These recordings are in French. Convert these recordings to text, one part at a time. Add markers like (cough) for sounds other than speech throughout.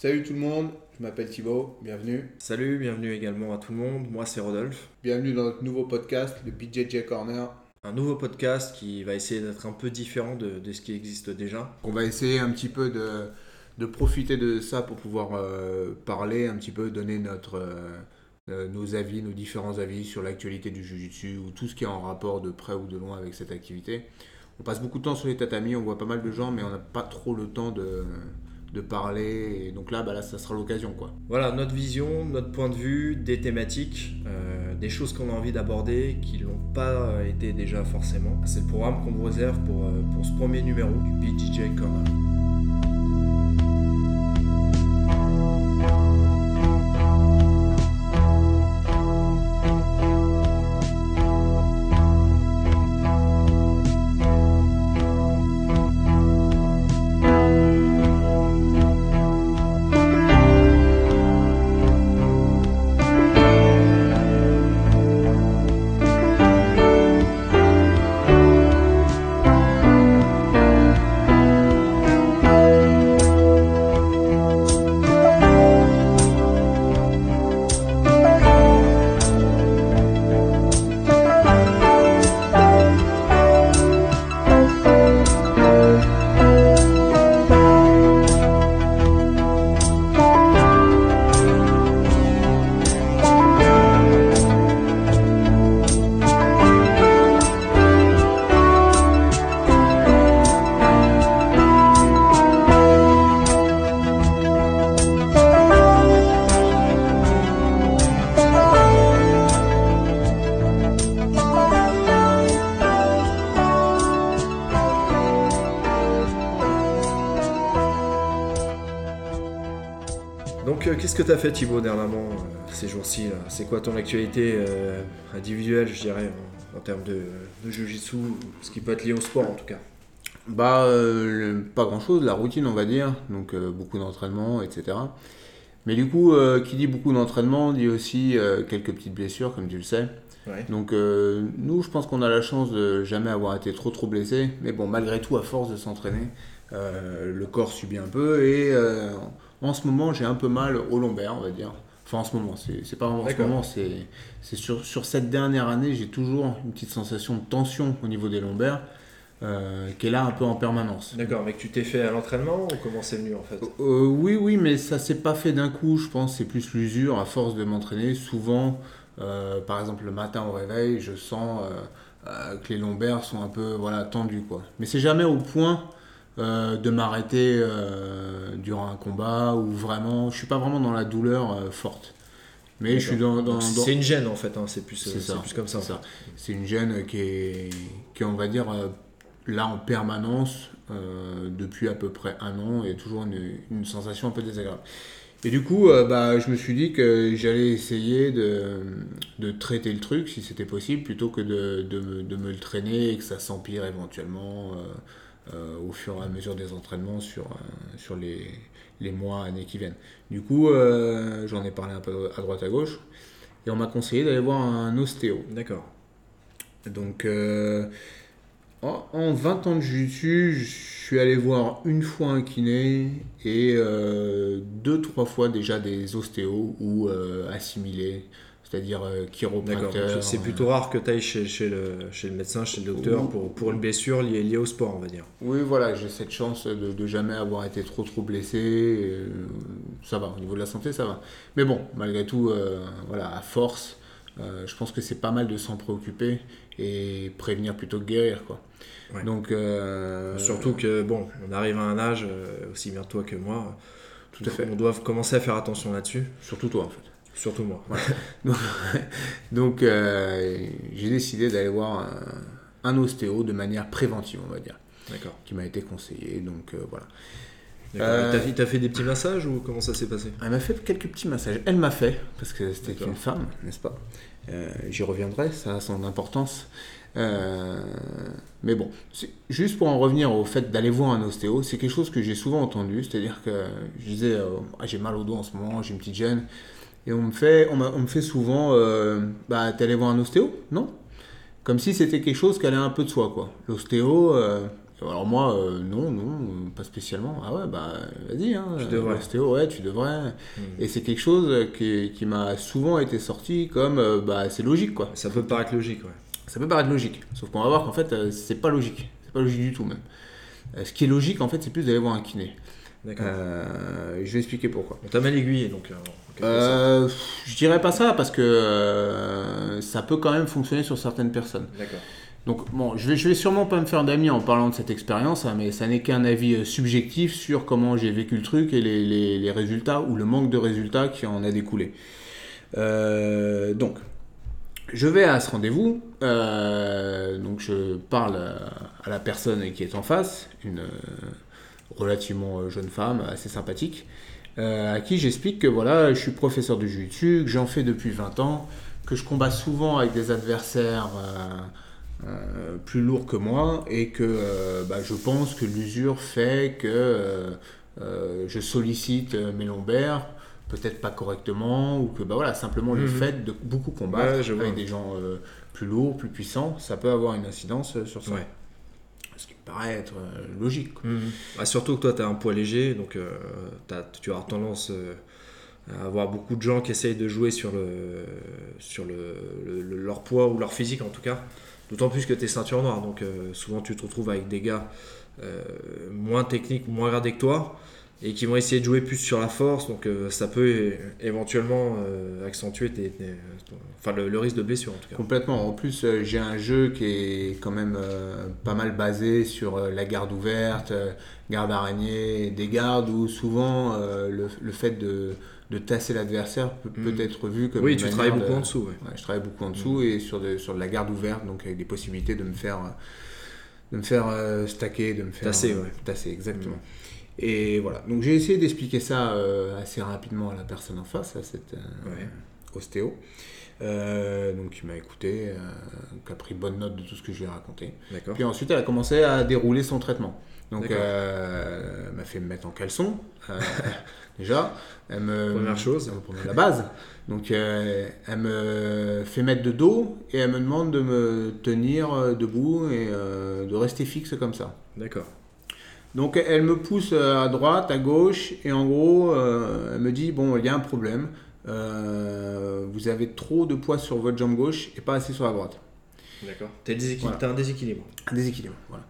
Salut tout le monde, je m'appelle Thibaut, bienvenue. Salut, bienvenue également à tout le monde. Moi, c'est Rodolphe. Bienvenue dans notre nouveau podcast, le BJJ Corner. Un nouveau podcast qui va essayer d'être un peu différent de, de ce qui existe déjà. On va essayer un petit peu de, de profiter de ça pour pouvoir euh, parler, un petit peu donner notre, euh, euh, nos avis, nos différents avis sur l'actualité du Jiu-Jitsu ou tout ce qui est en rapport de près ou de loin avec cette activité. On passe beaucoup de temps sur les tatamis, on voit pas mal de gens, mais on n'a pas trop le temps de, de parler. Et donc là, bah là, ça sera l'occasion, quoi. Voilà, notre vision, notre point de vue, des thématiques, euh, des choses qu'on a envie d'aborder, qui l'ont pas été déjà forcément. C'est le programme qu'on vous réserve pour, euh, ce premier numéro du BJJ Corner. Que tu as fait, Thibaut, dernièrement, euh, ces jours-ci C'est quoi ton actualité euh, individuelle, je dirais, en, en termes de, de jiu-jitsu, ce qui peut être lié au sport en tout cas? Bah, euh, pas grand chose, la routine, on va dire. Donc, euh, beaucoup d'entraînement, etc. Mais du coup, qui dit beaucoup d'entraînement dit aussi quelques petites blessures, comme tu le sais. Ouais. Donc, euh, nous, je pense qu'on a la chance de jamais avoir été trop trop blessés. Mais bon, malgré tout, à force de s'entraîner, euh, le corps subit un peu. Et euh, en ce moment, j'ai un peu mal au lombaire, on va dire. Enfin, en ce moment, c'est pas vraiment en ce moment, c'est sur, sur cette dernière année, j'ai toujours une petite sensation de tension au niveau des lombaires, euh, qui est là un peu en permanence. D'accord, mais que tu t'es fait à l'entraînement ou comment c'est venu en fait? Euh, oui, oui, mais ça s'est pas fait d'un coup, je pense. C'est plus l'usure à force de m'entraîner. Souvent, euh, par exemple, le matin au réveil, je sens euh, euh, que les lombaires sont un peu voilà, tendus. Quoi. Mais c'est jamais au point euh, de m'arrêter euh, durant un combat ou vraiment. Je suis pas vraiment dans la douleur euh, forte. Mais je suis dans. dans- Donc, dans- C'est une gêne en fait, hein, c'est plus, C'est comme ça. c'est ça. une gêne qui est, qui est, on va dire, là en permanence depuis à peu près un an et toujours une, une sensation un peu désagréable. Et du coup, bah, je me suis dit que j'allais essayer de, de traiter le truc si c'était possible plutôt que de, de, de me le traîner et que ça s'empire éventuellement euh, au fur et à mesure des entraînements sur, euh, sur les, les mois, années qui viennent. Du coup, euh, j'en ai parlé un peu à droite à gauche et on m'a conseillé d'aller voir un ostéo. D'accord. Donc, en, en 20 ans de jiu-jitsu, je suis allé voir une fois un kiné et deux, trois fois déjà des ostéos ou assimilés, c'est-à-dire euh. Donc, C'est plutôt rare que tu ailles chez, chez, le, chez le médecin, chez le docteur pour, pour une blessure liée, liée au sport, on va dire. Oui, voilà, j'ai cette chance de, de jamais avoir été trop trop blessé. euh, ça va, au niveau de la santé, ça va. Mais bon, malgré tout, euh, voilà, à force, euh, je pense que c'est pas mal de s'en préoccuper et prévenir plutôt que guérir, quoi. Ouais. Donc, euh, Surtout que, bon, on arrive à un âge, euh, aussi bien toi que moi, Tout à fait. on doit commencer à faire attention là-dessus, surtout toi, en fait. Surtout moi. Donc, (laughs) donc, euh, j'ai décidé d'aller voir un, un ostéo de manière préventive, on va dire, D'accord. qui m'a été conseillé. Donc, euh, voilà. Euh, Il t'a- Il t'a fait des petits massages ou comment ça s'est passé? Elle m'a fait quelques petits massages. Elle m'a fait, parce que c'était D'accord. une femme, n'est-ce pas? Euh, J'y reviendrai, ça a son importance. Mais bon, c'est- juste pour en revenir au fait d'aller voir un ostéo, c'est quelque chose que j'ai souvent entendu. C'est-à-dire que je disais, Ah, j'ai mal au dos en ce moment, j'ai une petite gêne. Et on me fait, on, on me fait souvent, euh, bah, t'es allé voir un ostéo Non? Comme si c'était quelque chose qui allait un peu de soi, quoi. L'ostéo, euh, Alors moi, euh, non, non, pas spécialement. Ah ouais, bah vas-y, hein, Tu devrais. l'ostéo, ouais, tu devrais. Hmm. Et c'est quelque chose qui, qui m'a souvent été sorti comme, euh, bah c'est logique quoi. Ça peut paraître logique, ouais. Ça peut paraître logique, sauf qu'on va voir qu'en fait, c'est pas logique. C'est pas logique du tout même. Ce qui est logique, en fait, c'est plus d'aller voir un kiné. D'accord. Je vais expliquer pourquoi. On t'a mal aiguillé, donc. Euh, je dirais pas ça parce que euh, ça peut quand même fonctionner sur certaines personnes. D'accord. Donc bon, je vais, je vais sûrement pas me faire d'amis en parlant de cette expérience, hein, mais ça n'est qu'un avis euh, subjectif sur comment j'ai vécu le truc et les, les- les résultats ou le manque de résultats qui en a découlé. Euh, donc, je vais à ce rendez-vous, euh, donc je parle à, à la personne qui est en face, une euh, relativement jeune femme, assez sympathique, euh, à qui j'explique que voilà, je suis professeur de jiu-jitsu, que j'en fais depuis 20 ans, que je combats souvent avec des adversaires euh, euh, plus lourds que moi et que bah, je pense que l'usure fait que je sollicite mes lombaires peut-être pas correctement ou que bah voilà simplement le Mhm. fait de beaucoup combattre Ouais, avec des gens euh, plus lourds plus puissants ça peut avoir une incidence sur ça Ouais. Être euh, logique. Mhm. Ah, surtout que toi, tu as un poids léger, donc euh, tu as tendance euh, à avoir beaucoup de gens qui essayent de jouer sur, le, sur le, le- le- leur poids ou leur physique en tout cas. D'autant plus que tu es ceinture noire, donc souvent tu te retrouves avec des gars moins techniques moins gradés que toi et qui vont essayer de jouer plus sur la force, donc euh, ça peut éventuellement euh, accentuer tes, tes- enfin, le, le risque de blessure en tout cas. Complètement. En plus, euh, j'ai un jeu qui est quand même euh, pas mal basé sur euh, la garde ouverte, euh, garde araignée, des gardes où souvent euh, le, le fait de, de tasser l'adversaire peut, peut être vu comme Oui, une tu travailles de- beaucoup en dessous. ouais. Ouais, je travaille beaucoup en dessous et sur de, sur de la garde ouverte, donc avec des possibilités de me faire, euh, de me faire euh, stacker, de me faire Tasser, euh, ouais. tasser, exactement. Mhm. Et voilà. Donc j'ai essayé d'expliquer ça euh, assez rapidement à la personne en face, à cette euh, Ouais. ostéo. Euh, donc il m'a écouté, qui a pris bonne note de tout ce que je lui ai raconté. Puis ensuite elle a commencé à dérouler son traitement. Donc elle m'a fait me mettre en caleçon, (laughs) déjà. Elle me, Première chose. La base. Donc elle me fait mettre de dos et elle me demande de me tenir debout et de rester fixe comme ça. D'accord. Donc elle me pousse euh, à droite, à gauche, et en gros, euh, elle me dit, bon, il y a un problème, Euh, vous avez trop de poids sur votre jambe gauche et pas assez sur la droite. D'accord. T'as déséquil- Voilà. t'as un déséquilibre. Un déséquilibre, voilà.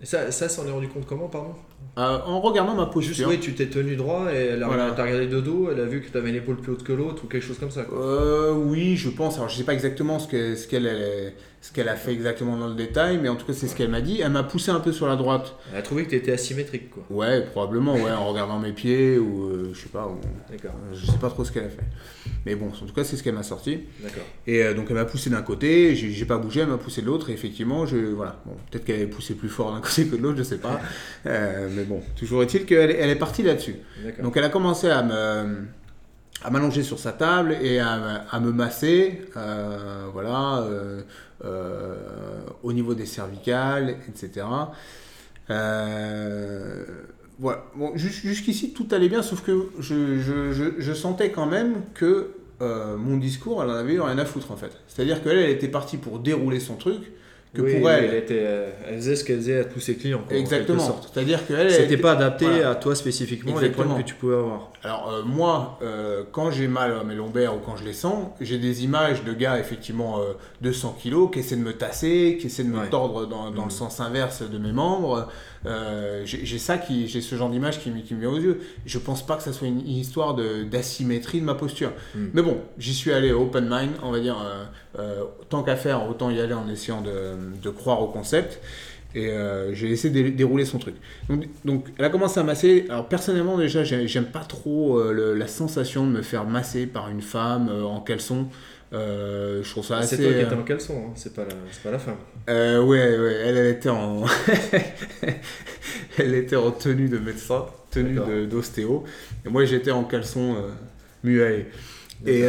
Et ça, ça s'en est rendu compte comment, pardon? Euh, en regardant ma Juste, posture, oui, tu t'es tenu droit et elle a Voilà. t'as regardé de dos, elle a vu que t'avais l'épaule plus haute que l'autre ou quelque chose comme ça. quoi. euh, oui, je pense, alors je sais pas exactement ce que- ce qu'elle elle- ce qu'elle a fait exactement dans le détail, mais en tout cas c'est ce qu'elle m'a dit. Elle m'a poussé un peu sur la droite. Elle a trouvé que t'étais asymétrique, quoi. Ouais, probablement, ouais, en regardant mes pieds, ou euh, je sais pas, ou- D'accord. je sais pas trop ce qu'elle a fait. Mais bon, en tout cas c'est ce qu'elle m'a sorti. D'accord. Et euh, donc elle m'a poussé d'un côté, j'ai j'ai pas bougé, elle m'a poussé de l'autre, et effectivement, je, voilà. Bon, peut-être qu'elle avait poussé plus fort d'un (laughs) côté que de l'autre, je sais pas. (laughs) Euh, mais bon, toujours est-il qu'elle est- elle est partie là-dessus. D'accord. Donc elle a commencé à me à m'allonger sur sa table et à, me- à me masser, euh, voilà, euh, euh, au niveau des cervicales, etc. Euh, voilà. Bon, jus- jusqu'ici tout allait bien, sauf que je, je- je- je sentais quand même que euh, mon discours, elle en avait eu rien à foutre en fait. C'est-à-dire qu'elle, elle était partie pour dérouler son truc, que Oui, pour oui, elle, était, euh, elle faisait ce qu'elle faisait à tous ses clients. quoi, en exactement. C'est-à-dire qu'elle, elle C'était était- pas adapté voilà. à toi spécifiquement les problèmes que tu pouvais avoir. Alors euh, moi, euh, quand j'ai mal à mes lombaires ou quand je les sens, j'ai des images de gars effectivement euh, de 100 kilos qui essaient de me tasser, qui essaient de me Ouais. tordre dans, dans le sens inverse de mes membres. Euh, j'ai ça qui, j'ai ce genre d'image qui, me- qui me vient aux yeux. Je pense pas que ça soit une, une histoire d'asymétrie de, ma posture. Mhm. Mais bon, j'y suis allé open mind, on va dire. tant qu'à faire, autant y aller en essayant de, de croire au concept. Et euh, j'ai de dé- dérouler son truc. Donc, donc, elle a commencé à masser. Alors personnellement déjà, j'ai- j'aime pas trop euh, le- la sensation de me faire masser par une femme euh, en caleçon. Je trouve ça assez. C'est toi qui étais en caleçon, hein, c'est pas, pas la femme. ouais, ouais, elle, elle était en, (laughs) elle était en tenue de médecin, tenue d'ostéo, et moi j'étais en caleçon muet. Et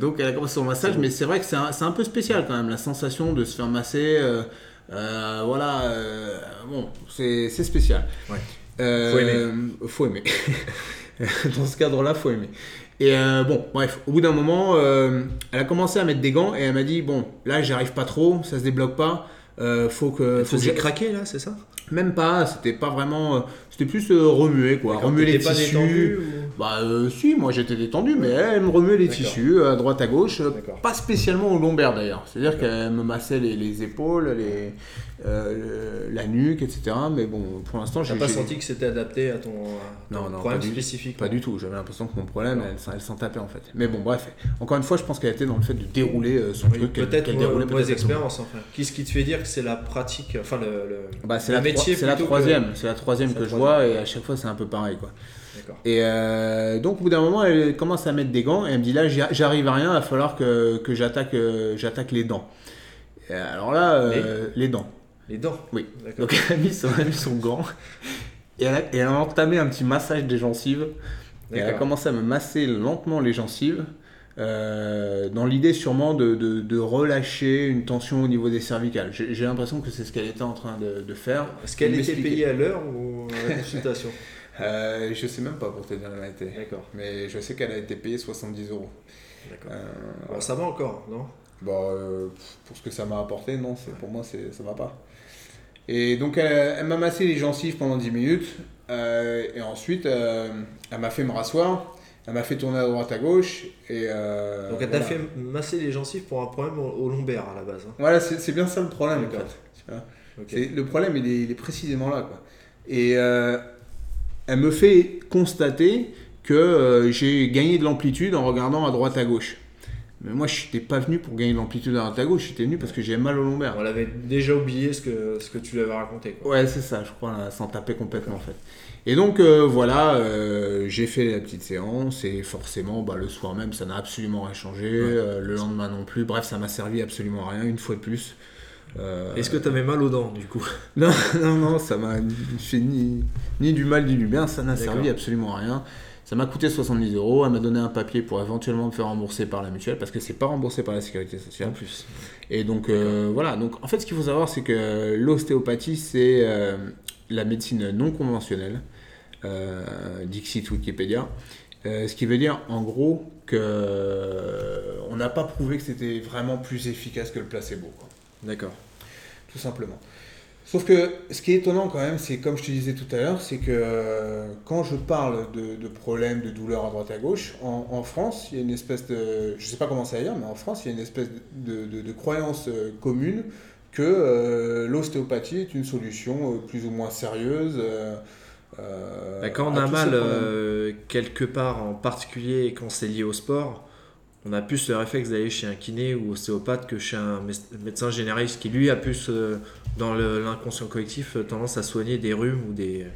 donc elle a commencé son massage, mais c'est vrai que c'est un, c'est un peu spécial quand même, la sensation de se faire masser. Euh, voilà, euh, bon, c'est c'est spécial. Ouais. Euh, Faut aimer. Faut aimer. (laughs) Dans ce cadre-là, faut aimer. Et euh, bon, bref, au bout d'un moment, euh, elle a commencé à mettre des gants et elle m'a dit Bon, là, j'arrive pas trop, ça se débloque pas. Euh, faut que. Faut que faisait j'ai- craquer là, c'est ça? Même pas, c'était pas vraiment. euh, C'était plus euh, remuer quoi. Remuer les pas tissus. détendu ou- Bah euh, si, moi j'étais détendu, mais elle me remuait les tissus à droite à gauche, pas spécialement au lombaire d'ailleurs. C'est-à-dire qu'elle me massait les, les épaules, les, euh, la nuque, etc. Mais bon, pour l'instant, j'ai pas senti que c'était adapté à ton, Non, problème pas du- spécifique Pas du tout, j'avais l'impression que mon problème, elle, s'en- elle s'en tapait en fait. Mais bon, bref, encore une fois, je pense qu'elle était dans le fait de dérouler euh, son Oui, truc. peut-être qu'elle déroulait peut-être expérience enfin. Qu'est-ce qui te fait dire que c'est la pratique, enfin le, le- Bah, c'est la, métier c'est la plutôt que- troisième, c'est la troisième que la je troisième. vois et à chaque fois c'est un peu pareil quoi. Et euh, donc au bout d'un moment elle commence à mettre des gants et elle me dit là j'arrive à rien, il va falloir que, que j'attaque les dents. Et alors là euh, les... dents. Les dents. Oui. Donc (laughs) elle a mis son, elle a mis son gant et elle, a, et elle a entamé un petit massage des gencives. Et elle a commencé à me masser lentement les gencives. euh, dans l'idée sûrement de, de- de relâcher une tension au niveau des cervicales. J'ai l'impression que c'est ce qu'elle était en train de, de faire. Est-ce qu'elle était payée à l'heure ou à la consultation (laughs) Euh, je sais même pas pour te dire la vérité. D'accord. Mais je sais qu'elle a été payée 70 euros. D'accord. Euh, Bon, ça va encore, non? Bah, pour ce que ça m'a apporté, non, pour moi, ça va pas. Et donc, elle, elle m'a massé les gencives pendant 10 minutes. euh, et ensuite, euh, elle m'a fait me rasseoir. Elle m'a fait tourner à droite à gauche. Et, euh, Donc elle voilà. t'a fait masser les gencives pour un problème au, au lombaire à la base. hein. Voilà, c'est bien ça le problème. en D'accord. fait. Tu vois. Ok. C'est- Le problème, il est, il est précisément là. Quoi. Et elle me fait constater que j'ai gagné de l'amplitude en regardant à droite à gauche. Mais moi, je n'étais pas venu pour gagner de l'amplitude à droite à gauche, j'étais venu parce que j'ai mal au lombaire. On avait déjà oublié ce que, ce que tu lui avais raconté. Quoi. Ouais, c'est ça, je crois, s'en taper complètement en fait. Et donc euh, voilà, euh, j'ai fait la petite séance et forcément, bah, le soir même, ça n'a absolument rien changé, euh, le lendemain non plus. Bref, ça m'a servi absolument à rien, une fois de plus. Est-ce que tu avais mal aux dents du coup? (laughs) Non, non, non, ça m'a fait ni, ni du mal ni du bien, ça n'a servi absolument à rien. Ça m'a coûté 70 euros, elle m'a donné un papier pour éventuellement me faire rembourser par la mutuelle, parce que c'est pas remboursé par la sécurité sociale. En plus. Et donc euh, voilà, donc en fait ce qu'il faut savoir c'est que l'ostéopathie c'est euh, la médecine non conventionnelle, euh, Dixit Wikipédia, Euh, ce qui veut dire en gros que on n'a pas prouvé que c'était vraiment plus efficace que le placebo. D'accord. tout simplement. Sauf que ce qui est étonnant quand même, c'est comme je te disais tout à l'heure, c'est que euh, quand je parle de, de problèmes, de douleurs à droite à gauche, en, en France, il y a une espèce de, je sais pas comment c'est ailleurs, mais en France, il y a une espèce de, de- de croyance euh, commune que euh, l'ostéopathie est une solution plus ou moins sérieuse. Bah, quand on a mal quelque part en particulier et quand c'est lié au sport, on a plus le réflexe d'aller chez un kiné ou ostéopathe que chez un mé- médecin généraliste qui lui a plus euh, dans l'inconscient collectif euh, tendance à soigner des rhumes ou des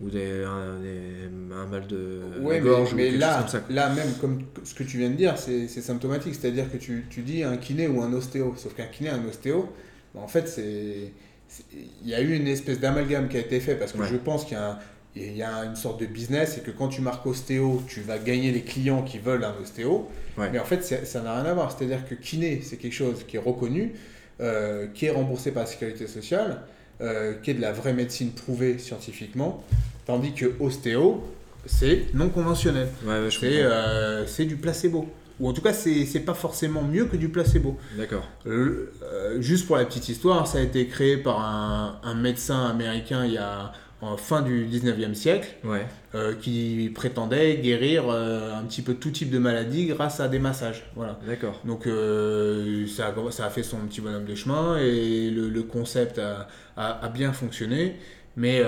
ou des, un, des- un mal de Ouais, gorge ou mais quelque chose là, comme ça. là même, comme ce que tu viens de dire, c'est c'est symptomatique. C'est-à-dire que tu, tu dis un kiné ou un ostéo. Sauf qu'un kiné, un ostéo, bah, en fait, c'est- il y a eu une espèce d'amalgame qui a été fait parce que Ouais. je pense qu'il y a un- il y a une sorte de business et que quand tu marques ostéo, tu vas gagner les clients qui veulent un ostéo. Ouais. Mais en fait, c'est- ça n'a rien à voir. C'est-à-dire que kiné, c'est quelque chose qui est reconnu, euh, qui est remboursé par la sécurité sociale, euh, qui est de la vraie médecine prouvée scientifiquement, tandis que ostéo, c'est non conventionnel. Ouais, C'est euh, c'est du placebo. Ou en tout cas, c'est c'est pas forcément mieux que du placebo. D'accord. Juste pour la petite histoire, ça a été créé par un, un médecin américain il y a en fin du 19e siècle Ouais. euh, qui prétendait guérir euh, un petit peu tout type de maladie grâce à des massages. Voilà. D'accord. Donc euh, ça, a, ça a fait son petit bonhomme de chemin et le, le concept a, a- a bien fonctionné. Mais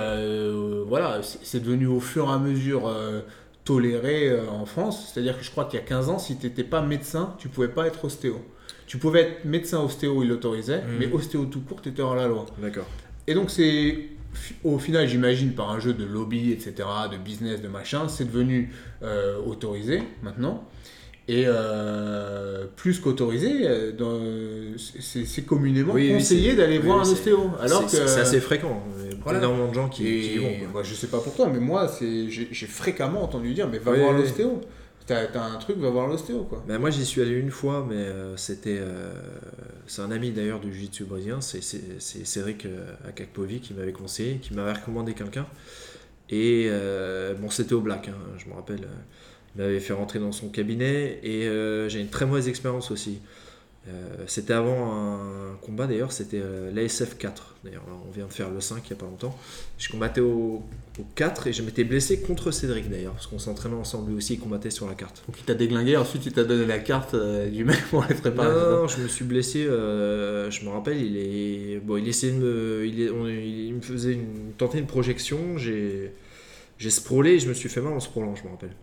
voilà, c'est devenu au fur et à mesure toléré en France. C'est-à-dire que je crois qu'il y a 15 ans, si tu n'étais pas médecin, tu pouvais pas être ostéo. Tu pouvais être médecin ostéo, il l'autorisait, Mhm. mais ostéo tout court, tu étais hors la loi. D'accord. Et donc c'est au final, j'imagine par un jeu de lobby, etc., de business, de machin, c'est devenu euh, autorisé maintenant. Et euh, plus qu'autorisé, euh, c'est communément Oui, conseillé d'aller oui, voir un ostéo. Alors C'est- que c'est assez fréquent. Il y a énormément de gens qui, et, qui y vont. quoi. moi, je sais pas pour toi, mais moi, j'ai fréquemment entendu dire, mais va voir l'ostéo. T'as un truc, va voir l'ostéo, quoi. Ben, moi j'y suis allé une fois, mais euh, c'était. euh, c'est un ami d'ailleurs du jiu-jitsu brésilien, c'est c'est- c'est Cédric euh, Akakpovi qui m'avait conseillé, qui m'avait recommandé quelqu'un. Et bon, c'était au black, hein, je me rappelle. il m'avait fait rentrer dans son cabinet et j'ai une très mauvaise expérience aussi. Euh, c'était avant un combat d'ailleurs, c'était euh, l'ASF 4. D'ailleurs, on vient de faire le 5 il n'y a pas longtemps. Je combattais au, 4 et je m'étais blessé contre Cédric d'ailleurs, parce qu'on s'entraînait ensemble lui aussi, il combattait sur la carte. Donc il t'a déglingué, ensuite il t'a donné la carte du mec (laughs) pour être préparé. Non, non, je me suis blessé, je me rappelle, il est. Bon, il essayait de me. Il, il me faisait une, tenter une projection, j'ai. J'ai sprawlé et je me suis fait mal en sprawlant, je me rappelle.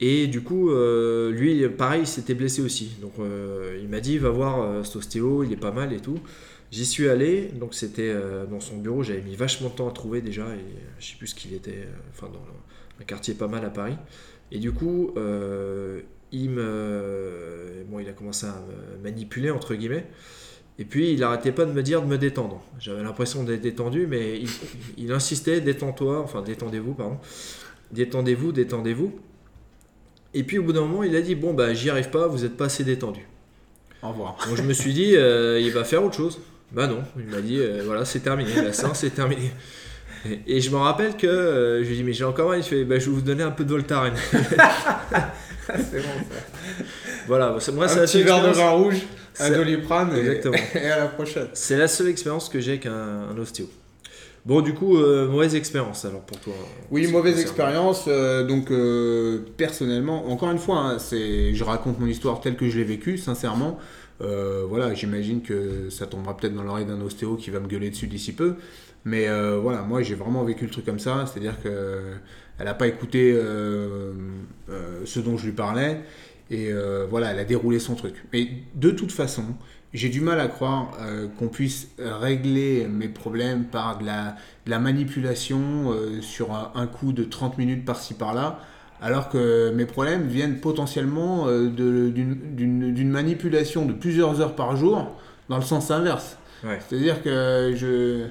Et du coup, euh, lui, pareil, il s'était blessé aussi. Donc, euh, il m'a dit, va voir euh, cet ostéo, il est pas mal et tout. J'y suis allé, donc c'était dans son bureau, j'avais mis vachement de temps à trouver déjà, et je sais plus ce qu'il était, enfin dans un quartier pas mal à Paris. Et du coup, il me, bon, il a commencé à me manipuler entre guillemets, et puis il arrêtait pas de me dire de me détendre. J'avais l'impression d'être détendu, mais il, il insistait, détends-toi, enfin détendez-vous, pardon, détendez-vous, détendez-vous. Et puis au bout d'un moment, il a dit Bon, bah j'y arrive pas, vous êtes pas assez détendu. Au revoir. Donc je me suis dit euh, Il va faire autre chose. Bah non, il m'a dit euh, Voilà, c'est terminé, la séance est terminée. Et, je me rappelle que euh, je lui ai dit Mais j'ai encore mal. Il fait bah, Je vais vous donner un peu de Voltaren. (laughs) c'est bon ça. Voilà, moi, c'est un petit verre de vin rouge, un doliprane Exactement. Et, à la prochaine. C'est la seule expérience que j'ai avec un ostéo. Bon, du coup, euh, mauvaise expérience alors pour toi. Oui, mauvaise expérience. Euh, donc, euh, personnellement, encore une fois, hein, c'est, je raconte mon histoire telle que je l'ai vécue, sincèrement. voilà, j'imagine que ça tombera peut-être dans l'oreille d'un ostéo qui va me gueuler dessus d'ici peu. Mais voilà, moi j'ai vraiment vécu le truc comme ça, c'est-à-dire qu'elle n'a pas écouté ce dont je lui parlais et voilà, elle a déroulé son truc. Mais de toute façon, j'ai du mal à croire euh, qu'on puisse régler mes problèmes par de la, manipulation euh, sur un, coup de 30 minutes par-ci par-là, alors que mes problèmes viennent potentiellement euh, d'une manipulation de plusieurs heures par jour dans le sens inverse. C'est-à-dire que je...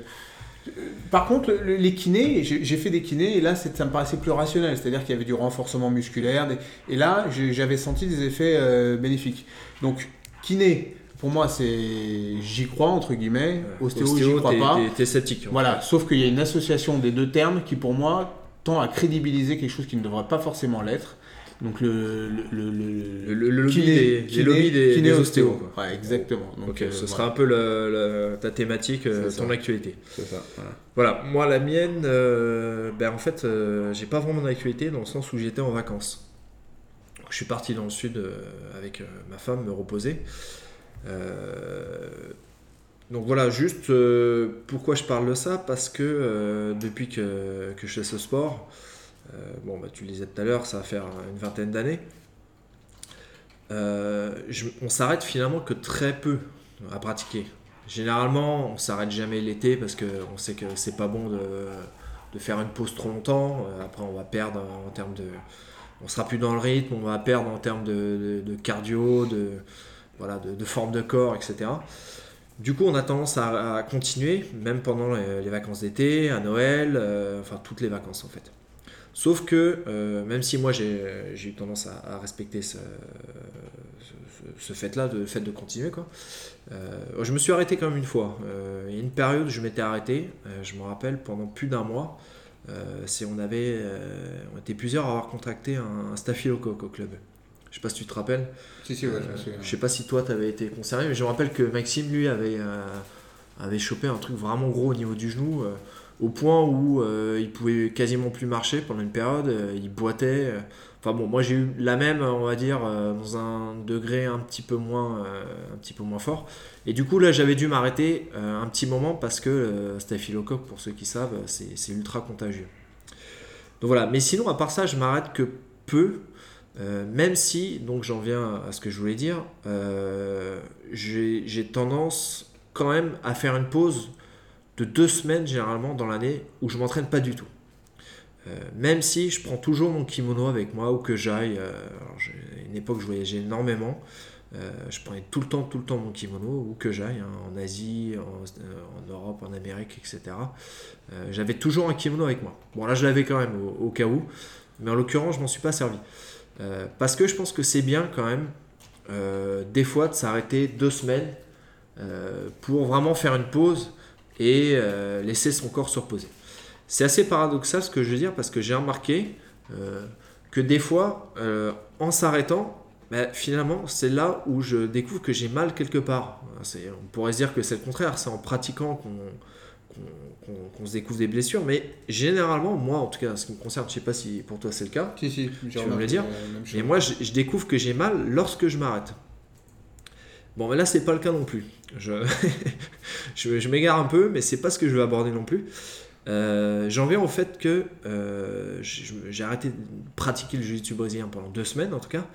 Par contre, les kinés, j'ai fait des kinés et là, ça me paraissait plus rationnel. C'est-à-dire qu'il y avait du renforcement musculaire et là, j'avais senti des effets bénéfiques. Donc, kiné, pour moi, c'est j'y crois entre guillemets. Ostéo, j'y crois pas. T'es sceptique. Voilà, sauf qu'il y a une association des deux termes qui, pour moi, tend à crédibiliser quelque chose qui ne devrait pas forcément l'être. Donc le, le, le, le, lobby, des, kiné, lobby des, ostéos. Ouais, exactement. Donc, euh, ce sera un peu ta thématique, euh, ton actualité. C'est ça. Voilà. Moi, la mienne, euh, ben, en fait, j'ai pas vraiment d'actualité dans le sens où j'étais en vacances. je suis parti dans le sud avec ma femme me reposer. Euh, donc voilà, juste euh, pourquoi je parle de ça? Parce que euh, depuis que, que, je fais ce sport, bon, bah, tu le disais tout à l'heure, ça va faire une vingtaine d'années. on s'arrête finalement que très peu à pratiquer. Généralement, on s'arrête jamais l'été parce qu'on sait que c'est pas bon de, de, faire une pause trop longtemps. Après, on va perdre en termes de. On sera plus dans le rythme, on va perdre en termes de, de cardio, de, voilà, de, forme de corps, etc. Du coup, on a tendance à, continuer, même pendant les, vacances d'été, à Noël, euh, enfin toutes les vacances en fait. Sauf que, euh, même si moi j'ai eu tendance à, respecter ce, fait-là, le fait de continuer, quoi, euh, je me suis arrêté quand même une fois. il y a une période où je m'étais arrêté, je me rappelle, pendant plus d'un mois. on avait, on était plusieurs à avoir contracté un, un au club. Je sais pas si tu te rappelles. Si, si, ouais, je, sais pas si toi tu avais été concerné, mais je me rappelle que Maxime, lui, avait, euh, avait chopé un truc vraiment gros au niveau du genou, euh, au point où euh, il pouvait quasiment plus marcher pendant une période, il boitait. Enfin bon, moi j'ai eu la même, on va dire, dans un degré un petit peu moins, un petit peu moins fort. Et du coup, là, j'avais dû m'arrêter un petit moment parce que staphylocoque, pour ceux qui savent, c'est ultra contagieux. Donc voilà, mais sinon, à part ça, je m'arrête que peu. Euh, même si, donc j'en viens à ce que je voulais dire, euh, j'ai tendance quand même à faire une pause de deux semaines généralement dans l'année où je m'entraîne pas du tout. Euh, même si je prends toujours mon kimono avec moi ou que j'aille, à une époque je voyageais énormément, je prenais tout le temps, tout le temps mon kimono ou que j'aille hein, en Asie, en, Europe, en Amérique, etc. J'avais toujours un kimono avec moi. Bon là je l'avais quand même au, au, cas où, mais en l'occurrence je m'en suis pas servi. Euh, parce que je pense que c'est bien quand même, euh, des fois, de s'arrêter deux semaines euh, pour vraiment faire une pause et laisser son corps se reposer. C'est assez paradoxal ce que je veux dire parce que j'ai remarqué que des fois, en s'arrêtant, bah, finalement, c'est là où je découvre que j'ai mal quelque part. On pourrait se dire que c'est le contraire, c'est en pratiquant qu'on se découvre des blessures, mais généralement, moi en tout cas, ce qui me concerne, je sais pas si pour toi c'est le cas, si, si, tu vas me le dire, mais moi je, je, découvre que j'ai mal lorsque je m'arrête. Bon, mais là, c'est pas le cas non plus. (laughs) Je, je, m'égare un peu, mais c'est pas ce que je veux aborder non plus. Euh, j'en viens au fait que euh, j'ai arrêté de pratiquer le jiu-jitsu brésilien pendant deux semaines en tout cas.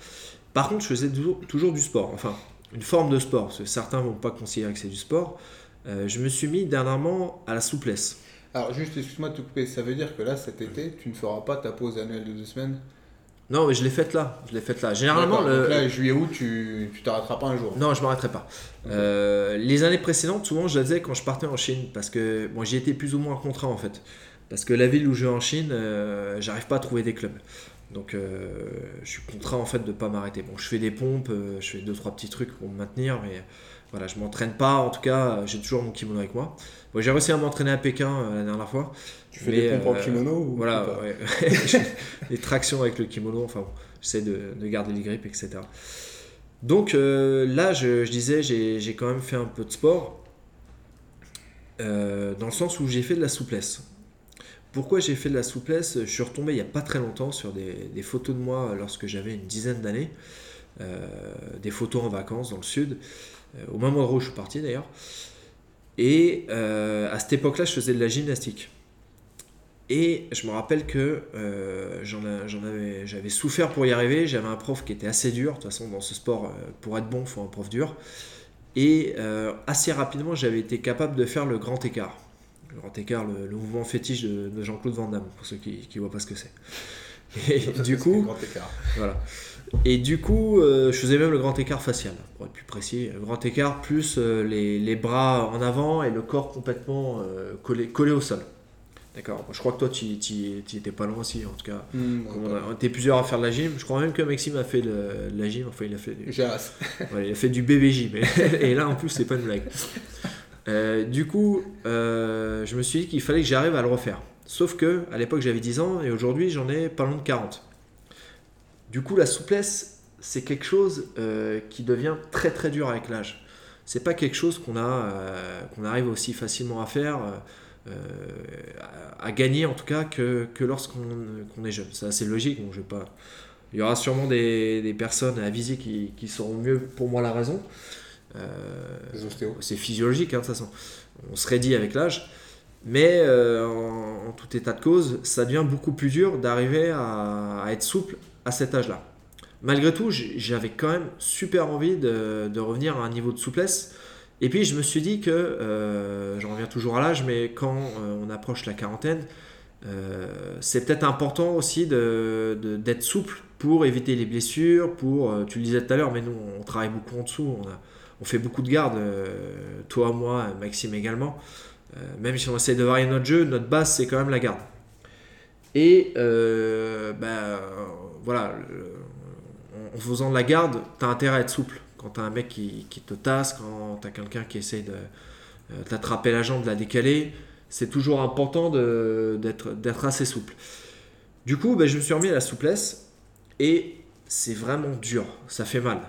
Par contre, je faisais toujours, toujours du sport, enfin une forme de sport, parce que certains vont pas considérer que c'est du sport. Euh, je me suis mis dernièrement à la souplesse. Alors juste, excuse-moi de te couper, ça veut dire que là, cet été, tu ne feras pas ta pause annuelle de deux semaines? Non, mais je l'ai faite là. Je l'ai faite là. Généralement, le... Donc là, juillet-août, tu tu t'arrêteras pas un jour. Non, je m'arrêterai pas. Euh, les années précédentes, souvent, je la faisais quand je partais en Chine parce que bon, j'y étais plus ou moins contraint en fait. Parce que la ville où je vais en Chine, euh, j'arrive pas à trouver des clubs. Donc, euh, je suis contraint en fait de pas m'arrêter. Bon, je fais des pompes, je fais deux trois petits trucs pour me maintenir, mais voilà, je m'entraîne pas. En tout cas, j'ai toujours mon kimono avec moi. Bon, j'ai réussi à m'entraîner à Pékin la dernière fois. Tu fais des pompes en kimono ou Voilà, ouais. (laughs) les tractions avec le kimono. Enfin, bon j'essaie de, de, garder les grippes, etc. Donc euh, là, je, disais, j'ai quand même fait un peu de sport, euh, dans le sens où j'ai fait de la souplesse. Pourquoi j'ai fait de la souplesse? Je suis retombé il n'y a pas très longtemps sur des, photos de moi lorsque j'avais une dizaine d'années, euh, des photos en vacances dans le sud, au même endroit où je suis parti d'ailleurs. Et à cette époque-là, je faisais de la gymnastique. Et je me rappelle que euh, j'en avais, j'avais souffert pour y arriver. J'avais un prof qui était assez dur. De toute façon, dans ce sport, euh, pour être bon, il faut un prof dur. Et euh, assez rapidement, j'avais été capable de faire le grand écart. Le grand écart, le, mouvement fétiche de, Jean-Claude Van Damme, pour ceux qui ne voient pas ce que c'est. Et (laughs) du coup, voilà. Et du coup, je faisais même le grand écart facial, plus précis. Grand écart plus les, les, bras en avant et le corps complètement collé, collé au sol. D'accord. Je crois que toi, tu étais pas loin aussi, en tout cas. Hmm, on, était plusieurs à faire de la gym. Je crois même que Maxime a fait de, la gym. Enfin, il a fait du, (laughs) il a fait du BBJ. Mais (laughs) et là, en plus, c'est pas une blague. Euh, du coup, euh, je me suis dit qu'il fallait que j'arrive à le refaire. Sauf que à l'époque, j'avais 10 ans et aujourd'hui, j'en ai pas loin de 40. Du coup, la souplesse, c'est quelque chose euh, qui devient très très dur avec l'âge. C'est pas quelque chose qu'on a, qu'on arrive aussi facilement à faire. Euh, à, gagner en tout cas que, que lorsqu'on est jeune. C'est assez logique, donc je pas... Il y aura sûrement des, des personnes à viser qui, qui, sauront mieux pour moi la raison. Euh, c'est physiologique, hein, de toute façon. On se dit avec l'âge. Mais euh, en, tout état de cause, ça devient beaucoup plus dur d'arriver à, à, être souple à cet âge-là. Malgré tout, j'avais quand même super envie de, revenir à un niveau de souplesse et puis je me suis dit que, euh, j'en reviens toujours à l'âge, mais quand euh, on approche la quarantaine, euh, c'est peut-être important aussi d'être souple pour éviter les blessures, pour, tu le disais tout à l'heure, mais nous on travaille beaucoup en dessous, on, fait beaucoup de garde, toi, moi, Maxime également. même si on essaie de varier notre jeu, notre base c'est quand même la garde. Et ben, voilà, en faisant de la garde, tu as intérêt à être souple quand tu as un mec qui, te tasse, quand tu as quelqu'un qui essaie de euh, t'attraper la jambe, de la décaler, c'est toujours important d'être assez souple. Du coup, ben, je me suis remis à la souplesse et c'est vraiment dur, ça fait mal.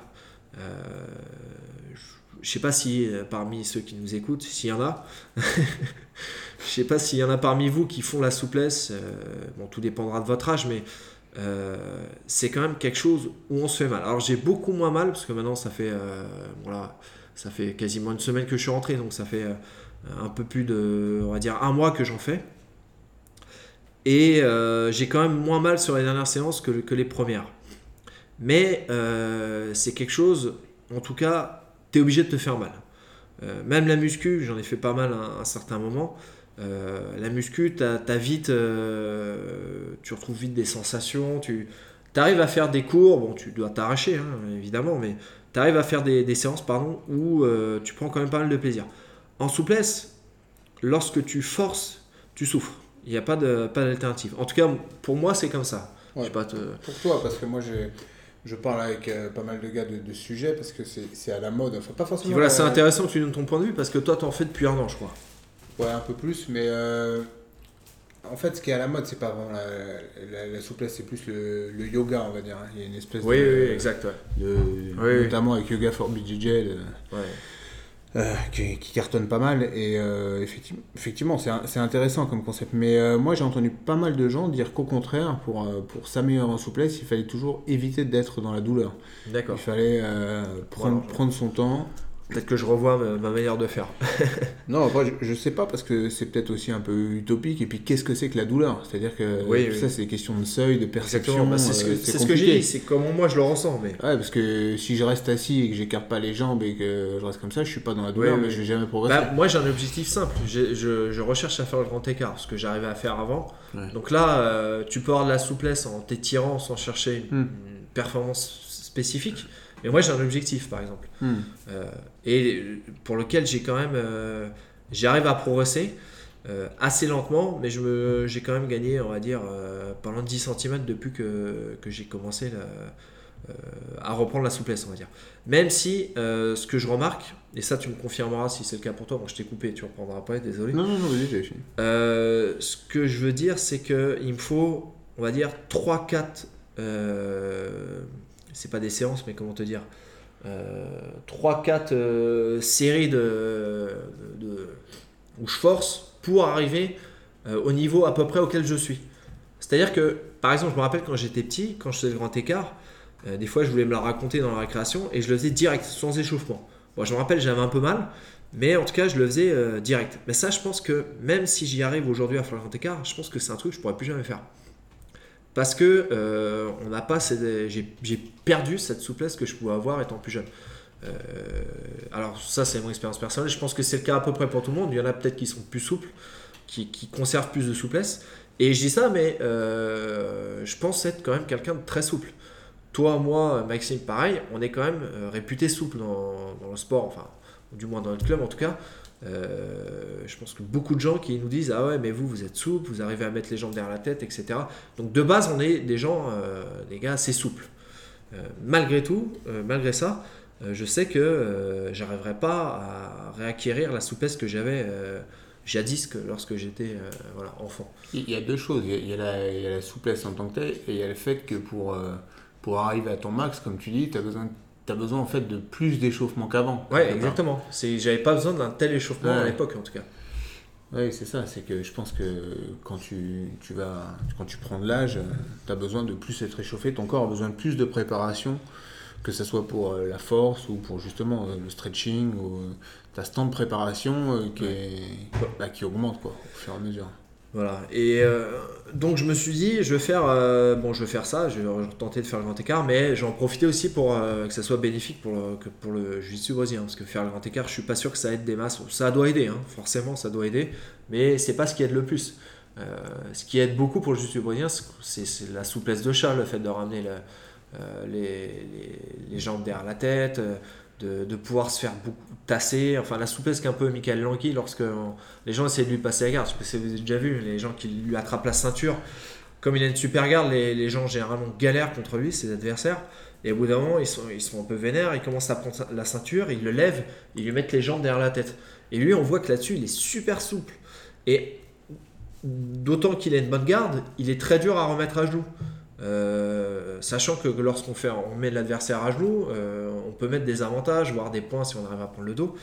Euh, je sais pas si euh, parmi ceux qui nous écoutent, s'il y en a, (laughs) je sais pas s'il y en a parmi vous qui font la souplesse, euh, bon tout dépendra de votre âge, mais euh, c'est quand même quelque chose où on se fait mal. Alors j'ai beaucoup moins mal parce que maintenant ça fait euh, voilà, ça fait quasiment une semaine que je suis rentré, donc ça fait euh, un peu plus de, on va dire un mois que j'en fais. Et j'ai quand même moins mal sur les dernières séances que, que les premières. Mais c'est quelque chose, en tout cas, tu es obligé de te faire mal. même la muscu, j'en ai fait pas mal à un certain moment. Euh, la muscu, as, vite, euh, tu retrouves vite des sensations, tu arrives à faire des cours, bon, tu dois t'arracher, hein, évidemment, mais tu arrives à faire des, séances pardon, où euh, tu prends quand même pas mal de plaisir. En souplesse, lorsque tu forces, tu souffres. Il n'y a pas d'alternative. Pas en tout cas, pour moi, c'est comme ça. pas Pour toi, parce que moi, je parle avec pas mal de gars de, de sujets parce que c'est à la mode. Enfin, pas forcément. voilà, c'est intéressant que tu donnes ton point de vue parce que toi, tu en fais depuis un an, je crois. Ouais, un peu plus, mais euh, En fait, ce qui est à la mode, c'est pas vraiment la, la- la souplesse, c'est plus le, le yoga, on va dire. Il y a une espèce Oui, de. oui, oui, exact, ouais. de- Oui, oui. notamment avec Yoga for BJJ, de- Ouais. euh, qui, qui cartonne pas mal. Et euh, effectivement, effectivement c'est intéressant comme concept. Mais euh, moi, j'ai entendu pas mal de gens dire qu'au contraire, pour, euh, pour s'améliorer en souplesse, il fallait toujours éviter d'être dans la douleur. D'accord. Il fallait euh, prendre, Voilà. prendre son temps. Peut-être que je revois ma, ma manière de faire. (laughs) Non, après, je, je sais pas parce que c'est peut-être aussi un peu utopique. Et puis, qu'est-ce que c'est que la douleur? C'est-à-dire que Oui, ça, c'est question de seuil, de perception. Bah, c'est ce que, euh, c'est ce que j'ai dit, c'est comment moi je le ressens. Mais Ouais, parce que si je reste assis et que j'écarte pas les jambes et que je reste comme ça, je suis pas dans la douleur, Oui, mais je vais jamais progresser. Bah, moi j'ai un objectif simple. Je, je recherche à faire le grand écart, ce que j'arrivais à faire avant. Ouais. Donc là, euh, tu peux avoir de la souplesse en t'étirant sans chercher une, Hmm. une performance spécifique. Mais moi j'ai un objectif par exemple. Hmm. Euh, et pour lequel j'ai quand même euh, j'arrive à progresser euh, assez lentement mais je me j'ai quand même gagné on va dire pendant 10 cm depuis que, que j'ai commencé la- à reprendre la souplesse on va dire même si ce que je remarque et ça tu me confirmeras si c'est le cas pour toi bon je t'ai coupé tu reprendras pas désolé Non, non, non, vas-y, j'avais fini. ce que je veux dire, c'est que il me faut, on va dire, 3-4, euh, c'est pas des séances, mais comment te dire, 3-4 euh, séries de, où je force pour arriver euh, au niveau à peu près auquel je suis. C'est-à-dire que, par exemple, je me rappelle quand j'étais petit, quand je faisais le grand écart, euh, des fois je voulais me la raconter dans la récréation et je le faisais direct, sans échauffement. Bon, je me rappelle, j'avais un peu mal, mais en tout cas, je le faisais euh, direct. Mais ça, je pense que même si j'y arrive aujourd'hui à faire le grand écart, je pense que c'est un truc que je pourrais plus jamais faire. Parce que euh, on n'a pas, j'ai perdu cette souplesse que je pouvais avoir étant plus jeune. Euh, alors ça, c'est mon expérience personnelle. Je pense que c'est le cas à peu près pour tout le monde. Il y en a peut-être qui sont plus souples, qui, qui conservent plus de souplesse. Et je dis ça, mais euh, je pense être quand même quelqu'un de très souple. Toi, moi, Maxime, pareil, on est quand même réputé souple dans, dans le sport, enfin, du moins dans notre club en tout cas. Euh, je pense que beaucoup de gens qui nous disent Ah ouais, mais vous, vous êtes souple, vous arrivez à mettre les jambes derrière la tête, etc. Donc de base, on est des gens, euh, des gars assez souples. Euh, malgré tout, malgré ça, je sais que j'arriverai pas à réacquérir la souplesse que j'avais jadis que lorsque j'étais voilà, enfant. Il y a deux choses. Il y a, la, souplesse en tant que telle, et il y a le fait que pour, pour arriver à ton max, comme tu dis, tu as besoin, as besoin en fait de plus d'échauffement qu'avant. Ouais, exactement. C'est, j'avais pas besoin d'un tel échauffement à l'époque en tout cas. Oui, c'est ça. C'est que je pense que quand tu, tu vas, quand tu prends de l'âge, tu as besoin de plus être réchauffé. Ton corps a besoin de plus de préparation, que ce soit pour euh, la force ou pour justement euh, le stretching. Ou, tu as ce temps de préparation euh, qui, est- bah, qui augmente quoi, au fur et à mesure. Voilà. Et euh, donc je me suis dit, je vais faire, euh, bon, je vais faire ça, je vais tenter de faire le grand écart, mais j'en profiter aussi pour euh, que ça soit bénéfique pour le, que pour le jiu-jitsu parce que faire le grand écart, je suis pas sûr que ça aide des masses. Ça doit aider, hein, forcément, ça doit aider, mais c'est pas ce qui aide le plus. Ce qui aide beaucoup pour le jiu-jitsu brésilien, c'est la souplesse de chat, le fait de ramener le- les, les- les jambes derrière la tête. de, de pouvoir se faire beaucoup enfin la souplesse qu'un peu Michael Langui lorsque les gens essaient de lui passer la garde, que c'est- vous avez déjà vu, les gens qui lui attrapent la ceinture, comme il a une super garde, les, gens généralement galèrent contre lui, ses adversaires, et au bout d'un moment, ils sont, ils sont un peu vénères, ils commencent à prendre la ceinture, ils le lèvent, ils lui mettent les jambes derrière la tête. Et lui, on voit que là-dessus, il est super souple. Et d'autant qu'il a une bonne garde, il est très dur à remettre à genoux. Euh, sachant que lorsqu'on fait, on met l'adversaire à genoux, euh, on peut mettre des avantages, voire des points si on arrive à prendre le dos.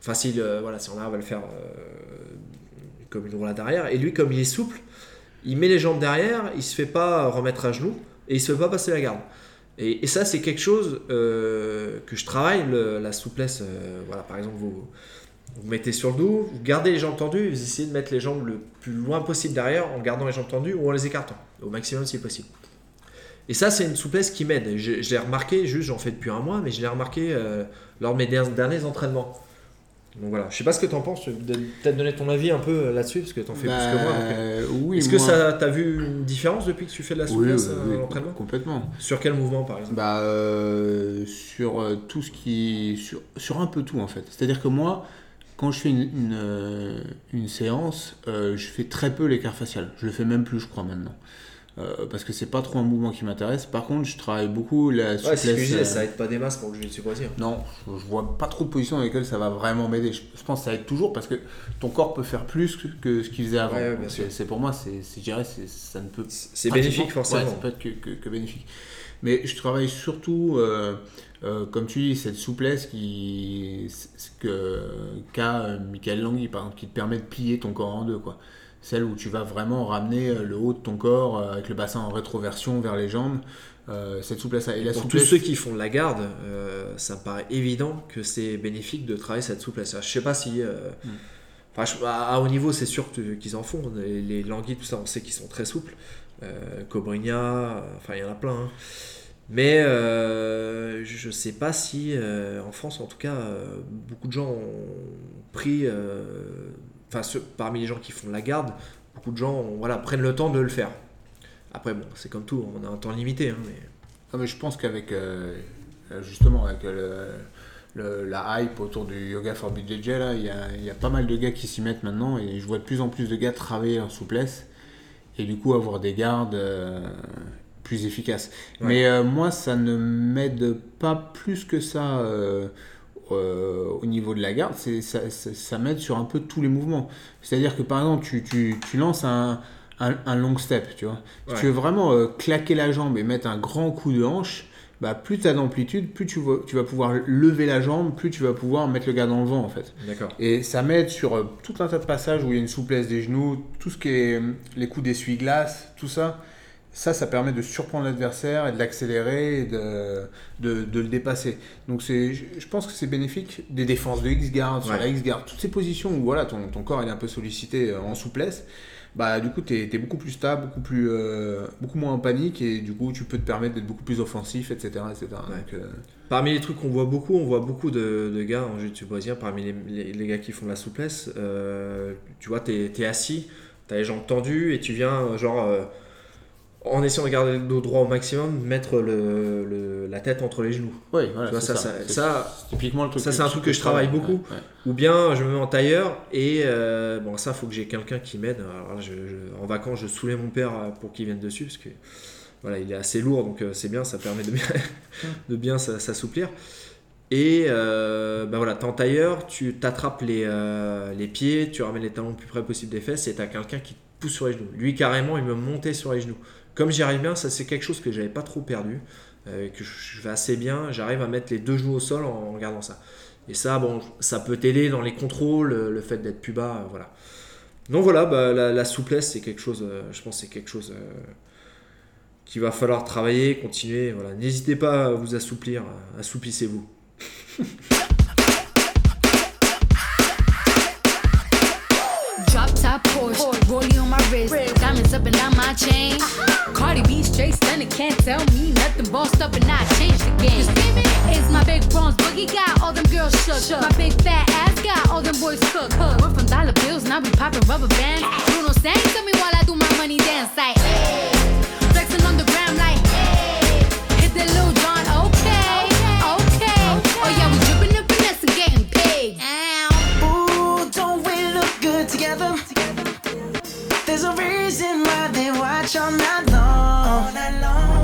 Enfin, si, voilà, si on arrive à le faire euh, comme une roulade arrière. Et lui, comme il est souple, il met les jambes derrière, il se fait pas remettre à genoux et il se fait pas passer la garde. Et, ça, c'est quelque chose que je travaille, le- la souplesse. voilà, par exemple, vous, vous mettez sur le dos, vous gardez les jambes tendues, vous essayez de mettre les jambes le plus loin possible derrière en gardant les jambes tendues ou en les écartant au maximum si possible. Et ça, c'est une souplesse qui m'aide. Je, je l'ai remarqué, juste j'en fais depuis un mois, mais je l'ai remarqué euh, lors de mes der- derniers entraînements. Donc voilà, je sais pas ce que tu en penses, peut-être donner ton avis un peu euh, là-dessus, parce que tu en fais plus que moi. donc, euh, Bah, oui, Est-ce que ça t'as vu une différence depuis que tu fais de la souplesse oui, oui, à l'entraînement? complètement. Sur quel mouvement par exemple? Bah, euh, sur euh, tout ce qui. Sur, sur un peu tout en fait. C'est-à-dire que moi, quand je fais une, une, une séance, euh, je fais très peu l'écart facial. Je le fais même plus, je crois, maintenant. Euh, parce que c'est pas trop un mouvement qui m'intéresse. Par contre, je travaille beaucoup la Ouais, souplesse. que je disais, euh, ça aide pas des masses pour le jiu-jitsu brésilien. non, je, je vois pas trop de positions dans lesquelles ça va vraiment m'aider. Je, je pense que ça aide toujours parce que ton corps peut faire plus que, que ce qu'il faisait avant. Ouais, ouais, c'est pour moi, c'est, c'est- je dirais, ça ne peut C'est bénéfique forcément. Ouais, ça peut être que, que- que bénéfique. Mais je travaille surtout, euh, euh, comme tu dis, cette souplesse qui, que, qu'a Michael Langui, par exemple, qui te permet de plier ton corps en deux. Quoi. Celle où tu vas vraiment ramener euh, le haut de ton corps euh, avec le bassin en rétroversion vers les jambes. Euh, cette souplesse Et la Pour tous ceux qui font de la garde, euh, ça me paraît évident que c'est bénéfique de travailler cette souplesse. Je sais pas si. euh, Mm. je- à, à haut niveau, c'est sûr qu'ils en font. Les, les languilles, tout ça, on sait qu'ils sont très souples. Cobrinha, enfin, il y en a plein. hein. Mais euh, je sais pas si, euh, en France en tout cas, euh, beaucoup de gens ont pris. Enfin, ceux- parmi les gens qui font de la garde, beaucoup de gens voilà, prennent le temps de le faire. Après, bon, c'est comme tout, on a un temps limité. hein, mais... Mais je pense qu'avec euh, justement avec euh, le, le- la hype autour du yoga for BJJ, là, il y a, il y a pas mal de gars qui s'y mettent maintenant et je vois de plus en plus de gars travailler leur souplesse et du coup avoir des gardes euh, plus efficaces. Ouais. Mais euh, moi, ça ne m'aide pas plus que ça euh, au niveau de la garde. C'est, ça, ça- ça m'aide sur un peu tous les mouvements. C'est-à-dire que par exemple, tu, tu- tu lances un, un, un long step, tu vois. Si tu veux vraiment euh, claquer la jambe et mettre un grand coup de hanche, bah, plus tu as d'amplitude, plus tu vas, tu vas pouvoir lever la jambe, plus tu vas pouvoir mettre le gars dans le vent en fait. D'accord. Et ça m'aide sur euh, tout un tas de passages où il y a une souplesse des genoux, tout ce qui est les coups d'essuie-glace, tout ça. Ça, ça permet de surprendre l'adversaire et de l'accélérer et de, de, de le dépasser. Donc c'est, je pense que c'est bénéfique des défenses de X-guard, sur Ouais. la X-guard, toutes ces positions où voilà, ton, ton corps il est un peu sollicité euh, en souplesse. Bah, du coup, tu es, beaucoup plus stable, beaucoup, plus, euh, beaucoup moins en panique et du coup, tu peux te permettre d'être beaucoup plus offensif, etc. etc. Ouais. Donc, euh, Parmi les trucs qu'on voit beaucoup, on voit beaucoup de, de gars en jiu-jitsu brésilien, parmi les, les- les gars qui font de la souplesse, euh, tu vois, t'es es assis, t'as les jambes tendues et tu viens, genre, en essayant de garder le dos droit au maximum, mettre le, le- la tête entre les genoux. ouais, voilà, vois, ça, ça- C'est- ça- c'est typiquement le truc. ça, c'est un truc que je travaille beaucoup. Ouais, ouais. Ou bien je me mets en tailleur et euh, bon ça faut que j'ai quelqu'un qui m'aide. Alors là, je- je- en vacances je saoulais mon père euh, pour qu'il vienne dessus parce que voilà il est assez lourd donc euh, c'est bien ça permet de bien, (laughs) de bien s'a- s'assouplir. Et euh, bah voilà, t'es en tailleur, tu t'attrapes les, euh, les pieds, tu ramènes les talons le plus près possible des fesses et t'as quelqu'un qui te pousse sur les genoux. Lui carrément il me montait sur les genoux. Comme j'y arrive bien, ça c'est quelque chose que j'avais pas trop perdu, euh, que je fais assez bien, j'arrive à mettre les deux genoux au sol en, en gardant ça. Et ça, bon, ça peut t'aider dans les contrôles, euh, le fait d'être plus bas, euh, voilà. Donc voilà, bah, la, souplesse, c'est quelque chose, je pense, c'est quelque chose qu'il va falloir travailler, continuer. Voilà, n'hésitez pas à vous assouplir, assouplissez-vous. (laughs) Porsche, rollie on my wrist, diamonds up and down my chain. Uh-huh. Cardi B straight stunning, can't tell me nothing. Bossed up and I changed the game. It's my big bronze boogie got all them girls shook. My big fat ass got all them boys cooked. We're from dollar bills, now we popping rubber bands. Bruno sang to me while I do my money dance like. Hey. Flexing on the gram like. Hey. Hit that Lil There's a reason why they watch all night long. Woo!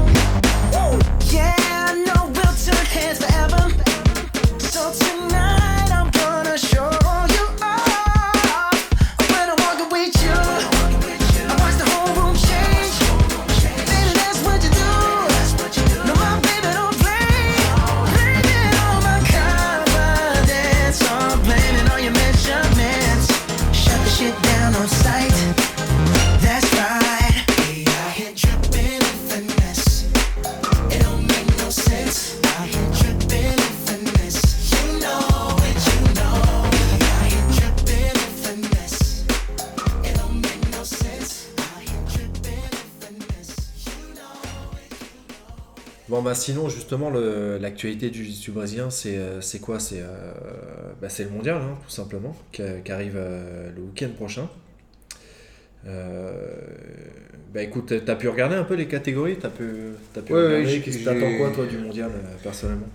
Bon bah sinon justement l'actualité du jiu-jitsu brésilien c'est euh, c'est quoi? C'est euh, bah, c'est le mondial hein, tout simplement qui, qui arrive euh, le week-end prochain. Euh, bah écoute, t'as pu regarder un peu les catégories? T'as pu, t'as pu Ouais, regarder? ouais, Qu'est-ce que j'ai- T'attends quoi toi du mondial euh, personnellement?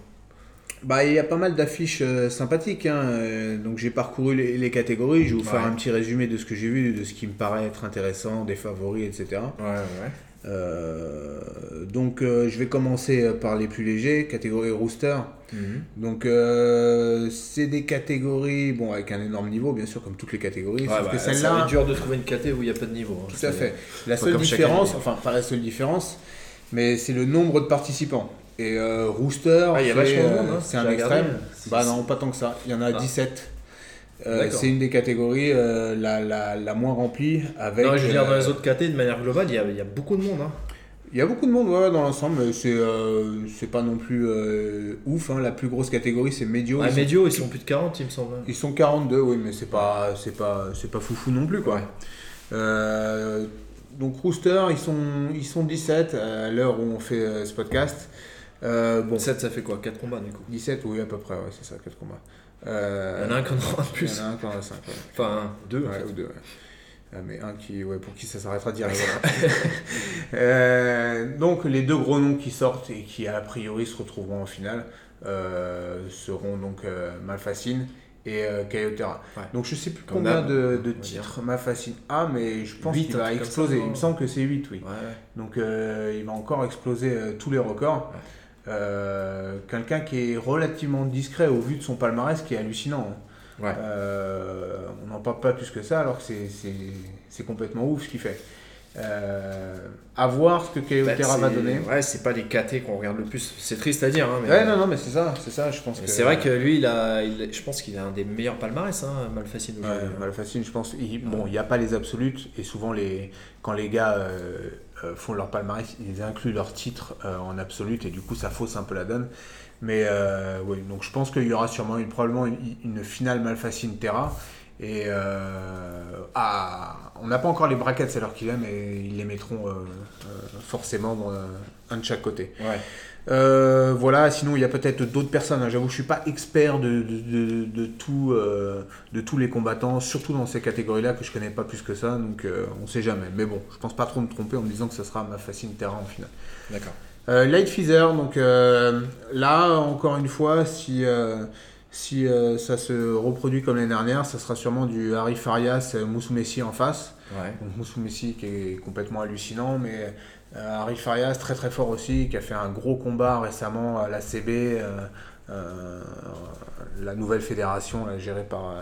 Bah, il y a pas mal d'affiches euh, sympathiques. hein, euh, donc, j'ai parcouru les, les catégories. Je vais vous faire un petit résumé de ce que j'ai vu, de ce qui me paraît être intéressant, des favoris, etc. Ouais ouais. Euh, donc euh, je vais commencer par les plus légers, catégorie rooster. Mhm. Donc euh, c'est des catégories, bon avec un énorme niveau bien sûr comme toutes les catégories, Ouais, sauf bah, que celle-là, être dur de trouver une caté où il n'y a pas de niveau. hein. tout à fait. La seule différence, enfin pas la seule différence, mais c'est le nombre de participants. Et rooster, Ah, c'est, hein, c'est un regardé. extrême. Bah non, pas tant que ça. Il y en a Ah. 17. Euh, c'est une des catégories euh, la, la, la moins remplie avec. Non, je veux dire, dans euh, les autres catés, de manière globale, il y a, il y a beaucoup de monde. Hein. Il y a beaucoup de monde ouais, dans l'ensemble, c'est euh, c'est pas non plus euh, ouf. hein. La plus grosse catégorie c'est médio. Ah, ils, sont, médio, ils sont plus de 40, il me semble. ils sont 42, oui, mais c'est pas c'est pas c'est pas foufou non plus quoi. Ouais. Euh, donc Rooster, ils sont ils sont 17 à l'heure où on fait ce podcast. Bon, 7, ça fait quoi? 4 combats du coup 17 oui à peu près, ouais, c'est ça, 4 combats. Il Euh, y en a un qui en aura il y plus. en a un qui en a 5. Enfin, deux. en Ouais, fait. ou deux, ouais. Ah, mais un qui, ouais, pour qui ça s'arrêtera direct. (laughs) voilà. Euh, donc les deux gros noms qui sortent et qui a priori se retrouveront en finale euh, seront donc euh, Malfacine et euh, Kayotera. Ouais. Donc je sais plus combien de, de titres Malfacine a, mais je pense qu'il va exploser. ça, Il me semble que c'est 8, oui. Donc euh, il va encore exploser euh, tous les records. Euh, Quelqu'un qui est relativement discret au vu de son palmarès, qui est hallucinant. hein. Ouais. Euh, on n'en parle pas plus que ça, alors que c'est- c'est c'est complètement ouf ce qu'il fait. Euh, à voir ce que Bah, Kayotera va donner. Ouais, c'est pas les KT qu'on regarde le plus. C'est triste à dire. Hein, mais Ouais, non, non, mais c'est ça, c'est ça, je pense que. C'est vrai que lui, il a, il- je pense qu'il a un des meilleurs palmarès, hein, Malfacine. Ouais. Malfacine, je pense. il- bon, il n'y a pas les absolutes, et souvent, les, quand les gars euh, euh, font leur palmarès, ils incluent leurs titres euh, en absolute, et du coup, ça fausse un peu la donne. Mais euh, oui, donc je pense qu'il y aura sûrement une, probablement une, une finale Malfacine Terra. Et ah, on n'a pas encore les brackets à l'heure qu'il est, mais ils les mettront forcément dans, un de chaque côté. Ouais. Euh, voilà, sinon il y a peut-être d'autres personnes. hein. J'avoue, je suis pas expert de, de, de, de tout, euh, de tous les combattants, surtout dans ces catégories-là que je connais pas plus que ça, donc euh, on sait jamais. Mais bon, je pense pas trop me tromper en me disant que ce sera ma facile terrain en finale. D'accord. Euh, Light Feather, donc là encore une fois, si, si ça se reproduit comme l'année dernière, ça sera sûrement du Harry Farias, Moussou Messi en face. Ouais. Donc Moussou Messi qui est complètement hallucinant, mais Harry Farias très très fort aussi, qui a fait un gros combat récemment à la CB, euh, euh, la nouvelle fédération là, gérée par euh,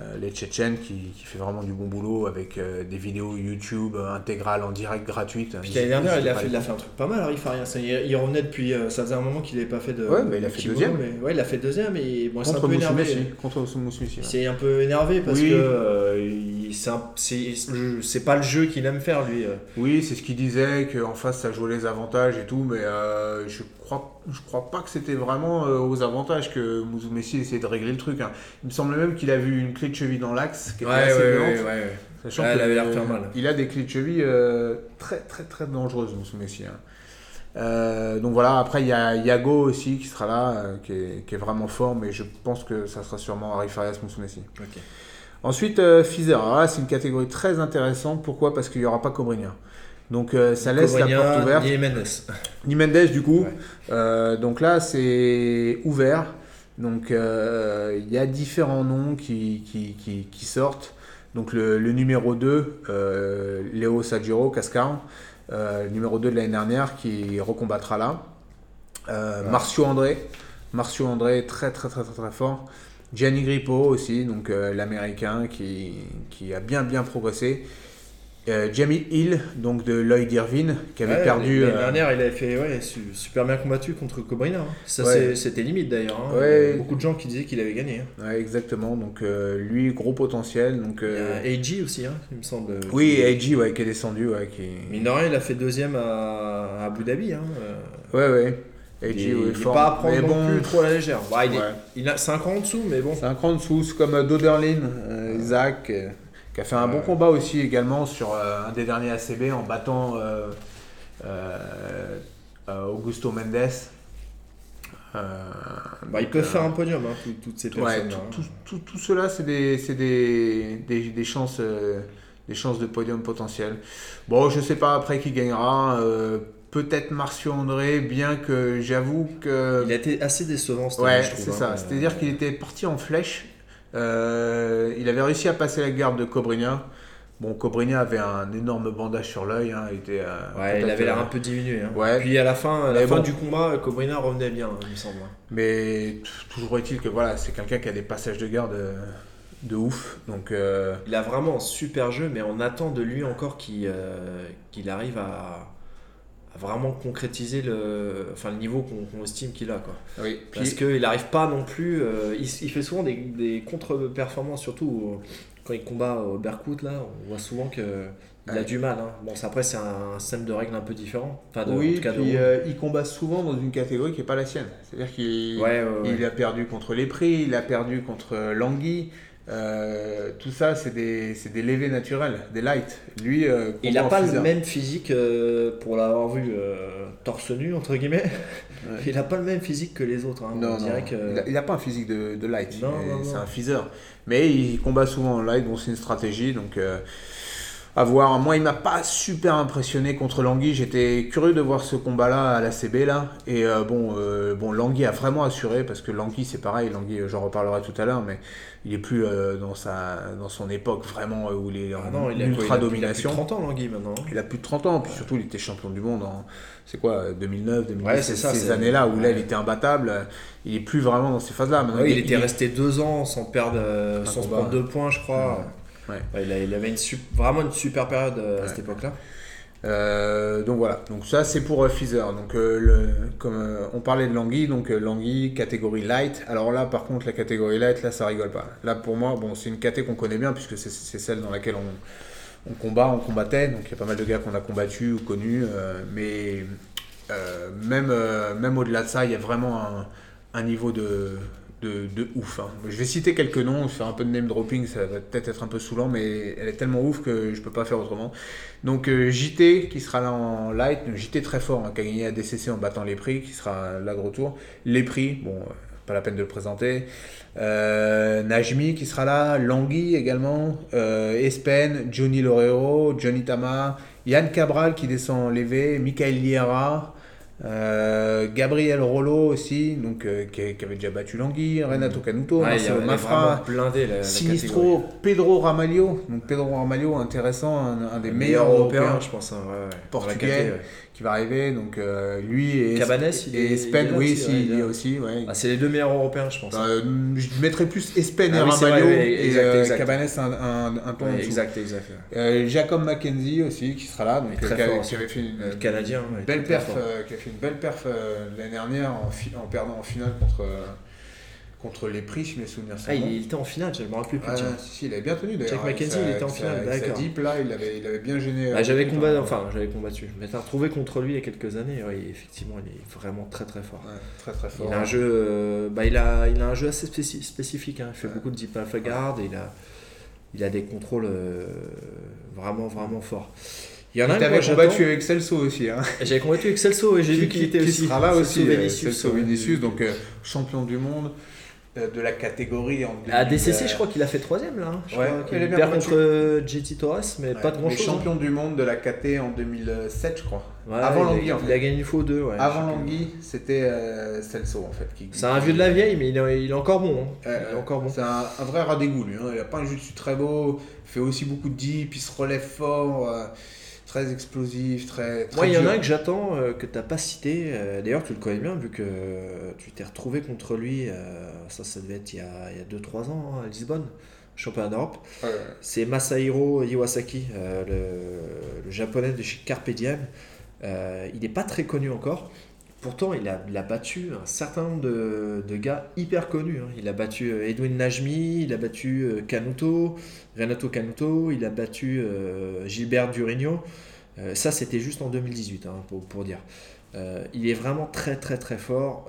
euh, les Tchétchènes, qui, qui fait vraiment du bon boulot avec euh, des vidéos YouTube euh, intégrales en direct gratuites. Puis l'année dernière, il a, fait, il a fait un truc pas mal, Harry Farias. Il, il revenait depuis. euh, Ça faisait un moment qu'il n'avait pas fait de. Ouais, mais il a fait deuxième. mais- ouais, il a fait deuxième et bon, il s'est un peu énervé. Contre Moussou Messi. Il ouais. s'est un peu énervé parce Oui. que euh, c'est pas le jeu qu'il aime faire lui. euh. Oui, c'est ce qu'il disait, qu'en face ça jouait les avantages et tout, mais euh, je crois, je crois pas que c'était vraiment euh, aux avantages que Mouzou Messi essayait de régler le truc. hein. Il me semble même qu'il a vu une clé de cheville dans l'axe qui était assez violente, sachant Ouais, avait l'air de euh, faire mal. Il a des clés de cheville euh, très très très dangereuses, Mouzou Messi. hein. Euh, donc voilà, après il y a Yago aussi qui sera là, euh, qui, est, qui est vraiment fort, mais je pense que ça sera sûrement Harry Farias Moussou Messi. Ensuite, euh, Fizer, là, c'est une catégorie très intéressante. Pourquoi? Parce qu'il n'y aura pas Cobrinha. Donc euh, ça laisse la porte ouverte. ni Mendes. Ni Mendes du coup. Ouais. Euh, donc là, c'est ouvert. Donc euh, il y a différents noms qui, qui, qui, qui sortent. Donc le, le numéro 2, euh, Léo Sajiro Cascar, le numéro 2 de l'année dernière qui recombattra là. Ouais. Marcio André. Marcio André, très très très très très fort. Gianni Grippo aussi, donc euh, l'américain qui, qui a bien bien progressé. Euh, Jamie Hill, donc de Lloyd Irvine, qui avait Ouais, perdu. L'année euh, dernière, il avait fait ouais, su- super bien combattu contre Cobrina. hein. Ça, Ouais. c'était limite d'ailleurs. hein. Ouais. Beaucoup de gens qui disaient qu'il avait gagné. hein. Exactement. Donc euh, lui, gros potentiel. Donc, Il y euh, a AJ aussi, hein, il me semble. oui, AJ, ouais, qui est descendu, ouais, qui. Mine de rien, il a fait deuxième à, à Abu Dhabi. Hein. euh. Ouais, ouais. AJ, il, ouais, est fort. pas à prendre Mais non bon, plus trop à la légère. Bah, il, est- ouais. il a 5 ans en dessous, mais bon. C'est un cran en dessous. C'est comme euh, Doderlin, euh, Isaac, euh, qui a fait un bon Ouais. combat aussi également sur euh, un des derniers ACB en battant euh, euh, euh, Augusto Mendes. Euh, Bah, ils peuvent euh, faire un podium, hein, tout- toutes ces Ouais, personnes. tout, tout, tout, tout cela, c'est des, c'est des, des, des chances, euh, des chances de podium potentielles. Bon, je sais pas après qui gagnera. Euh, Peut-être Marcio André, bien que j'avoue que. Il a été assez décevant cette Ouais, année, je trouve. c'est hein. ça. C'est-à-dire qu'il était parti en flèche. Euh, il avait réussi à passer la garde de Cobrinha. Bon, Cobrinha avait un énorme bandage sur l'œil. hein, était, euh, Ouais, il avait l'air euh, un peu diminué. hein. ouais. Puis à la fin, à la fin bon. du combat, Cobrina revenait bien, il me semble. Mais toujours est-il que voilà, c'est quelqu'un qui a des passages de garde euh, de ouf. Donc, euh, Il a vraiment un super jeu, mais on attend de lui encore qu'il euh, arrive à vraiment concrétiser le, enfin, le niveau qu'on estime qu'il a. Quoi. oui. Parce qu'il n'arrive pas non plus. euh, il, il fait souvent des, des contre-performances, surtout quand il combat au Berkut. Là, on voit souvent qu'il a Ouais. du mal. hein. Bon, après, c'est un système de règles un peu différent. Enfin, de, en oui, cas, de puis euh, il combat souvent dans une catégorie qui n'est pas la sienne. C'est-à-dire qu'il Ouais, ouais, ouais. il a perdu contre les prix, il a perdu contre euh, Langui. Euh, tout ça, c'est des, des levées naturels, des lights. Lui, euh, Il n'a pas le même physique, euh, pour l'avoir vu torse nu, entre guillemets. Ouais. (laughs) Il n'a pas le même physique que les autres. hein. Non, On non, dirait que... il, a, il a pas un physique de, de light, c'est un feezer. Mais il combat souvent en light, bon c'est une stratégie, donc à voir. Moi il m'a pas super impressionné contre Langui, j'étais curieux de voir ce combat-là à la CB là, et euh, bon, euh, bon Langui a vraiment assuré, parce que Langui c'est pareil, Langui j'en reparlerai tout à l'heure, mais il est plus euh, dans, sa, dans son époque vraiment où il est en Ah non, il a, quoi, il a- ultra il a plus de domination. 30 ans, Langui, maintenant. hein. Il a plus de 30 ans, puis surtout il était champion du monde en c'est quoi 2009, 2010, Ouais, c'est ça, ces années-là où là ouais. il était imbattable. Il est plus vraiment dans ces phases-là. Ouais, il était resté deux ans sans perdre, sans se prendre deux points, je crois. Ouais. Ouais, il, a- il avait une vraiment une super période euh, à Ouais. cette époque-là. Euh, donc voilà, donc ça c'est pour euh, Feather. Donc euh, le- comme on parlait de Langui, donc Langui catégorie light. Alors là par contre la catégorie light, là ça rigole pas. Là pour moi, bon c'est une caté qu'on connaît bien puisque c'est- celle dans laquelle on, on combat, on combattait. Donc il y a pas mal de gars qu'on a combattu ou connus, mais même même au-delà de ça, il y a vraiment un, un niveau de de, ouf. hein. Je vais citer quelques noms, faire un peu de name dropping, ça va peut-être être un peu saoulant, mais elle est tellement ouf que je peux pas faire autrement. Donc euh, JT qui sera là en light, JT très fort, hein, qui a gagné à DCC en battant les prix, qui sera là de retour. Les prix, bon, euh, pas la peine de le présenter. Euh, Najmi qui sera là, Langui également, euh, Espen, Johnny Lorero, Johnny Tama, Yann Cabral qui descend en lévé, Michael Liera, euh, Gabriel Rollo aussi, donc, euh, qui, qui avait déjà battu Langui, Renato Canuto, Ouais, Marcelo Mafra. vraiment blindé, la- la catégorie. Sinistro, Pedro Ramalho, donc Pedro Ramalho, intéressant, un, un des Le meilleurs meilleur européens, je pense. hein, ouais, Portugais. Qui va arriver, donc euh, lui et, Cabanes, il et Espen, il est là oui, aussi, si, ouais, il est aussi, ouais. Ah, c'est les deux meilleurs européens, je pense. hein. Euh, je mettrais plus Espen et Ah oui, c'est Ramalho vrai, et euh, exact. Cabanes un, un, un ton en Ouais, exact, exact. Euh, Jacob Mackenzie aussi qui sera là, donc très qui, fort qui avait fait une Canadien. belle perf, qui a fait une belle perf l'année dernière en, en perdant en finale contre contre les prix, si mes souvenirs sont Ah, il, était en finale, je me rappelle plus. Ah, si, il avait bien tenu d'ailleurs. Jack sa- il était en finale, d'accord. deep là, il avait, il avait bien gêné. Euh, j'avais beaucoup, combattu, hein. enfin j'avais combattu. Je m'étais retrouvé contre lui il y a quelques années. et effectivement, il est vraiment très très fort. Ouais, très très fort. Il a un jeu, euh, bah, il a, il a un jeu assez spéci- spécifique. hein. Il fait Ouais. beaucoup de deep alpha guard. Et il a, il a des contrôles euh, vraiment vraiment forts. Il y en a moi, combattu avec Celso aussi. Hein. (laughs) J'avais combattu avec Celso et j'ai vu qu'il était qui aussi. sera là aussi. Vinicius, Celso. Vinicius, donc champion du monde de la catégorie en À 2000, DCC, euh, je crois qu'il a fait troisième là. hein. Je Ouais, crois il perd contre euh, JT Torres, mais ouais, pas de grand chose. champion du monde de la KT en 2007, je crois. Avant Langui, en Il a gagné une fois ou deux. Avant. Langui, c'était euh, Celso en fait. qui- C'est un vieux de la vieille, mais il est, il est encore bon. hein. Euh, il est encore bon. C'est un, un vrai rat d'égout lui. hein. Il a pas un jeu dessus très beau. Il fait aussi beaucoup de deep. Il se relève fort. Très explosif. Très. très Moi, il y en a un que j'attends euh, que t'as pas cité. euh, D'ailleurs, tu le connais bien vu que euh, tu t'es retrouvé contre lui. euh, ça, ça devait être il y a, il y a 2-3 ans hein, à Lisbonne, championnat d'Europe. Ouais. C'est Masahiro Iwasaki, le, le japonais de chez Carpe Diem. Il n'est pas très connu encore. Pourtant, il a, battu un certain nombre de, gars hyper connus. hein. Il a battu euh, Edwin Najmi, il a battu euh, Canuto, Renato Canuto, il a battu euh, Gilbert Durigno. Ça, c'était juste en 2018, hein, pour, dire. Il est vraiment très très très fort.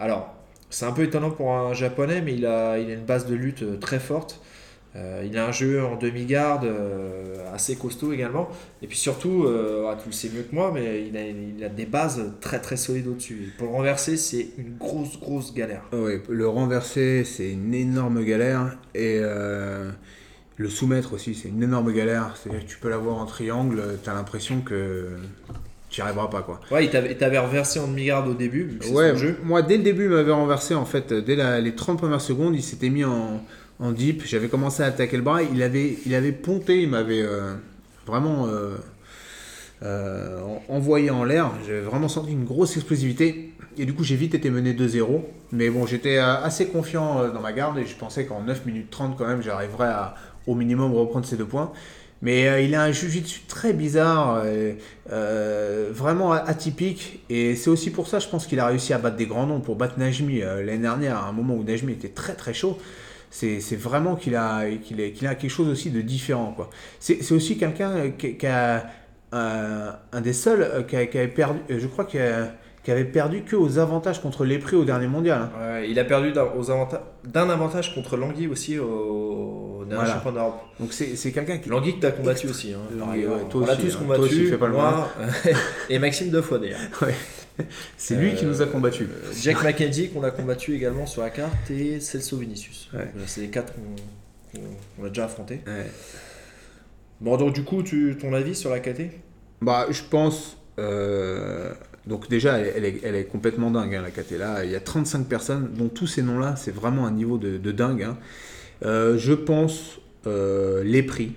Alors, c'est un peu étonnant pour un japonais, mais il a, une base de lutte très forte. Euh, il a un jeu en demi-garde euh, assez costaud également. Et puis surtout, euh, ah, tu le sais mieux que moi, mais il a, il a des bases très très solides au-dessus. Pour le renverser, c'est une grosse grosse galère. Ouais, le renverser, c'est une énorme galère. Et le soumettre aussi, c'est une énorme galère. C'est-à-dire que tu peux l'avoir en triangle, tu as l'impression que tu n'y arriveras pas. quoi. Ouais, il t'avait renversé en demi-garde au début, vu que c'est Ouais, jeu. moi dès le début, il m'avait renversé en fait. Dès la- les 30 premières secondes, il s'était mis en, en deep. J'avais commencé à attaquer le bras. Il avait, il avait ponté, il m'avait euh, vraiment euh, euh, envoyé en l'air. J'avais vraiment senti une grosse explosivité. Et du coup, j'ai vite été mené 2-0. Mais bon, j'étais assez confiant dans ma garde et je pensais qu'en 9 minutes 30, quand même, j'arriverais à au minimum reprendre ces deux points. Mais il a un jujitsu très bizarre, vraiment atypique. Et c'est aussi pour ça, je pense qu'il a réussi à battre des grands noms. Pour battre Najmi l'année dernière, à un moment où Najmi était très très chaud, c'est vraiment qu'il a, qu'il qu'il a quelque chose aussi de différent. quoi. C'est aussi quelqu'un euh, qui, qui a euh, un des seuls euh, qui, a- qui avait perdu, euh, je crois, qui, a- qui avait perdu que aux avantages contre les prix au dernier mondial. hein. Ouais, il a perdu d'un aux avanta- d'un avantage contre Langui aussi au, dernier Voilà. championnat d'Europe. Donc c'est quelqu'un qui. Langui que tu as combattu aussi. Hein, Langui, ouais, toi On l'a tous hein. combattu. Toi aussi, fais pas le moi, (laughs) et Maxime deux fois d'ailleurs. (laughs) C'est lui qui nous a combattus. Euh, Jack McKenzie qu'on a combattu également sur la carte et Celso Vinicius. Ouais. Voilà, C'est les quatre qu'on a déjà affrontés. Ouais. Bon donc du coup tu, ton avis sur la KT Bah, je pense. euh, donc, déjà, elle, elle est, elle est complètement dingue, hein, la KT. Là, il y a 35 personnes, dont tous ces noms-là, c'est vraiment un niveau de, de dingue. hein. Euh, je pense euh, les prix.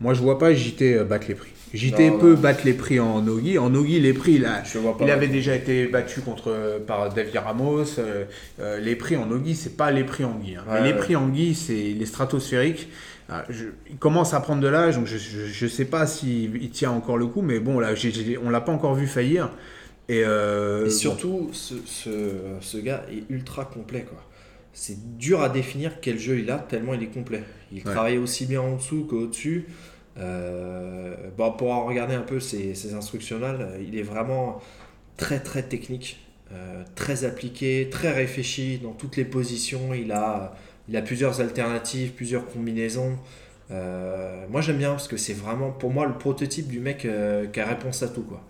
Moi, je vois pas JT euh, battre les prix. JT Non, peut non. battre les prix en Nogi. En Nogi, les prix, là, Je vois pas. il avait déjà été battu contre, par David Ramos. euh, euh, les prix en Nogi, c'est pas les prix en Gui. hein. Ouais, les ouais. prix en Gui, c'est les stratosphériques. Je- il commence à prendre de l'âge, donc je, je sais pas s'il il tient encore le coup, mais bon, là, on l'a pas encore vu faillir. Et, euh, Et bon. surtout, ce, ce, ce gars est ultra complet. quoi. C'est dur à définir quel jeu il a, tellement il est complet. Il Ouais. travaille aussi bien en dessous qu'au-dessus. Euh, bon, pour en regarder un peu ses, ses instructionnels, il est vraiment très très technique, euh, très appliqué, très réfléchi dans toutes les positions. Il a, il a plusieurs alternatives, plusieurs combinaisons. Euh, moi j'aime bien parce que c'est vraiment pour moi le prototype du mec euh, qui a réponse à tout. Quoi.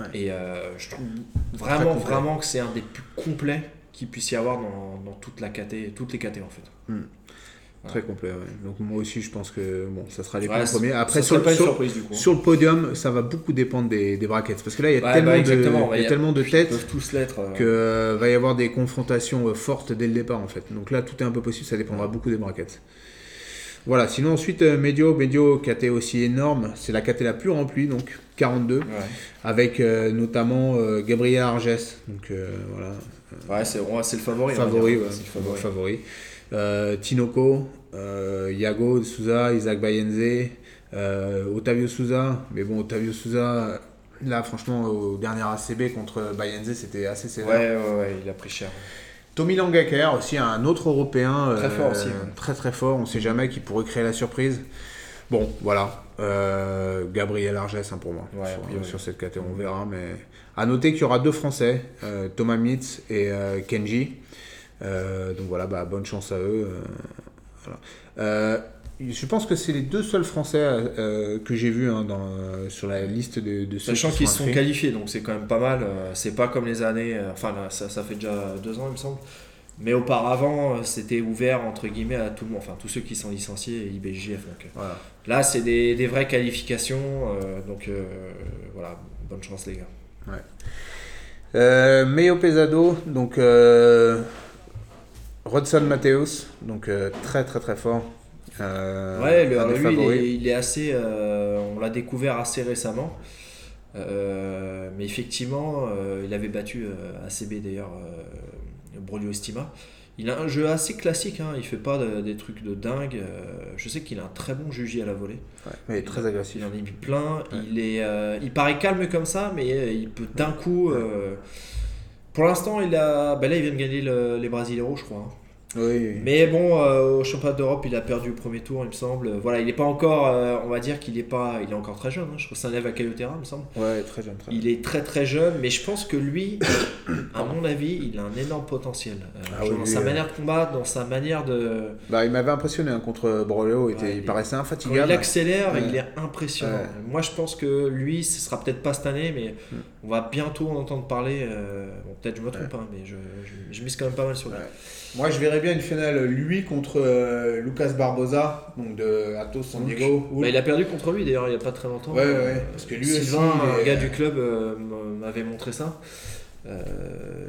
Ouais. Et euh, je trouve vraiment, vraiment que c'est un des plus complets qu'il puisse y avoir dans, dans toute la KT, toutes les KT en fait. Très complet, ouais. Donc moi aussi, je pense que bon, ça sera les Ouais, premiers. Après, sur, une sur- le podium, ça va beaucoup dépendre des, des brackets. Parce que là, il y a Ouais, tellement, bah, de, ouais, il y a tellement de têtes tous l'être. euh, que euh, va y avoir des confrontations euh, fortes dès le départ, en fait. Donc là, tout est un peu possible, ça dépendra beaucoup des brackets. Voilà, sinon ensuite, Medio, Medio, KT aussi énorme. C'est la KT la plus remplie, donc 42. Ouais, Avec euh, notamment euh, Gabriel Arges. Donc voilà, ouais c'est c'est le favori. favori, ouais, C'est le favori. favori. Euh, Tinoco, euh, Iago Souza, Isaac Bayenze, euh, Otavio Souza. Mais bon, Otavio Souza, là, franchement, au dernier ACB contre Bayenze, c'était assez sévère. Ouais, ouais, ouais, il a pris cher. Tommy Langaker, aussi un autre Européen. Très euh, fort aussi, ouais. Très très fort, on sait jamais qui pourrait créer la surprise. Bon, voilà. Euh, Gabriel Arges hein, pour moi. Ouais, sur, cette catégorie, on verra. Mais à noter qu'il y aura deux Français, euh, Thomas Mitz et euh, Kenji. Euh, donc voilà, bah, bonne chance à eux. Euh, voilà. Euh, je pense que c'est les deux seuls Français euh, que j'ai vus hein, dans, euh, sur la liste de, de ceux Sachant qui qu'ils sont inscrits. qualifiés, donc c'est quand même pas mal. euh, C'est pas comme les années. euh, Enfin, là, ça, ça fait déjà deux ans, il me semble. Mais auparavant, euh, c'était ouvert entre guillemets à tout le monde, enfin tous ceux qui sont licenciés et IBJF. Donc euh, Voilà. là, c'est des, des vraies qualifications. euh, donc euh, voilà, bonne chance les gars. Euh, Meo Pesado, donc euh, Rodson Mateus, donc euh, très très très fort. Euh, Ouais, le, lui, il est, il est assez. euh, on l'a découvert assez récemment. Euh, mais effectivement, il avait battu ACB d'ailleurs, Brolio Estima. Il a un jeu assez classique, hein, il fait pas de- des trucs de dingue. je sais qu'il a un très bon juji à la volée. Ouais, il est très agressif. Il en a mis plein. Ouais. Il, est, il paraît calme comme ça, mais il peut d'un coup. pour l'instant, il a. ben là, il vient de gagner le- les Brasileiros, je crois. hein. Oui, Mais bon, euh, au championnat d'Europe, il a perdu le premier tour, il me semble. Voilà, il n'est pas encore, euh, on va dire qu'il est pas, il est encore très jeune. hein. Je crois que c'est un élève à Caillotera, il me semble. ouais, très jeune. Très jeune. Il est très très jeune, mais je pense que lui, à mon avis, il a un énorme potentiel. Euh, Ah oui, dans lui, sa euh. manière de combattre, dans sa manière de. Bah, il m'avait impressionné hein, contre Broleo, il, Ouais, il paraissait Quand infatigable. il accélère, Ouais. il est impressionnant. Ouais. Moi, je pense que lui, ce sera peut-être pas cette année, mais Hmm. on va bientôt en entendre parler. bon, peut-être je me trompe, hein, mais je, je, je mise quand même pas mal sur lui. Moi, je verrais bien une finale lui contre euh, Lucas Barbosa, donc de Atos San. Diego. Bah, il a perdu contre lui d'ailleurs il n'y a pas très longtemps. Ouais, ouais, Euh, parce que lui Sylvain, aussi, un gars du club, euh, m'avait montré ça. Euh,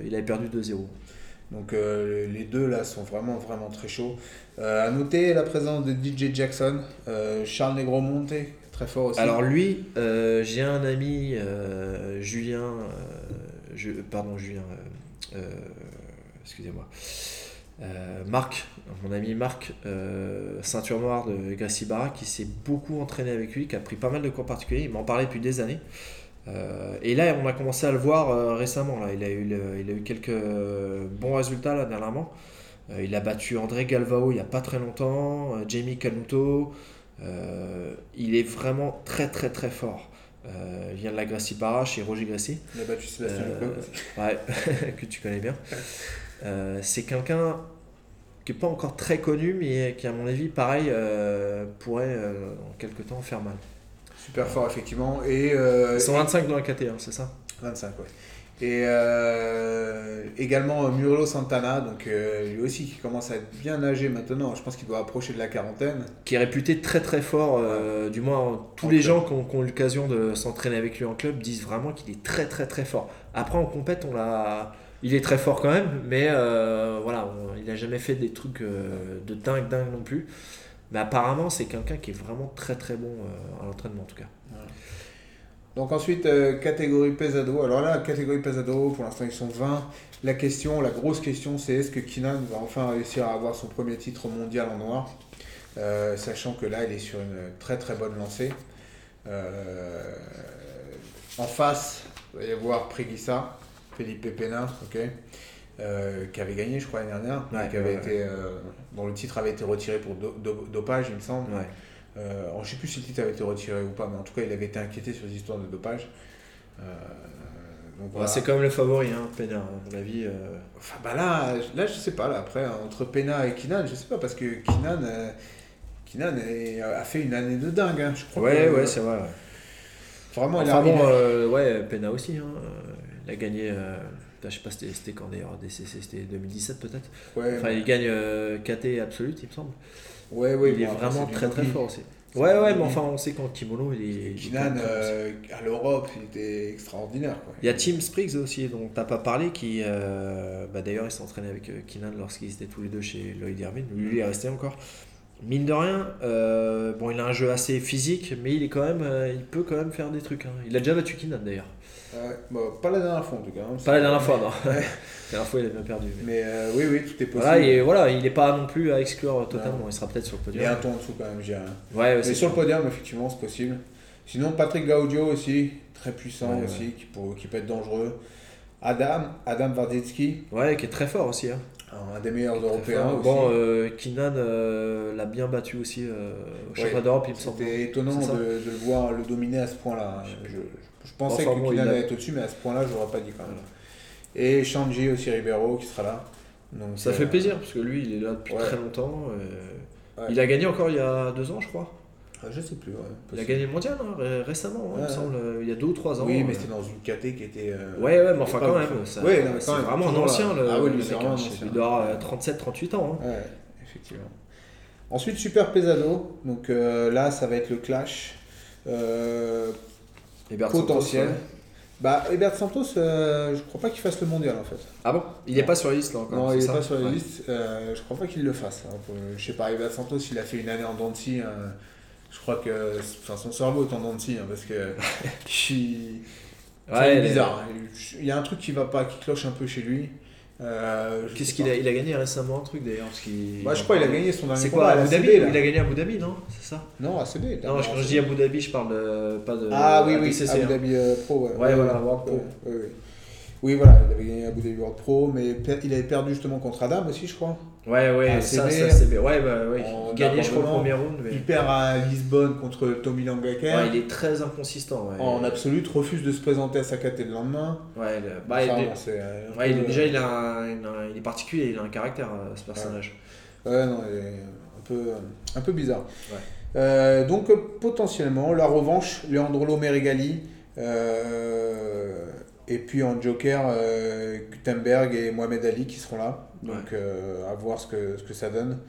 il avait perdu 2-0. Donc euh, les deux là sont vraiment vraiment très chauds. Euh, à noter la présence de DJ Jackson, euh, Charles Negromonte, très fort aussi. Alors lui, euh, j'ai un ami, euh, Julien, euh, je- pardon Julien, euh, euh, excusez-moi, Euh, Marc, mon ami Marc, euh, ceinture noire de Gracie Barra, qui s'est beaucoup entraîné avec lui, qui a pris pas mal de cours particuliers, il m'en parlait depuis des années. Euh, et là, on a commencé à le voir récemment. Là. Il, a eu le- il a eu quelques bons résultats là, dernièrement. Il a battu André Galvao il n'y a pas très longtemps, Jamie Canuto. Il est vraiment très très très fort. Il vient de la Gracie Barra chez Roger Gracie. Il a battu Sébastien Leclerc. Ouais, (laughs) que tu connais bien. Euh, c'est quelqu'un qui n'est pas encore très connu, mais qui, à mon avis, pareil, euh, pourrait euh, en quelque temps faire mal. Super fort effectivement. Et Ils sont 25 dans la KT1, c'est ça? 25 ouais. Et euh, également Murilo Santana, donc euh, lui aussi qui commence à être bien âgé maintenant. Je pense qu'il doit approcher de la quarantaine. Qui est réputé très très fort, euh, du moins tous En les club. gens qui ont, qui ont eu l'occasion de s'entraîner avec lui en club disent vraiment qu'il est très très très fort. Après en compète, on l'a... Il est très fort quand même, mais euh, voilà, il n'a jamais fait des trucs euh, de dingue dingue non plus. Mais apparemment, c'est quelqu'un qui est vraiment très très bon euh, à l'entraînement en tout cas. Donc ensuite, catégorie pesado. Alors là, catégorie pesado, pour l'instant ils sont 20. La question, la grosse question, c'est est-ce que Kinan va enfin réussir à avoir son premier titre mondial en noir Sachant que là, il est sur une très très bonne lancée. En face, il va y avoir Preguissa, Felipe Pena, ok euh, qui avait gagné, je crois, l'année dernière, Ouais, qui avait ouais, été, euh, dont le titre avait été retiré pour do- do- dopage, il me semble. Ouais. Euh, alors, je sais plus si le titre avait été retiré ou pas, mais en tout cas, il avait été inquiété sur les histoires de dopage. Donc Ouais, voilà. c'est quand même le favori, hein, Pena, à mon avis. Enfin, bah là, là, je sais pas. Là, après, entre Pena et Kinan, je sais pas parce que Kinan, Kinan est- a fait une année de dingue. hein. Je crois Ouais, que, ouais, c'est vrai. Vraiment, il a- bon, il a- ouais, Pena aussi. Hein. Il a gagné, euh, je sais pas c'était quand d'ailleurs, DCC, c'était 2017 peut-être. ouais, Enfin, il gagne euh, KT absolute, il me semble. ouais, ouais, il est bon, vraiment très très fort aussi. Ouais, ouais, mais enfin, on sait qu'en kimono, il est. Kinan, euh, à l'Europe, il était extraordinaire. Quoi. Il y a Tim Spriggs aussi, dont t'as pas parlé, qui euh, bah, d'ailleurs il s'est entraîné avec euh, Keenan lorsqu'ils étaient tous les deux chez Lloyd Irvine. Lui, il est resté encore. Mine de rien, euh, bon, il a un jeu assez physique, mais il est quand même, il peut quand même faire des trucs. hein. Il a déjà battu Keenan d'ailleurs. Bah, pas la dernière fois en tout cas. hein. Pas la dernière fois, non. (laughs) la dernière fois, il a bien perdu. mais- Mais euh, oui, oui, tout est possible. Voilà, et voilà, il n'est pas non plus à exclure totalement. Il sera peut-être sur le Il y a podium. un ton en dessous quand même, j'ai un. Ouais, Mais sur le podium, effectivement, c'est possible. Sinon, Patrick Gaudio aussi, très puissant Ouais, aussi, Qui, pour- qui peut être dangereux. Adam, Adam Varditsky, Ouais, qui est très fort aussi. Hein. un des meilleurs européens aussi. Bon, euh, Keenan euh, l'a bien battu aussi euh, au championnat Ouais, d'Europe, il me semble. C'était étonnant de, de le voir le dominer à ce point-là. Je. Je pensais Enfin que bon, allait être au-dessus, mais à ce point-là, je l'aurais pas dit quand même. Et Shanji aussi Ribeiro qui sera là. Donc, Ça euh, fait plaisir, parce que lui, il est là depuis ouais. très longtemps. euh, Ouais. Il a gagné encore il y a deux ans, je crois. ah, Je sais plus, ouais. Il a gagné le mondial hein, ré- récemment, hein, il me semble, euh, il y a deux ou trois ans. Oui, mais euh. c'était dans une KT qui était. euh, Ouais, ouais, mais enfin quand même. ça- Ouais, non, c'est vraiment un ancien. Le, Ah oui, lui, le c'est mec, vraiment hein. un ancien. Il doit avoir Ouais. 37-38 ans. hein. Ouais, effectivement. Ensuite, Super Pesado. Donc euh, là, ça va être le clash Hubert potentiel. Santos, ouais. Bah, Hubert Santos, euh, je crois pas qu'il fasse le mondial en fait. Ah bon? Il n'est pas sur la liste là encore. non, il est ça pas sur la Ouais. liste. euh, je crois pas qu'il le fasse. hein. Je sais pas, Hubert Santos, il a fait une année en Dancy. je crois que enfin, son cerveau est en Dancy hein, parce que (laughs) Ouais, est les- bizarre. Il y a un truc qui va pas, qui cloche un peu chez lui. Euh, Qu'est-ce qu'il a Il a gagné récemment un truc d'ailleurs. Bah, je crois qu'il a gagné son dernier C'est quoi à Abu Dhabi CB. Il a gagné à Abu Dhabi, non C'est ça Non, il a Non, quand à je dis Abu Dhabi, je parle de, pas de. Ah oui, oui, Abu hein. Dhabi euh, Pro. Ouais, Ouais, voilà, World Pro. Ouais, ouais, ouais. Oui, voilà, il avait gagné Abu Dhabi World Pro, mais il avait perdu justement contre Adam aussi, je crois. Ouais, ouais, Ah, ça, c'est ça c'est bien. Ouais, bah, ouais. Il gagnait, je crois, le premier round. Mais... Il perd à Lisbonne contre Tommy Langaker. Ouais, il est très inconsistant. Ouais, En absolu, refuse de se présenter à sa KT le lendemain. Ouais, le- bah, Enfin, il, ouais, est, déjà, il, a un- il est particulier, il a un caractère, euh, ce personnage. Ouais, non, il est un peu, un peu bizarre. Euh, donc, euh, potentiellement, la revanche, Leandrolo Meregali. euh, et puis en joker, euh, Gutenberg et Mohamed Ali qui seront là. Donc, euh, à voir ce que, ce que ça donne.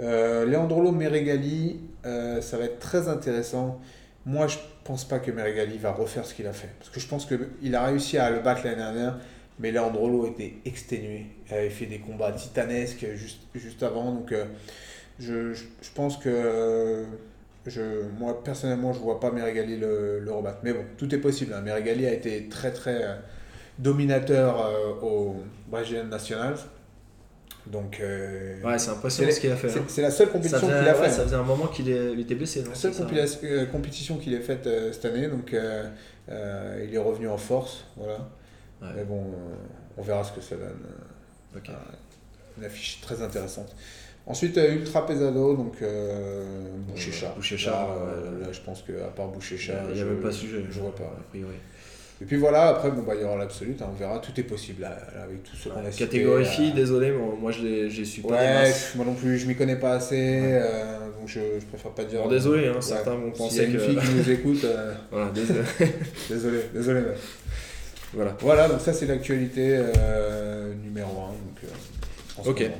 Euh, Leandrolo Meregali, ça va être très intéressant. Moi, je pense pas que Meregali va refaire ce qu'il a fait. Parce que je pense qu'il a réussi à le battre l'année dernière. mais Leandrolo était exténué. Il avait fait des combats titanesques juste, juste avant. Donc, je, je, je pense que. Je, moi, personnellement, je vois pas Meregali le, le rebattre. Mais bon, tout est possible. Hein. Meregali a été très, très euh, dominateur euh, au Brazilian National. Donc, euh, Ouais, c'est impressionnant ce qu'il a fait. c'est hein. c'est la seule compétition qu'il a ouais, fait. ça faisait un moment qu'il est- il était blessé. non La seule compila- euh, compétition qu'il ait faite cette année, donc il est revenu en force, voilà. Ouais. Mais bon, on verra ce que ça donne. Une affiche très intéressante. Ensuite, euh, Ultra Pesado, donc euh, Là, ouais, euh, ouais. là, je pense qu'à part Il Boucher-Chat, n'y je- a même pas sujet. Je vois pas. A priori. Et puis voilà, après, bon, bah, il y aura l'absolute, hein, on verra, tout est possible là, là, avec tout ce qu'on a cité, Catégorie euh, fille, désolé, mais moi je je suis pas. Ouais, moi non plus, je m'y connais pas assez, euh, donc je, je préfère pas dire. Bon, désolé, hein, Ouais. certains vont S'il y a penser une que. fille qui nous écoute, euh, (laughs) Voilà, désolé. (laughs) désolé, désolé. voilà. Voilà, donc ça c'est l'actualité numéro 1. Donc, Ok. moment.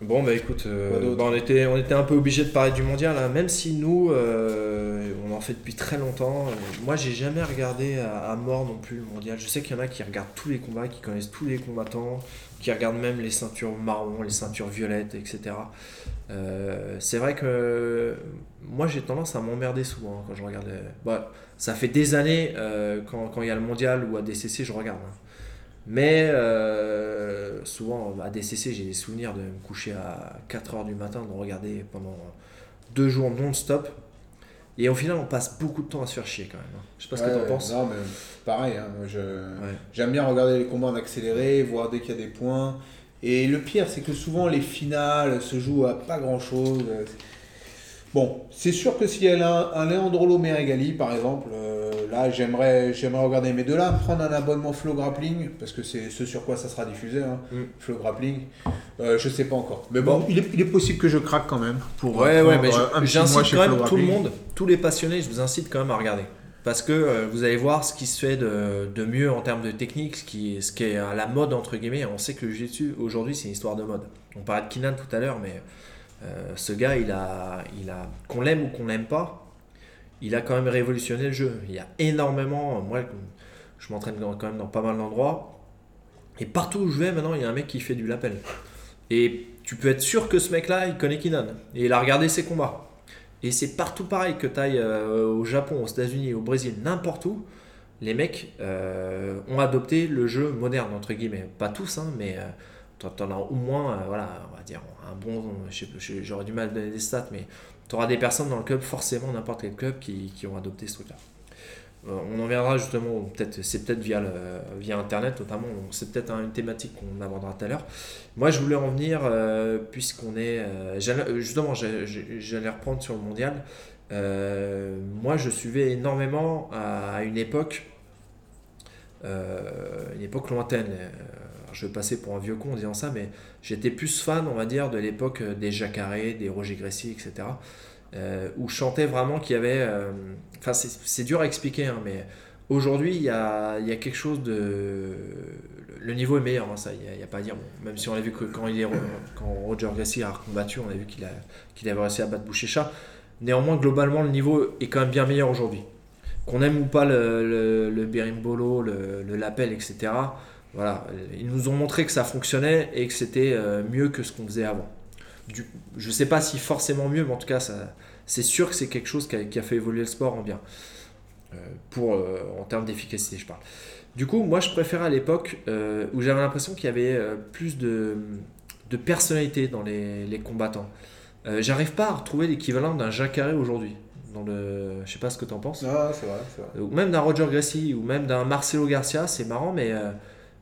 Bon, bah écoute, euh, bah, on, était, on était un peu obligé de parler du mondial, hein, même si nous, euh, on en fait depuis très longtemps. Euh, moi, j'ai jamais regardé à, à mort non plus le mondial. Je sais qu'il y en a qui regardent tous les combats, qui connaissent tous les combattants, qui regardent même les ceintures marron, les ceintures violettes, etc. Euh, c'est vrai que moi, j'ai tendance à m'emmerder souvent hein, quand je regarde. bah, ça fait des années, quand quand il y a le mondial ou à DCC, je regarde. hein. Mais euh, souvent, à DCC, j'ai des souvenirs de me coucher à 4h du matin, de regarder pendant deux jours non-stop. Et au final, on passe beaucoup de temps à se faire chier quand même. hein. Je sais pas ce que t'en ouais, penses. Non, mais pareil, hein, Ouais. j'aime bien regarder les combats en accéléré, voir dès qu'il y a des points. Et le pire, c'est que souvent les finales se jouent à pas grand chose. Bon, c'est sûr que s'il y a un, un Leandrolo Meregali, par exemple, euh, là j'aimerais, j'aimerais regarder. Mais de là, prendre un abonnement Flow Grappling, parce que c'est ce sur quoi ça sera diffusé, hein, Mm. Flow Grappling, euh, je sais pas encore. Mais bon, il est, il est possible que je craque quand même. Pour Ouais, ouais, mais je- un petit mois j'incite chez quand Flow même tout le monde, tous les passionnés, je vous incite quand même à regarder. Parce que euh, vous allez voir ce qui se fait de, de mieux en termes de technique, ce qui, est- ce qui est à la mode entre guillemets. On sait que le jiu-jitsu aujourd'hui c'est une histoire de mode. On parlait de Kinan tout à l'heure, mais euh, ce gars, il a, qu'on l'aime ou qu'on l'aime pas, il a quand même révolutionné le jeu. Il y a énormément, moi je m'entraîne quand même dans pas mal d'endroits, et partout où je vais maintenant, il y a un mec qui fait du lapel. Et tu peux être sûr que ce mec-là, il connaît Kinan. Et il a regardé ses combats. Et c'est partout pareil, que tu ailles au Japon, aux États-Unis, au Brésil, n'importe où. Les mecs euh, ont adopté le jeu moderne, entre guillemets. Pas tous, hein, mais euh, t'en as au moins, euh, voilà, un bon. J'aurais du mal à donner des stats, mais tu auras des personnes dans le club, forcément, n'importe quel club, qui, qui ont adopté ce truc-là. Euh, on en viendra justement, peut-être, c'est peut-être via, via Internet notamment, c'est peut-être un- une thématique qu'on abordera tout à l'heure. Moi, je voulais en venir, euh, puisqu'on est. euh, justement, j'allais reprendre sur le mondial. Moi, je suivais énormément à, une époque, une époque lointaine. Euh, je vais passer pour un vieux con en disant ça, mais j'étais plus fan, on va dire, de l'époque des Jacaré, des Roger Grécy, etc. euh, où je chantais vraiment qu'il y avait. euh, Enfin, c'est dur à expliquer, hein, mais aujourd'hui, il y a, quelque chose de. Le niveau est meilleur, hein, ça, il n'y a, pas à dire. Même si on a vu que quand, Roger Gracie a combattu, on a vu qu'il avait réussi à battre Boucher-Chat. Néanmoins, globalement, le niveau est quand même bien meilleur aujourd'hui. Qu'on aime ou pas le, le, berimbolo, le lapel, etc. Voilà, ils nous ont montré que ça fonctionnait et que c'était euh, mieux que ce qu'on faisait avant. Du, je sais pas si forcément mieux, mais en tout cas, c'est sûr que c'est quelque chose qui a, qui a fait évoluer le sport en bien. Euh, pour, euh, en termes d'efficacité, je parle. Du coup, moi, je préférais à l'époque euh, où j'avais l'impression qu'il y avait plus de, de personnalité dans les, les combattants. J'arrive pas à retrouver l'équivalent d'un Jacare aujourd'hui. Dans le, je sais pas ce que tu en penses. Ah, c'est vrai, vrai. Ou même d'un Roger Gracie ou même d'un Marcelo Garcia, c'est marrant, mais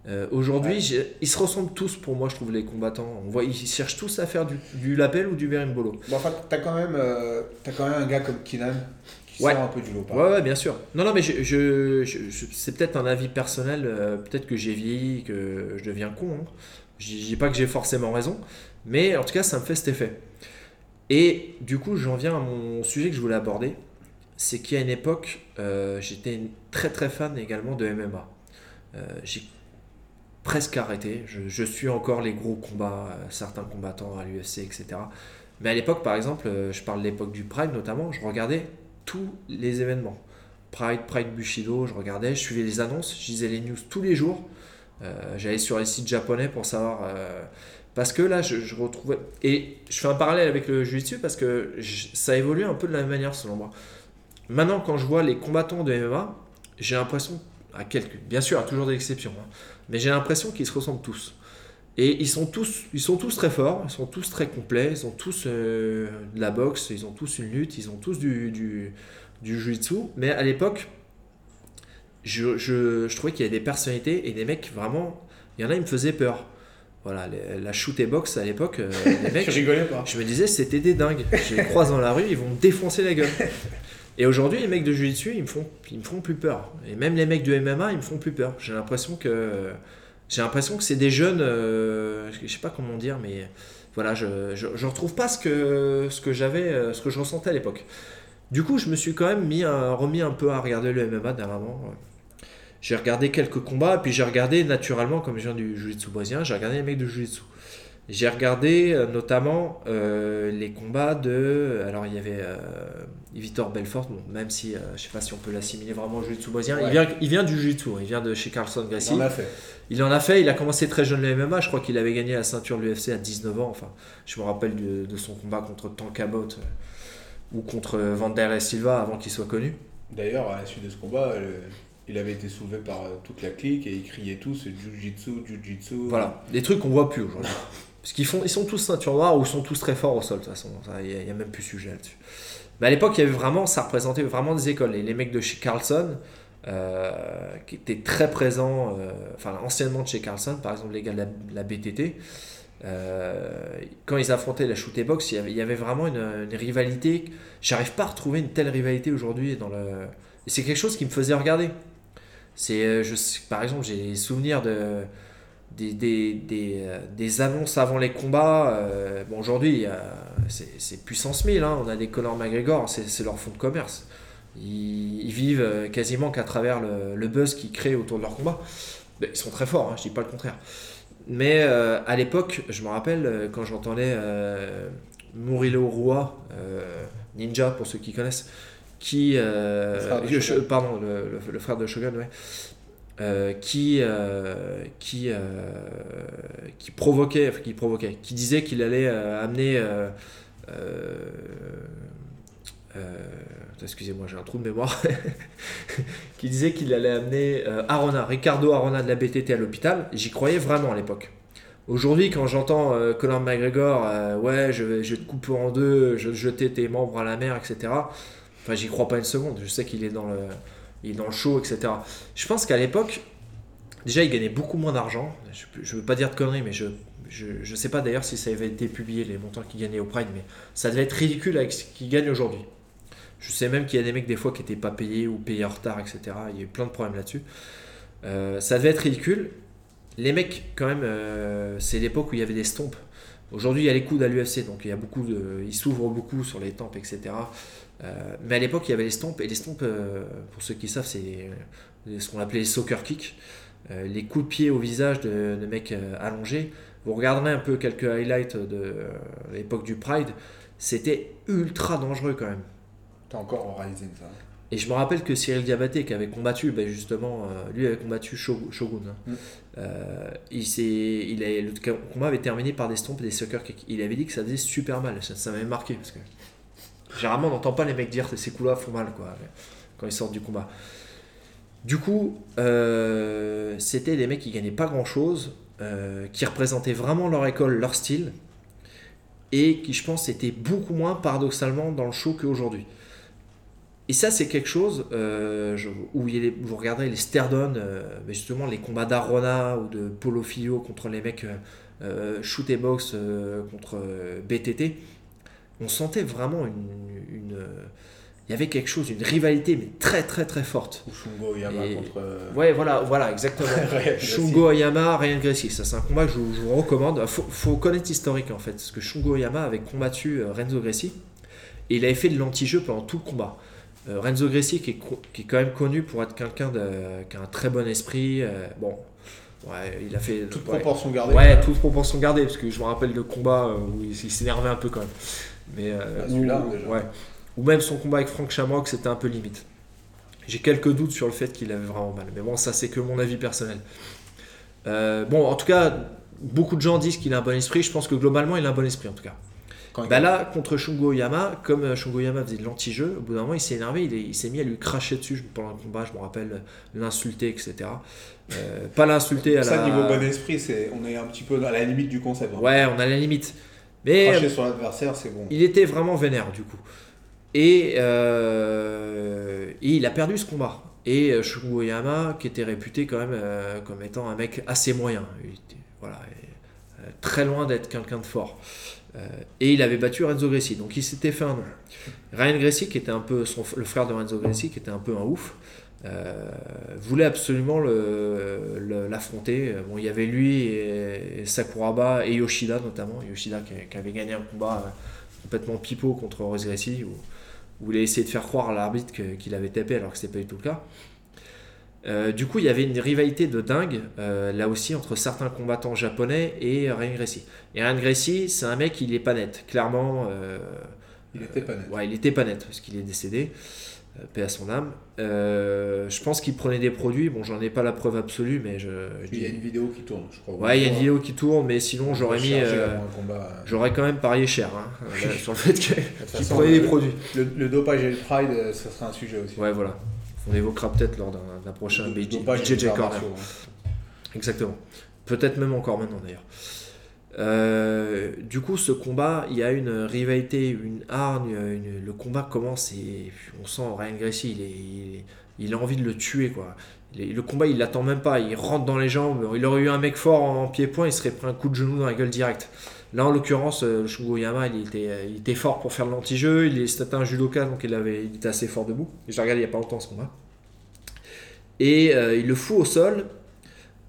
euh, aujourd'hui, Ouais. ils se ressemblent tous pour moi, je trouve, les combattants. On voit, ils cherchent tous à faire du, du lapel ou du berimbolo. Bon, enfin, t'as quand, même, euh, quand même un gars comme Kinan qui Ouais. sort un peu du lot. Ouais, ouais, bien sûr. Non, non, mais je, je- c'est peut-être un avis personnel. euh, peut-être que j'ai vieilli, que je deviens con. Hein. Je dis pas que j'ai forcément raison, mais en tout cas, ça me fait cet effet. Et du coup, j'en viens à mon sujet que je voulais aborder. C'est qu'à une époque, euh, j'étais très très fan également de MMA. J'ai presque arrêté. Je, suis encore les gros combats, euh, certains combattants à l'UFC, etc. Mais à l'époque, par exemple, euh, je parle de l'époque du Pride notamment, je regardais tous les événements. Pride, Pride Bushido, je regardais, je suivais les annonces, je lisais les news tous les jours. Euh, J'allais sur les sites japonais pour savoir. parce que là, je, retrouvais. Et je fais un parallèle avec le jiu-jitsu parce que ça évolue un peu de la même manière selon moi. Maintenant, quand je vois les combattants de MMA, j'ai l'impression, à quelques, bien sûr, a toujours des exceptions, hein, mais j'ai l'impression qu'ils se ressemblent tous. Et ils sont tous, ils sont tous très forts, ils sont tous très complets, ils ont tous euh, de la boxe, ils ont tous une lutte, ils ont tous du, du, du jiu-jitsu. Mais à l'époque, je, je, je trouvais qu'il y avait des personnalités et des mecs vraiment. Il y en a, ils me faisaient peur. Voilà, les- la shoot et box à l'époque, euh, les (laughs) mecs, Tu rigolais pas? je me disais, c'était des dingues. Je les croise dans la rue, ils vont me défoncer la gueule. (laughs) Et aujourd'hui, les mecs de Jiu-Jitsu, ils me font, ils me font plus peur. Et même les mecs de MMA, ils me font plus peur. J'ai l'impression que, j'ai l'impression que c'est des jeunes, euh, je sais pas comment dire, mais voilà, je, je, je retrouve pas ce que, ce que j'avais, euh, ce que je ressentais à l'époque. Du coup, je me suis quand même mis, remis un peu à regarder le MMA dernièrement. J'ai regardé quelques combats, puis j'ai regardé naturellement, comme je viens du Jiu-Jitsu j'ai regardé les mecs de Jiu-Jitsu. J'ai regardé euh, notamment euh, les combats de. Alors il y avait Vitor Belfort, bon, même si euh, je sais pas si on peut l'assimiler vraiment au jiu-jitsu brésilien. Il, vient, il vient du jiu-jitsu, il vient de chez Carlson Gracie. On a fait. Il en a fait, il a commencé très jeune le MMA, je crois qu'il avait gagné la ceinture de l'UFC à 19 ans. Enfin, je me rappelle de, de son combat contre Tankabot euh, ou contre Vanderlei Silva avant qu'il soit connu. D'ailleurs, à la suite de ce combat, euh, il avait été soulevé par euh, toute la clique et ils criaient tous Jiu-Jitsu, Jiu-Jitsu. Voilà, des trucs qu'on voit plus aujourd'hui. (laughs) Parce qu'ils font, ils sont tous ceinture noire ou ils sont tous très forts au sol de toute façon. Il n'y a, a même plus sujet là-dessus. Mais à l'époque, il y avait vraiment, ça représentait vraiment des écoles. Et les mecs de chez Carlson, euh, qui étaient très présents, euh, enfin anciennement de chez Carlson, par exemple les gars de la, BTT, euh, quand ils affrontaient la shoot box, il y avait, il y avait vraiment une, une rivalité. J'arrive pas à retrouver une telle rivalité aujourd'hui dans le. Et c'est quelque chose qui me faisait regarder. C'est, je, par exemple, j'ai des souvenirs de des, des, des, euh, des annonces avant les combats. euh, bon, aujourd'hui, a- c'est puissance 1000. hein, on a des Conor McGregor, c'est leur fonds de commerce. Ils, ils vivent euh, quasiment qu'à travers le, le buzz qu'ils créent autour de leur combat. Ils sont très forts, hein, je dis pas le contraire. Mais euh, à l'époque, je me rappelle euh, quand j'entendais euh, Murilo Rua, euh, Ninja pour ceux qui connaissent, qui. euh, Le frère de je- Shogun. pardon, le, le- le frère de Shogun, ouais. Euh, qui, euh, qui, euh, qui provoquait, qui provoquait, qui disait qu'il allait amener. excusez-moi, j'ai un trou de mémoire. (laughs) qui disait qu'il allait amener Arona, Ricardo Arona de la BTT à l'hôpital. J'y croyais vraiment à l'époque. Aujourd'hui, quand j'entends Conor McGregor, ouais, je vais, je vais te couper en deux, je vais te jeter tes membres à la mer, etc. Enfin, j'y crois pas une seconde. Je sais qu'il est dans le, il est dans le show, etc. Je pense qu'à l'époque, déjà, il gagnait beaucoup moins d'argent. Je, je veux pas dire de conneries, mais je, je, je sais pas d'ailleurs si ça avait été publié les montants qu'il gagnait au Pride, mais ça devait être ridicule avec ce qu'il gagne aujourd'hui. Je sais même qu'il y a des mecs des fois qui n'étaient pas payés ou payés en retard, etc. Il y a eu plein de problèmes là-dessus. Euh, ça devait être ridicule. Les mecs, quand même, euh, c'est l'époque où il y avait des stompes. Aujourd'hui, il y a les coudes à l'UFC, donc il y a beaucoup de, ils s'ouvrent beaucoup sur les tempes, etc. Euh, mais à l'époque, il y avait les stompes, et les stompes, euh, pour ceux qui savent, c'est euh, ce qu'on appelait les soccer kicks, Euh, les coups de pied au visage de, de mecs allongés. Vous regarderez un peu quelques highlights de l'époque du Pride, c'était ultra dangereux quand même. T'as encore en Ryzen ça. Et je me rappelle que Cyril Diabaté, qui avait combattu, ben justement, lui avait combattu Shog- Shogun. hein. Mm. Euh, il a, le combat avait terminé par des stompes et des sucker kicks. Il avait dit que ça faisait super mal. Ça, ça m'avait marqué parce que généralement on n'entend pas les mecs dire que ces coups-là font mal quoi, quand ils sortent du combat. Du coup, euh, c'était des mecs qui gagnaient pas grand-chose, euh, qui représentaient vraiment leur école, leur style, et qui, je pense, étaient beaucoup moins paradoxalement dans le show qu'aujourd'hui. Et ça, c'est quelque chose euh, où vous regarderez les Sterdon, mais justement les combats d'Arona ou de Polo Filio contre les mecs shoot et box contre BTT, on sentait vraiment une. une, il y avait quelque chose, une rivalité, mais très très très forte. Shungo Yama Et- contre. euh, Ouais, voilà, voilà, exactement. (laughs) Shungo Oyama, Ryan Gracie, ça c'est un combat que je, vous- je vous recommande. Faut, faut connaître l'historique en fait, parce que Shungo Oyama avait combattu euh, Renzo Gracie et il avait fait de l'anti-jeu pendant tout le combat. Euh, Renzo Gracie qui est, qui est quand même connu pour être quelqu'un de- qui a un très bon esprit. euh, bon, ouais, il a fait Toute ouais, proportion gardée. Ouais, toute proportion gardée, parce que je me rappelle le combat où il, il s'énervait un peu quand même. Mais, euh, ou- celui-là, déjà. ouais. Ou même son combat avec Frank Shamrock, c'était un peu limite. J'ai quelques doutes sur le fait qu'il avait vraiment mal. Mais bon, ça, c'est que mon avis personnel. Euh, bon, en tout cas, beaucoup de gens disent qu'il a un bon esprit. Je pense que globalement, il a un bon esprit en tout cas. Bah là, contre Shungo Oyama, comme euh, Shungo Oyama faisait de l'anti-jeu, au bout d'un moment, il s'est énervé, il, est- il s'est mis à lui cracher dessus pendant le combat, je me rappelle, euh, l'insulter, etc. Euh, pas l'insulter à Ça, la... niveau bon esprit, c'est, on est un petit peu à la limite du concept. hein. Ouais, on a la limite. Mais Cracher sur l'adversaire, c'est bon. il était vraiment vénère du coup. Et, euh, et il a perdu ce combat. Et euh, Shungo Oyama, qui était réputé quand même euh, comme étant un mec assez moyen, il était, voilà, et, euh, très loin d'être quelqu'un de fort. Euh, et il avait battu Renzo Gracie, donc il s'était fait un nom. Ryan Gracie, qui était un peu son, le frère de Renzo Gracie, qui était un peu un ouf, euh, voulait absolument l'affronter. Bon, il y avait lui et, et Sakuraba et Yoshida notamment. Yoshida qui, qui avait gagné un combat euh, complètement pipeau contre Gracie où, où il a essayé de faire croire à l'arbitre qu'il avait tapé alors que c'était pas du tout le cas. Euh, du coup, il y avait une rivalité de dingue euh, là aussi entre certains combattants japonais et Ryan Gracie. Et Ryan Gracie, c'est un mec, il est pas net. Clairement, euh, Il était pas net. Ouais, il était pas net parce qu'il est décédé. Euh, paix à son âme. Euh, je pense qu'il prenait des produits. Bon, j'en ai pas la preuve absolue, mais je. Il y a une vidéo qui tourne, je crois. Ouais, il y a une vidéo qui tourne, mais sinon j'aurais mis. Euh, combat. J'aurais quand même parié cher hein, (laughs) euh, sur le fait qu'il prenait des produits. Le, le dopage et le pride, euh, ça sera un sujet aussi. Ouais, voilà. On évoquera peut-être lors d'un prochain BJJ Corner. hein. Exactement. Peut-être même encore maintenant d'ailleurs. Euh, du coup, ce combat, il y a une rivalité, une hargne. le combat commence et on sent Ryan Gracie, il, est, il, a envie de le tuer. quoi. Le combat, il l'attend même pas. Il rentre dans les jambes. Il aurait eu un mec fort en pied-point, il serait pris un coup de genou dans la gueule direct. Là, en l'occurrence, euh, le Shungo Yama, il était, il était fort pour faire l'anti-jeu. Il est- C'était un judoka, donc il, avait, il était assez fort debout. J'ai regardé il n'y a pas longtemps ce combat. Et euh, il le fout au sol.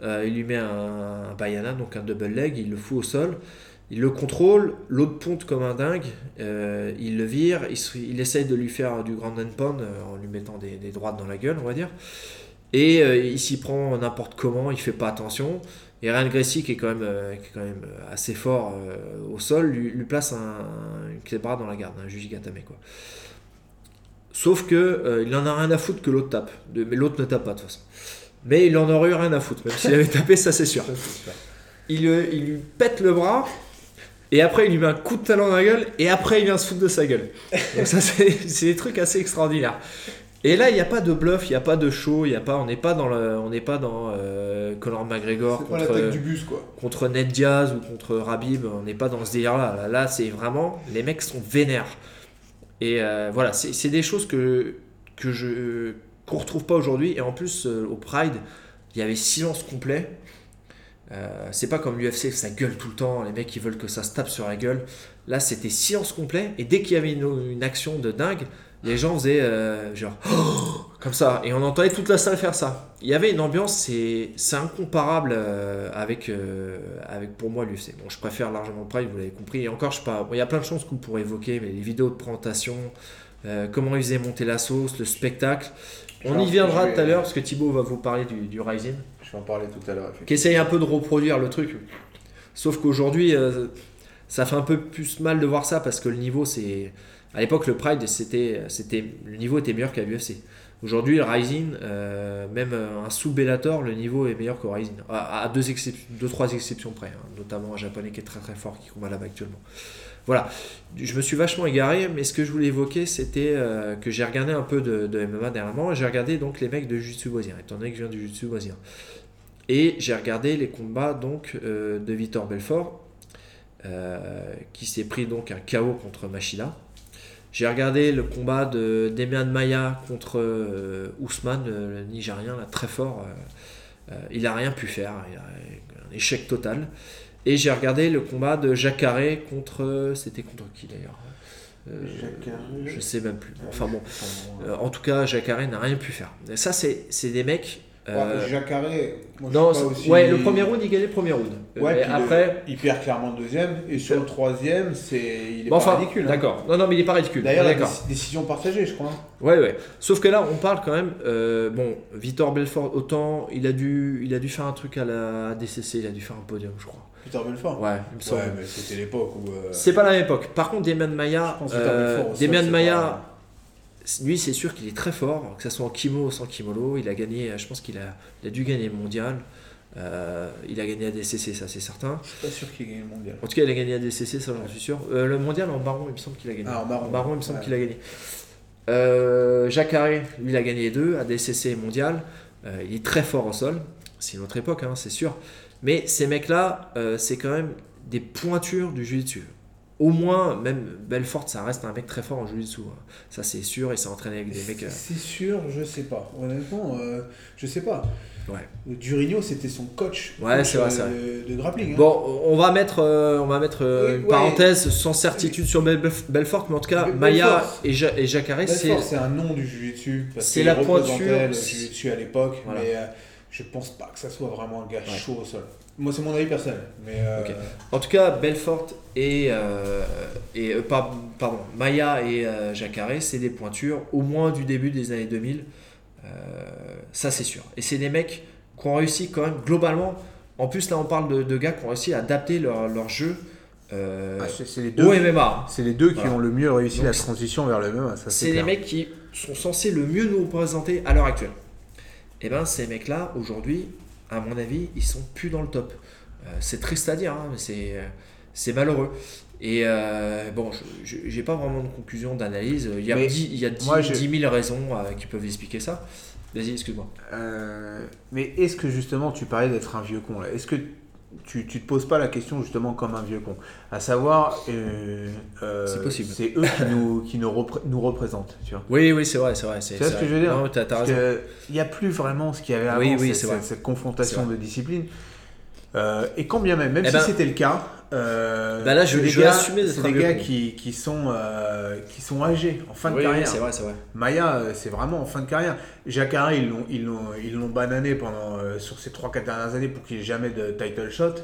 Euh, il lui met un, bayana, donc un double leg. Il le fout au sol. Il le contrôle. L'autre ponte comme un dingue. Euh, il le vire. Il, il essaye de lui faire du grand and pound euh, en lui mettant des, des droites dans la gueule, on va dire. Et euh, il s'y prend n'importe comment. Il fait pas attention. Et Ryan Gracie, qui est quand même, qui est quand même assez fort au sol, lui, place un, un- une bras dans la garde, un Jujigatame quoi. Sauf que il en a rien à foutre que l'autre tape. Mais l'autre ne tape pas de toute façon. Mais il en aurait eu rien à foutre, même s'il avait tapé, ça c'est sûr. Il, euh, il lui pète le bras, et après il lui met un coup de talon dans la gueule, et après il vient se foutre de sa gueule. Donc ça (laughs) c'est des trucs assez extraordinaires. Et là il n'y a pas de bluff, il n'y a pas de show, il y a pas, on n'est pas dans le, on n'est pas dans euh, Conor McGregor contre, du bus, quoi. contre Ned Diaz ou contre Rabib, on n'est pas dans ce délire-là. Là, là, c'est vraiment, les mecs sont vénères. Et euh, voilà, c'est c'est des choses que, que je qu'on retrouve pas aujourd'hui. Et en plus, euh, au Pride, il y avait silence complet. Euh, c'est pas comme l'UFC, ça gueule tout le temps, les mecs ils veulent que ça se tape sur la gueule. Là, c'était silence complet. Et dès qu'il y avait une, action de dingue, les gens faisaient euh, genre (gasps) comme ça. Et on entendait toute la salle faire ça. Il y avait une ambiance, c'est c'est incomparable avec, avec pour moi l'UFC. Bon, je préfère largement le Pride, vous l'avez compris. Et encore, je sais pas, il y a plein de choses qu'on pourrait évoquer, mais les vidéos de présentation, comment ils faisaient monter la sauce, le spectacle. On y viendra vais- tout à l'heure parce que Thibaut va vous parler du, du Rising Je vais en parler tout à l'heure. effectivement. qui essaye un peu de reproduire le truc. Sauf qu'aujourd'hui, euh, ça fait un peu plus mal de voir ça parce que le niveau, c'est. À l'époque, le Pride, c'était, c'était, le niveau était meilleur qu'à l'UFC. Aujourd'hui, le Rising, euh, même euh, un sous Bellator, le niveau est meilleur qu'au Rising. À, à deux, excep- deux, trois exceptions près, hein, notamment un japonais qui est très très fort qui combat là-bas actuellement. Voilà, je me suis vachement égaré, mais ce que je voulais évoquer, c'était euh, que j'ai regardé un peu de, de MMA dernièrement, j'ai regardé donc les mecs de Jiu-Jitsu brésilien, étant donné que je viens du Jiu-Jitsu brésilien. Et j'ai regardé les combats donc euh, de Vitor Belfort, euh, qui s'est pris donc un KO contre Machida. J'ai regardé le combat de Demian Maya contre Ousmane, le, Nigérien, là, très fort. Il a rien pu faire, il a un échec total. Et j'ai regardé le combat de Jacare contre. C'était contre qui d'ailleurs? Euh, Je sais même plus. Enfin bon. Euh, en tout cas, Jacare n'a rien pu faire. Et ça, c'est c'est des mecs. euh, Ouais, moi, je non, pas c'est- aussi- ouais, le premier round, il gagnait le premier round. Ouais, le- après. il perd clairement le deuxième. Et sur le troisième, c'est il est Bon, pas enfin, ridicule. hein. d'accord. Non, non, mais il est pas ridicule. D'ailleurs, la décision partagée, je crois. Ouais, ouais. Sauf que là, on parle quand même. euh, bon, Victor Belfort, autant il a dû, il a dû faire un truc à la DCC, il a dû faire un podium, je crois. Peter Belfort. Ouais, il me semble. Ouais, mais c'était l'époque où. euh, C'est pas la même époque. Par contre, Demian Maya, Je pense euh, Belfort Demian c'est Maya, pas- lui, c'est sûr qu'il est très fort, que ce soit en kimo ou sans kimono. Il a gagné, je pense qu'il a, il a dû gagner le mondial. Euh, il a gagné à DCC, ça c'est certain. Je suis pas sûr qu'il ait gagné le mondial. En tout cas, il a gagné à DCC, ça j'en suis sûr. Euh, le mondial en baron, il me semble qu'il a gagné. Ah, en baron. il me semble Ouais. qu'il a gagné. Euh, Jacques Carré, lui, il a gagné les deux, à DCC et mondial. Il est très fort au sol. C'est une autre époque, hein, c'est sûr. Mais ces mecs-là, euh, c'est quand même des pointures du jiu-jitsu. Au moins, même Belfort, ça reste un mec très fort en jiu-jitsu. hein. Ça, c'est sûr. Il s'est entraîné avec des mecs. euh, C'est sûr, je sais pas. Honnêtement, euh, je sais pas. Ouais. Durigno, c'était son coach, Ouais, c'est vrai, euh, de, de grappling. hein. Bon, on va mettre, euh, on va mettre euh, Oui, une ouais. parenthèse sans certitude sur Bel- Belfort, mais en tout cas, Maya et, ja et c'est un nom du jiu-jitsu. c'est la pointure, le jiu-jitsu à l'époque, Voilà. mais euh, je pense pas que ça soit vraiment un gars Ouais. chaud au sol. Moi, c'est mon avis personnel. Mais, euh. En tout cas, Belfort et, euh, et euh, par- pardon, Maya et euh, Jacare, c'est des pointures au moins du début des années 2000. Euh, ça, c'est sûr. Et c'est des mecs qui ont réussi quand même globalement. En plus, là, on parle de, de gars qui ont réussi à adapter leur, leur jeu euh, ah, c'est c'est les au deux, MMA. c'est les deux qui Voilà. ont le mieux réussi Donc, la transition vers le MMA. C'est les mecs qui sont censés le mieux nous représenter à l'heure actuelle. Et ben ces mecs-là, aujourd'hui, à mon avis, ils sont plus dans le top. Euh, c'est triste à dire, hein, mais c'est, euh, c'est malheureux. Et euh, bon, je- j'ai pas vraiment de conclusion d'analyse. Il y a, Mais 10, il y a 10, moi, je- 10 000 raisons euh, qui peuvent expliquer ça. Vas-y, excuse-moi. Mais est-ce que justement tu parlais d'être un vieux con là? Est-ce que tu, tu te poses pas la question justement comme un vieux con À savoir, euh, euh, C'est eux qui nous, qui nous, repré- nous représentent, tu vois. Oui, oui, c'est vrai, c'est vrai. C'est, Tu vois c'est ce que je veux dire qu'il n'y a plus vraiment ce qu'il y avait avant, Oui, oui, cette, cette- confrontation de discipline. Euh, et quand bien même, même Eh si ben- c'était le cas, euh, là, je- je vais gars, c'est des gars qui, qui, sont, euh, qui sont âgés, en fin de oui, carrière. c'est vrai, c'est vrai. Maya, c'est vraiment en fin de carrière. Jacare, ils l'ont, ils l'ont, ils l'ont banané pendant, sur ces 3-4 dernières années pour qu'il ait jamais de title shot.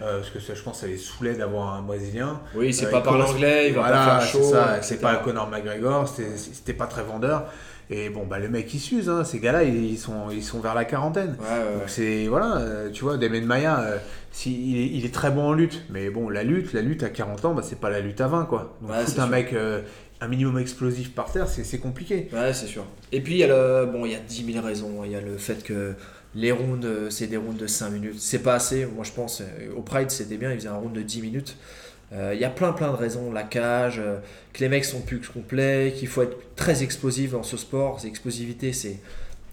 Parce que ça, je pense, ça les saoulait d'avoir un Brésilien. Oui, c'est pas il parler commence- anglais, il va voilà, pas faire chaud. c'est ça, etc. c'est pas Conor McGregor, c'était, c'était pas très vendeur. Et bon, bah, les mecs, ils s'usent, hein. ces gars-là, ils, sont, ils sont vers la quarantaine. Ouais. Donc c'est, voilà, euh, tu vois, Damien Maya, euh, si, il, est, il est très bon en lutte. Mais bon, la lutte, la lutte à 40 ans, bah, c'est pas la lutte à 20, quoi. Donc c'est un sûr. mec, euh, un minimum explosif par terre, c'est, c'est compliqué. Ouais, c'est sûr. Et puis, il y a le... bon, il y a 10 000 raisons. Il y a le fait que les rounds, c'est des rounds de 5 minutes. C'est pas assez. Moi, je pense, au Pride, c'était bien. Ils faisaient un round de 10 minutes. Euh, Il y a plein, plein de raisons. La cage, euh, que les mecs sont plus complets, qu'il faut être très explosif dans ce sport. Cette explosivité, c'est.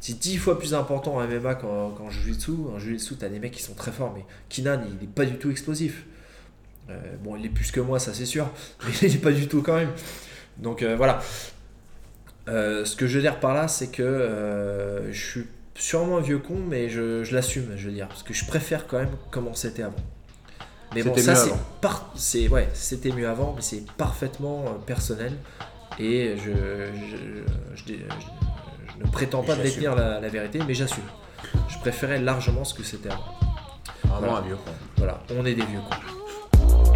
C'est 10 fois plus important en MMA qu'en qu'en Jiu-Jitsu. En Jiu-Jitsu, t'as des mecs qui sont très forts, mais Kinan, il est pas du tout explosif. Euh, bon, il est plus que moi, ça c'est sûr, (laughs) mais il est pas du tout quand même. Donc voilà. Ce que je veux dire par là, c'est que je suis sûrement un vieux con, mais je l'assume, je veux dire, parce que je préfère quand même comment c'était avant. Mais bon, ça c'est par... c'est ouais, c'était mieux avant, mais c'est parfaitement euh, personnel et je, je, je- je- je ne prétends pas détenir la, la vérité, mais j'assume. Je préférais largement ce que c'était avant. Vraiment Voilà. un vieux con. Voilà, on est des vieux cons.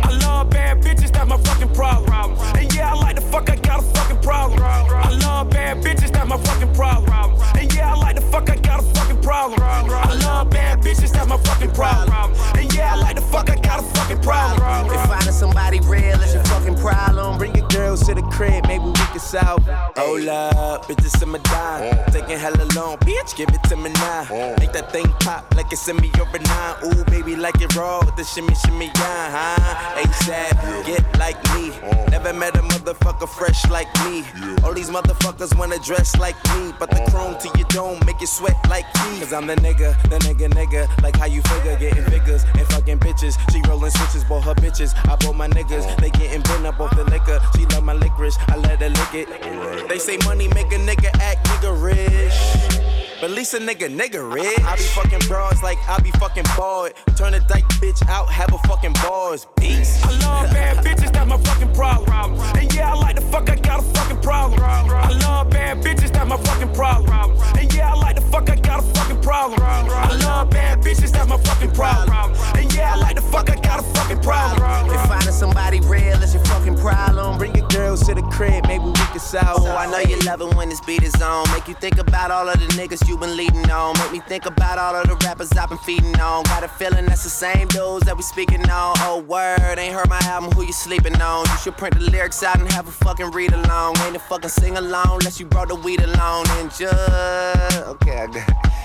I love bad bitches, that's my fucking problem. And yeah, I like the fuck, I got a fucking problem. I love bad bitches, that's my fucking problem. And yeah, I like the fuck, I got a fucking problem. I love bad bitches, that's my fucking problem. And yeah, I like the fuck, I got a fucking problem. If finding somebody real is your fucking problem, bring your girls to the crib, maybe we can solve. Hold up, bitches in my dime. Mm. Taking hella long, bitch, give it to me now. Mm. Make that thing pop like it's in me or a nine. Ooh, baby, like it raw with the shimmy, shimmy, yeah, huh? ASAP, get like me. Mm. Never met a motherfucker fresh like me. All these motherfuckers wanna dress like me, but the chrome to your dome make you sweat like me. Cause I'm the nigga, the nigga, nigga. Like how you figure, getting figures and fucking bitches. She rolling switches, bought her bitches. I bought my niggas, they getting bent up off the liquor. She love my licorice, I let her lick it. They say money make a nigga act nigga rich. But at least a nigga nigga rich. I be fucking broads like I be fucking bored. Turn a dyke bitch out, have a fucking bars. Peace. I love bad bitches, that's my fucking problem. And yeah, I like the fuck, I got a fucking problem. I love bad bitches, that's my fucking problem. And yeah, I like problem. I love bad bitches, that's my fucking problem. And yeah, I like the fuck, I got a fucking problem. If finding somebody real is your fucking problem, bring your girls to the crib, maybe we can solve. Oh, I know you love it when this beat is on. Make you think about all of the niggas you been leading on. Make me think about all of the rappers I've been feeding on. Got a feeling that's the same dudes that we speaking on. Oh, word, ain't heard my album, who you sleeping on? You should print the lyrics out and have a fucking read along. Ain't a fucking sing along unless you brought the weed along. And just, okay, I got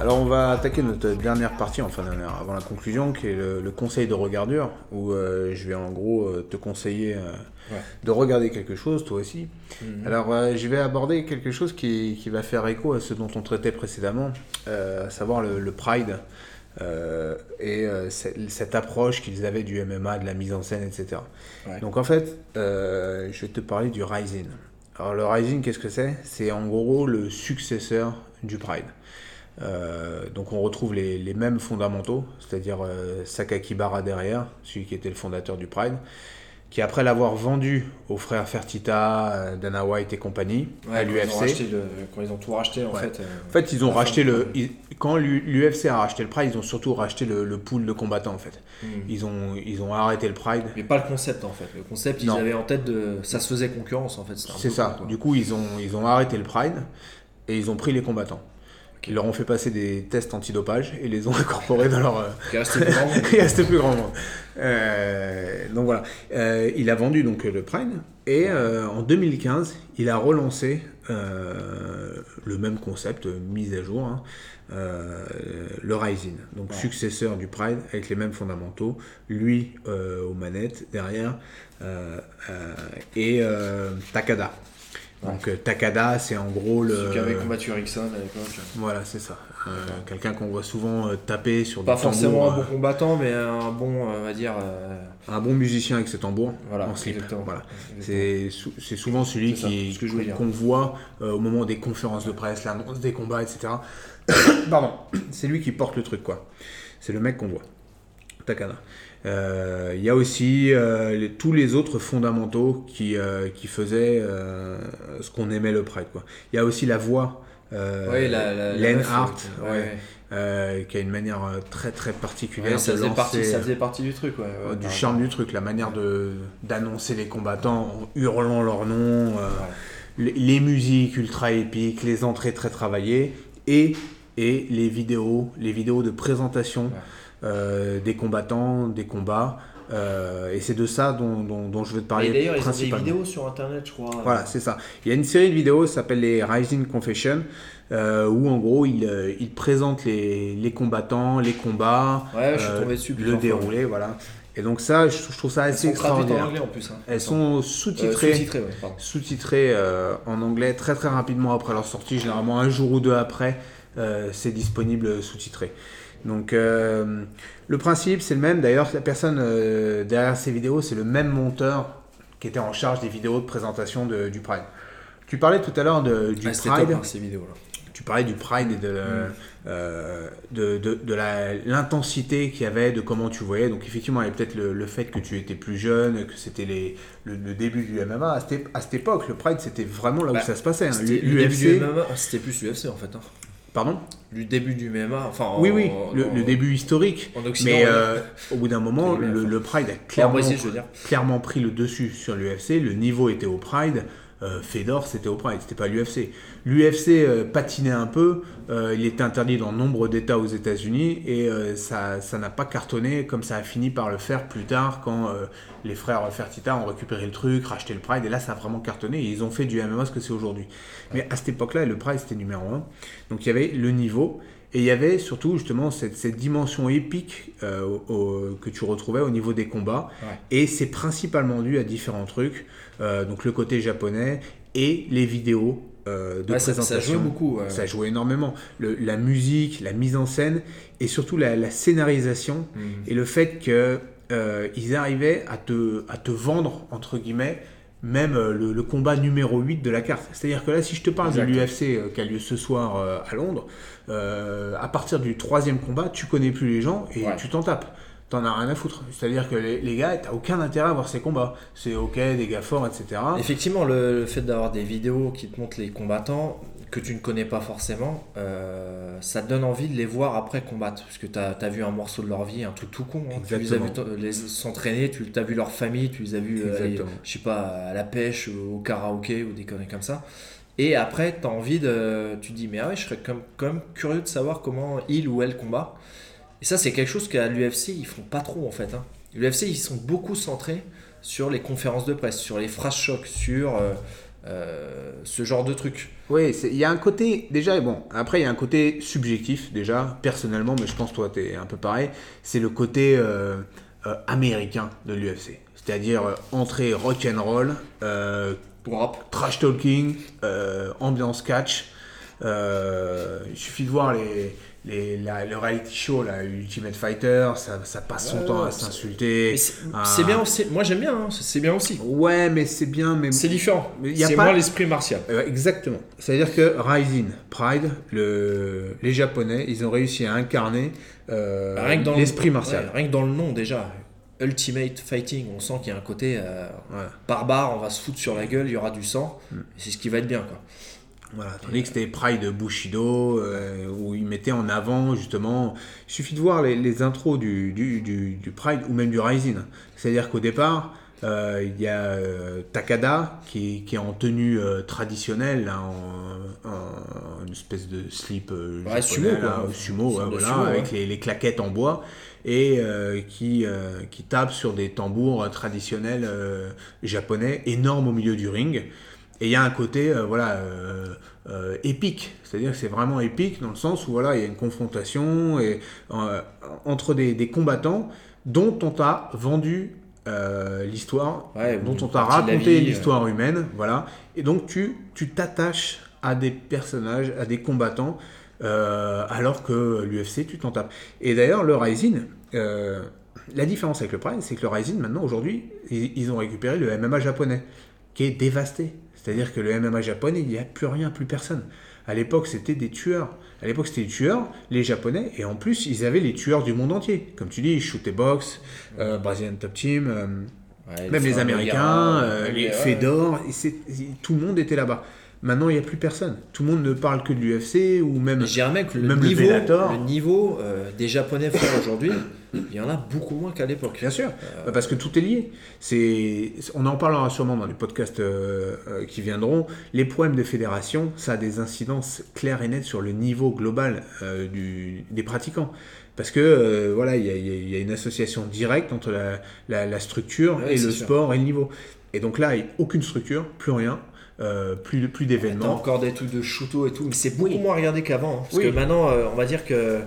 Alors on va attaquer notre dernière partie, enfin dernière, avant la conclusion, qui est le, le conseil de regardure, où euh, je vais en gros euh, te conseiller euh, de regarder quelque chose, toi aussi. Alors euh, je vais aborder quelque chose qui, qui va faire écho à ce dont on traitait précédemment, à savoir le, le Pride. et cette, approche qu'ils avaient du MMA, de la mise en scène, etc. Ouais. Donc en fait, je vais te parler du Rising. Alors le Rising, qu'est-ce que c'est? C'est en gros le successeur du Pride. Euh, donc on retrouve les, mêmes fondamentaux, c'est-à-dire euh, Sakakibara derrière, celui qui était le fondateur du Pride, qui après l'avoir vendu aux frères Fertitta, euh, Dana White et compagnie à Ouais, racheté l'UFC. Quand ils ont tout racheté, en Ouais. fait. euh, En fait, ils ont racheté le. ils- quand l'UFC a racheté le Pride, ils ont surtout racheté le, le pool de combattants en fait. Hmm. Ils ont, ils ont arrêté le Pride. Mais pas le concept en fait. Le concept, ils avaient en tête de. Ça se faisait concurrence en fait. C'est ça. Du coup, ils ont, ils ont arrêté le Pride et ils ont pris les combattants. Ils leur ont fait passer des tests antidopage et les ont (laughs) incorporés dans leur. euh, Il restait plus grand (laughs) monde. Il restait plus grand monde. Euh, donc voilà. Euh, il a vendu donc le Pride et euh, en 2015, il a relancé le même concept, mise à jour, hein, le Rising. Donc successeur du Pride avec les mêmes fondamentaux. Lui aux manettes derrière et Takada. Donc euh, Takada, c'est en gros le. Avait combattu Erickson à l'époque. Voilà, c'est ça. Euh, Quelqu'un qu'on voit souvent euh, taper sur Pas des forcément tambours, un bon combattant, mais un bon, on va dire. euh, un bon musicien avec ses tambours Voilà, en slip. exactement. Voilà. C'est sou- c'est souvent celui qui qu'on voit au moment des conférences de presse, l'annonce des combats, etc. (coughs) Pardon, c'est lui qui porte le truc quoi. C'est le mec qu'on voit. Takada. Euh, Il y a aussi euh, les- tous les autres fondamentaux qui, euh, qui faisaient ce qu'on aimait le. Quoi. Il y a aussi la voix. Ouais, la, la, la Len Hart, ouais, ouais. euh, qui a une manière très très particulière Ouais, ça, faisait partie, ça faisait partie du truc, ouais. ouais, du charme du truc, la manière de d'annoncer les combattants en hurlant leur nom, euh, les, les musiques ultra épiques, les entrées très travaillées et, et les vidéos, les vidéos de présentation des combattants, des combats. euh, et c'est de ça dont, dont- dont je veux te parler Et d'ailleurs, ils ont des principalement. vidéos sur internet, je crois. Voilà, c'est ça. Il y a une série de vidéos qui s'appelle les Rising Confession, euh, où en gros ils euh, ils présentent les, les combattants, les combats, Ouais, je suis tombé dessus le fois. déroulé, voilà. Et donc ça, je, je trouve ça Elles assez sont traduites en extraordinaire. anglais en plus. hein. Elles sont Euh, sous-titrées, sous-titrées, ouais, sous-titrées euh, en anglais très très rapidement après leur sortie, généralement un jour ou deux après, euh, c'est disponible sous-titré. Donc euh, le principe c'est le même. D'ailleurs la personne euh, derrière ces vidéos c'est le même monteur qui était en charge des vidéos de présentation de- du Pride. Tu parlais tout à l'heure de- du Ah, Pride. top, hein, ces vidéos-là. Tu parlais du Pride et de, euh, de, de, de l'intensité qu'il y avait, de comment tu voyais. Donc effectivement, il y avait peut-être le, le fait que tu étais plus jeune, que c'était le, le début du MMA. À cette, à cette époque, le Pride, c'était vraiment là où Bah, ça se passait. hein. L'UFC... Ah, c'était plus l'UFC en fait. hein. Pardon Du début du MMA, enfin. en- Oui, oui, le, en- le début historique. En Occident. Mais euh, au bout d'un moment, le, Pride a Enfin, clairement, Brésil, je veux dire. clairement pris le dessus sur l'UFC. Le niveau était au Pride. Euh, Fedor, c'était au Pride, c'était pas l'UFC. L'UFC euh, patinait un peu. euh, il était interdit dans nombre d'États aux États-Unis et ça ça n'a pas cartonné comme ça a fini par le faire plus tard quand les frères Fertitta ont récupéré le truc, racheté le Pride et là ça a vraiment cartonné et ils ont fait du MMA ce que c'est aujourd'hui. Mais à cette époque-là, le Pride c'était numéro un. Donc il y avait le niveau. Et il y avait surtout justement cette, cette dimension épique euh, au- que tu retrouvais au niveau des combats. Ouais. Et c'est principalement dû à différents trucs. Euh, donc le côté japonais et les vidéos euh, de Ouais, ça- ça présentation. jouait beaucoup, ouais. Ça jouait énormément. Le- la musique, la mise en scène et surtout la, la scénarisation Mhm. et le fait que euh, ils arrivaient à te, à te vendre, entre guillemets, même euh, le, le combat numéro 8 de la carte. C'est-à-dire que là, si je te parle de l'UFC euh, qui a lieu ce soir euh, à Londres, à partir du troisième combat, tu connais plus les gens et Ouais. tu t'en tapes. T'en as rien à foutre. C'est-à-dire que les, les gars, t'as aucun intérêt à voir ces combats. C'est ok, des gars forts, etc. Effectivement, le, le fait d'avoir des vidéos qui te montrent les combattants, que tu ne connais pas forcément, euh, ça te donne envie de les voir après combattre. Parce que tu as, vu un morceau de leur vie, un truc tout con. hein. Tu les as les- s'entraîner, tu as vu leur famille, tu les as vus, euh, je sais pas, à la pêche, au karaoké ou des conneries comme ça. Et après, tu as envie de. Tu te dis, mais ah ouais, je serais quand même curieux de savoir comment il ou elle combat. Et ça, c'est quelque chose qu'à l'UFC, ils font pas trop en fait. Hein. L'UFC, ils sont beaucoup centrés sur les conférences de presse, sur les phrases chocs, sur euh, euh, ce genre de trucs. Oui, il y a un côté, déjà, bon, après il y a un côté subjectif, déjà, personnellement, mais je pense toi tu es un peu pareil, c'est le côté euh, euh, américain de l'UFC. C'est-à-dire entrée rock'n'roll, Rap. trash talking, ambiance catch. Il suffit de voir les, les, la- le reality show, là, Ultimate Fighter, ça, ça passe son Ouais, temps à s'insulter. C'est bien aussi. Moi, j'aime bien. hein, c'est- bien aussi. Ouais, mais c'est bien, mais C'est différent. Mais y a C'est pas- moins l'esprit martial. Euh, exactement. C'est-à-dire que Rising, Pride, le, les Japonais, ils ont réussi à incarner euh, l'esprit le- martial. ouais, rien que dans le nom déjà. Ultimate Fighting, on sent qu'il y a un côté euh, Ouais. barbare, on va se foutre sur la gueule, il y aura du sang. Mm. C'est ce qui va être bien quoi. Voilà, tandis que c'était Pride Bushido, euh, où ils mettaient en avant justement. Il suffit de voir les, les intros du, du, du- du Pride ou même du Rising. C'est-à-dire qu'au départ, euh, il y a euh, Takada qui, qui est en tenue traditionnelle, là, en, en- une espèce de slip Ouais, sumo, là, sumo, ouais, voilà, sumo, avec ouais. les, les claquettes en bois. Et qui, qui tape sur des tambours traditionnels japonais énormes au milieu du ring. Et il y a un côté euh, voilà, euh, euh, épique, c'est-à-dire que c'est vraiment épique dans le sens où voilà, il y a une confrontation et, entre des, des combattants dont on t'a vendu l'histoire, Ouais, dont on t'a raconté l'histoire humaine, voilà. Et donc tu tu t'attaches à des personnages, à des combattants, alors que l'UFC tu t'en tapes. Et d'ailleurs le Rising, la différence avec le Pride, c'est que le Rising maintenant aujourd'hui ils ont récupéré le MMA japonais qui est dévasté. C'est-à-dire que le MMA japonais, il n'y a plus rien, plus personne. À l'époque, c'était des tueurs. À l'époque, c'était des tueurs, les Japonais, et en plus, ils avaient les tueurs du monde entier. Comme tu dis, Shoot Box, euh, Brazilian Top Team, euh, Ouais, même les Américains, euh, les. Fedor, tout le monde était là-bas. Maintenant, il n'y a plus personne. Tout le monde ne parle que de l'UFC ou même. Même que le Même le niveau, Bellator. le niveau euh, des Japonais aujourd'hui, il y en a beaucoup moins qu'à l'époque. Bien sûr, parce que tout est lié. C'est, on en parlera sûrement dans les podcasts euh, euh, qui viendront. Les problèmes de fédération, ça a des incidences claires et nettes sur le niveau global euh, du, des pratiquants. Parce que euh, voilà, il y, a- y y une association directe entre la, la- la structure Ouais, et le sûr. sport et le niveau. Et donc là, il n'y a aucune structure, plus rien, euh, plus, plus T'as d'événements. encore des trucs de shooto et tout, mais c'est beaucoup Oui. moins regardé qu'avant. hein. parce Oui. que maintenant, euh, on va dire que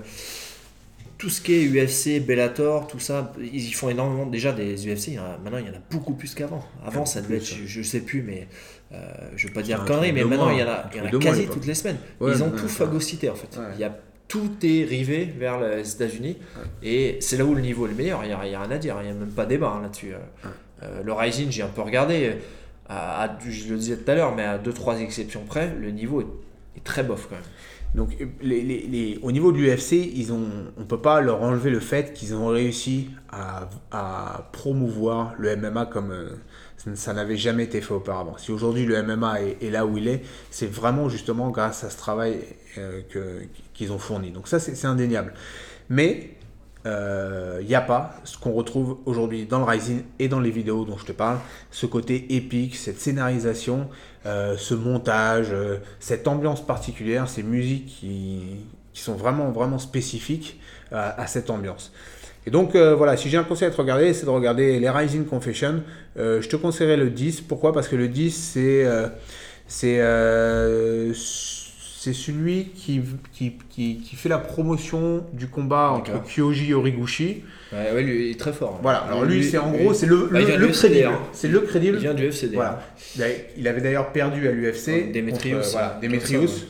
tout ce qui est UFC, Bellator, tout ça, ils y font énormément. Déjà, des UFC, il y en a- maintenant, il y en a beaucoup plus qu'avant. Avant, ça devait être, je, je sais plus, mais euh, je veux pas dire truc mais maintenant, mois, il y en a, il y en a mois quasi toutes les semaines. Ouais, ils ont ouais, tout ouais. phagocyté, en fait. Il y a, tout est rivé vers les États-Unis, et c'est là où le niveau est le meilleur. Il n'y a, il y a rien à dire, il n'y a même pas débat hein, là-dessus. Euh, le Rising, j'ai un peu regardé. Je le disais tout à l'heure, mais à 2-3 exceptions près, le niveau est, très bof quand même. Donc, au niveau de l'UFC, on peut pas leur enlever le fait qu'ils ont réussi à, promouvoir le MMA comme euh, ça, n'avait jamais été fait auparavant. Si aujourd'hui le MMA est, là où il est, c'est vraiment justement grâce à ce travail euh, qu'ils ont fourni. Donc ça, c'est indéniable. Mais il n'y a pas ce qu'on retrouve aujourd'hui dans le Rising et dans les vidéos dont je te parle, ce côté épique, cette scénarisation, euh, ce montage, euh, cette ambiance particulière, ces musiques qui, sont vraiment, vraiment spécifiques à, cette ambiance. Et donc euh, voilà, si j'ai un conseil à te regarder, c'est de regarder les Rising Confession. Euh, je te conseillerais le 10. Pourquoi? Parce que le 10, c'est euh, euh, c'est celui qui, qui, qui, qui fait la promotion du combat entre. Kyoji et Origuchi. Ouais, ouais, lui, il est très fort. hein. Voilà, alors lui, c'est en lui- gros, c'est le, Bah, le, le crédible. d'ailleurs. C'est le crédible. Il vient du FC d'ailleurs. Voilà. Il avait d'ailleurs perdu à l'UFC. Contre, euh, voilà.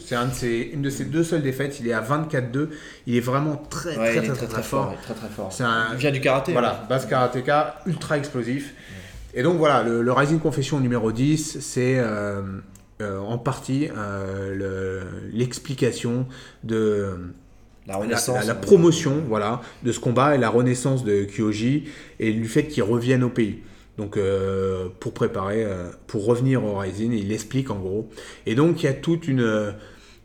C'est un de ses- une de ses deux seules défaites. Il est à 24-2. Il est vraiment très, Ouais, très, très, très, fort. très très fort. Un- Il vient du karaté. Voilà, base karatéka, ultra explosif. Et donc voilà, le, le Rising Confession numéro 10, c'est euh, euh, en partie euh, le- l'explication de La renaissance. la- promotion voilà, de ce combat et la renaissance de Kyoji et du fait qu'il revienne au pays. Donc euh, pour préparer, euh, pour revenir au Rising, il l'explique en gros. Et donc il y a toute une,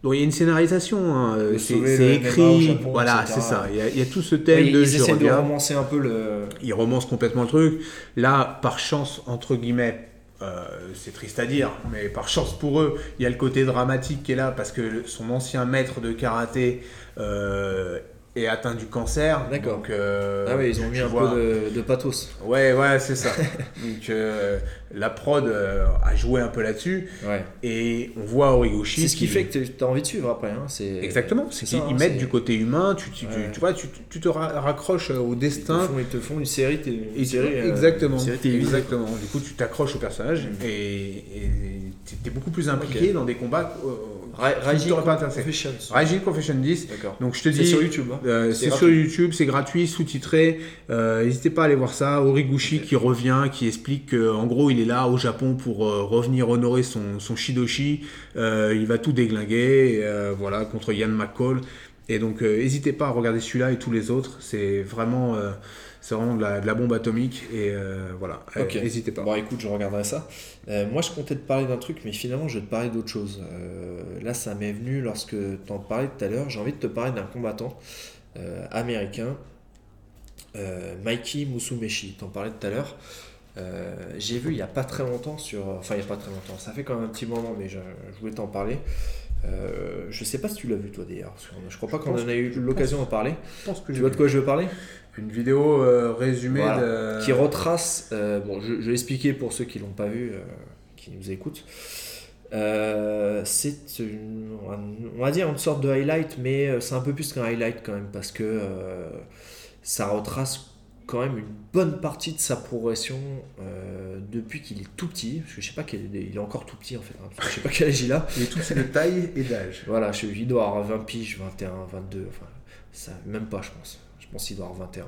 Donc il y a une scénarisation, hein, c'est écrit, Japon, voilà, c'est ça. Il y, a, il y a tout ce thème de ils essaient de romancer un peu le. il romance complètement le truc. Là, par chance, entre guillemets, euh, c'est triste à dire, mais par chance pour eux, il y a le côté dramatique qui est là parce que son ancien maître de karaté euh, est atteint du cancer. D'accord. Euh, Ah ils ont mis un vois- peu de, de pathos. Ouais, ouais, c'est ça. (laughs) Donc euh, la prod euh, a joué un peu là-dessus Ouais. et on voit Origoshi. C'est ce qui qui- fait que tu as envie de suivre après. Hein. C'est Exactement, c'est qu'ils hein, ils mettent du côté humain, tu, tu, tu- Ouais. tu vois, tu, te ra- raccroches au Ils te, destin. font, ils te font une série, une série exactement, une série télévisée. exactement. Du coup, tu t'accroches au personnage et tu es beaucoup plus impliqué dans des combats. Ra- qui Rising t'auraient pas intéressé. Confessions. Rising Confession 10. D'accord. Donc je te C'est dis, sur YouTube. hein. euh, C'est c'est sur. YouTube, c'est gratuit, sous-titré. Euh, N'hésitez pas à aller voir ça. Origuchi qui revient, qui explique qu'en gros il est là au Japon pour euh, revenir honorer son, son Shidoshi. Euh, il va tout déglinguer, et, euh, voilà, contre Ian McCall. Et donc euh, n'hésitez pas à regarder celui-là et tous les autres. C'est vraiment, euh, c'est vraiment de la, de la bombe atomique. Et euh, voilà, Euh, Ok. n'hésitez pas. Bon, écoute, je regarderai ça. Euh, moi, je comptais te parler d'un truc, mais finalement, je vais te parler d'autre chose. Euh, là, ça m'est venu lorsque tu en parlais tout à l'heure. J'ai envie de te parler d'un combattant euh, américain, euh, Mikey Musumeshi. T'en parlais tout à l'heure. Euh, J'ai vu il n'y a pas très longtemps sur. Enfin, il n'y a pas très longtemps. Ça fait quand même un petit moment, mais je, je voulais t'en parler. Euh, je sais pas si tu l'as vu toi d'ailleurs. parce que Je crois pas qu'on en a eu l'occasion d'en parler. Je pense que Tu vois de quoi je veux parler? Une vidéo euh, résumée Voilà. de... qui retrace, euh, bon, je, je vais expliquer pour ceux qui l'ont pas vu, euh, qui nous écoutent. C'est une- on va dire une sorte de highlight, mais c'est un peu plus qu'un highlight quand même parce que ça retrace quand même une bonne partie de sa progression euh, depuis qu'il est tout petit. Parce que je sais pas quel il est encore tout petit en fait. hein, je sais pas quel âge il a. Il est tout de taille et d'âge. Voilà, je, il doit avoir 20 piges, 21, 22, enfin, ça, même pas, je pense. Je pense qu'il doit avoir 21.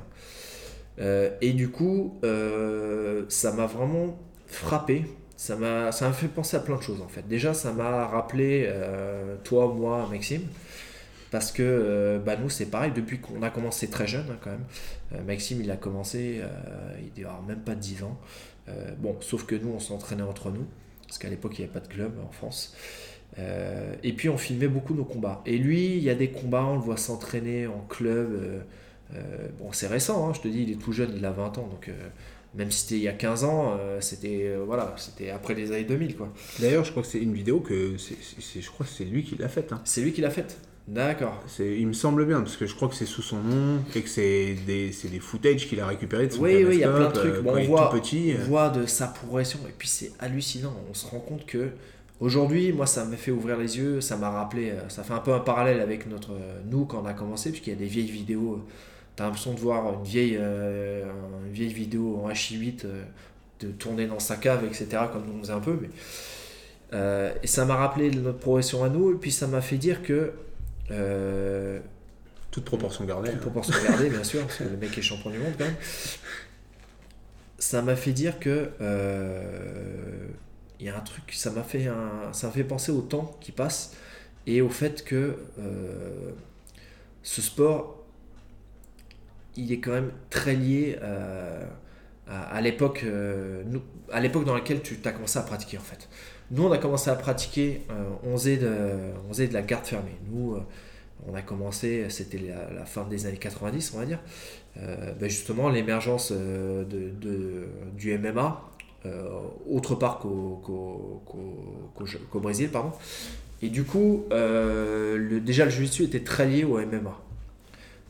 Euh, et du coup, euh, ça m'a vraiment frappé. Ça m'a, ça m'a fait penser à plein de choses en fait. Déjà, ça m'a rappelé euh, toi, moi, Maxime. Parce que bah, nous, c'est pareil, depuis qu'on a commencé très jeune hein, quand même. Maxime, il a commencé, il devait même pas 10 ans. Bon, sauf que nous, on s'entraînait entre nous. Parce qu'à l'époque, il n'y avait pas de club en France. Et puis on filmait beaucoup nos combats. Et lui, il y a des combats, on le voit s'entraîner en club. Euh, bon, c'est récent, hein, je te dis, il est tout jeune, il a 20 ans. Donc euh, même si c'était il y a 15 ans, euh, c'était euh, voilà, c'était après les années 2000. quoi. D'ailleurs, je crois que c'est une vidéo que c'est, je crois que c'est lui qui l'a faite. hein. C'est lui qui l'a faite. D'accord. C'est, il me semble bien parce que je crois que c'est sous son nom et que c'est des, c'est des footage qu'il a récupéré de son Oui, oui, il y a plein de trucs. euh, Bon, on voit, tout petit. on voit de sa progression et puis c'est hallucinant. On se rend compte que aujourd'hui, moi, ça m'a fait ouvrir les yeux. Ça m'a rappelé, ça fait un peu un parallèle avec notre nous quand on a commencé, puisqu'il y a des vieilles vidéos. T'as l'impression de voir une vieille, euh, une vieille vidéo en H8 euh, de tourner dans sa cave, etc. Comme nous on faisait un peu. Mais, euh, et ça m'a rappelé notre progression à nous et puis ça m'a fait dire que Toute proportion gardée. toute hein. proportion gardée, (laughs) bien sûr, parce que le mec est champion du monde quand même. Ça m'a fait dire que il y a un truc, ça m'a fait un, ça fait penser au temps qui passe et au fait que ce sport, il est quand même très lié euh, à, l'époque, euh, à l'époque dans laquelle tu as commencé à pratiquer en fait. Nous, on a commencé à pratiquer, euh, on, faisait de, on faisait de la garde fermée. Nous, on a commencé, c'était la, fin des années 90, on va dire. Ben justement, l'émergence du MMA, autre part qu'au qu'au- qu'au- qu'au Brésil, pardon. Et du coup, euh, le, déjà, le jiu-jitsu était très lié au MMA.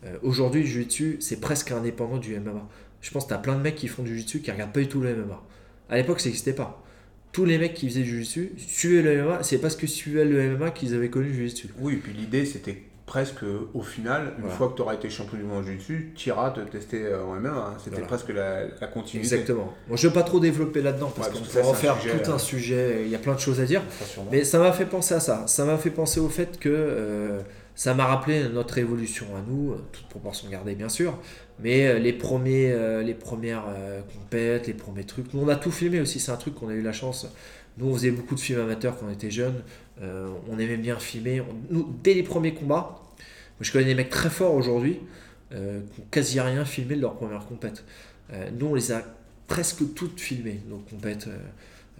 Euh, Aujourd'hui, le jiu-jitsu, c'est presque indépendant du MMA. Je pense que tu as plein de mecs qui font du jiu-jitsu qui regardent pas du tout le MMA. À l'époque, ça n'existait pas. Tous les mecs qui faisaient du jiu-jitsu suivaient le MMA, c'est parce que suivaient le MMA qu'ils avaient connu le jiu-jitsu. Oui, et puis l'idée c'était presque au final, une Voilà. fois que tu auras été champion du monde dessus, tu iras te tester euh, en MMA. hein. C'était Voilà. presque la, la continuité. Exactement. Moi, je ne veux pas trop développer là-dedans parce Ouais, qu'on pourrait en faire sujet, tout un euh, sujet. Il y a plein de choses à dire. Ça. Mais ça m'a fait penser à ça. Ça m'a fait penser au fait que euh, ça m'a rappelé notre évolution à nous, euh, toute proportion gardée bien sûr. Mais euh, les, premiers, euh, les premières compètes, les premiers trucs. Nous, on a tout filmé aussi. C'est un truc qu'on a eu la chance. Nous, on faisait beaucoup de films amateurs quand on était jeunes. On aimait bien filmer. Nous, dès les premiers combats, je connais des mecs très forts aujourd'hui qui n'ont quasi rien filmé de leur première compète. Nous, on les a presque toutes filmées, nos compètes.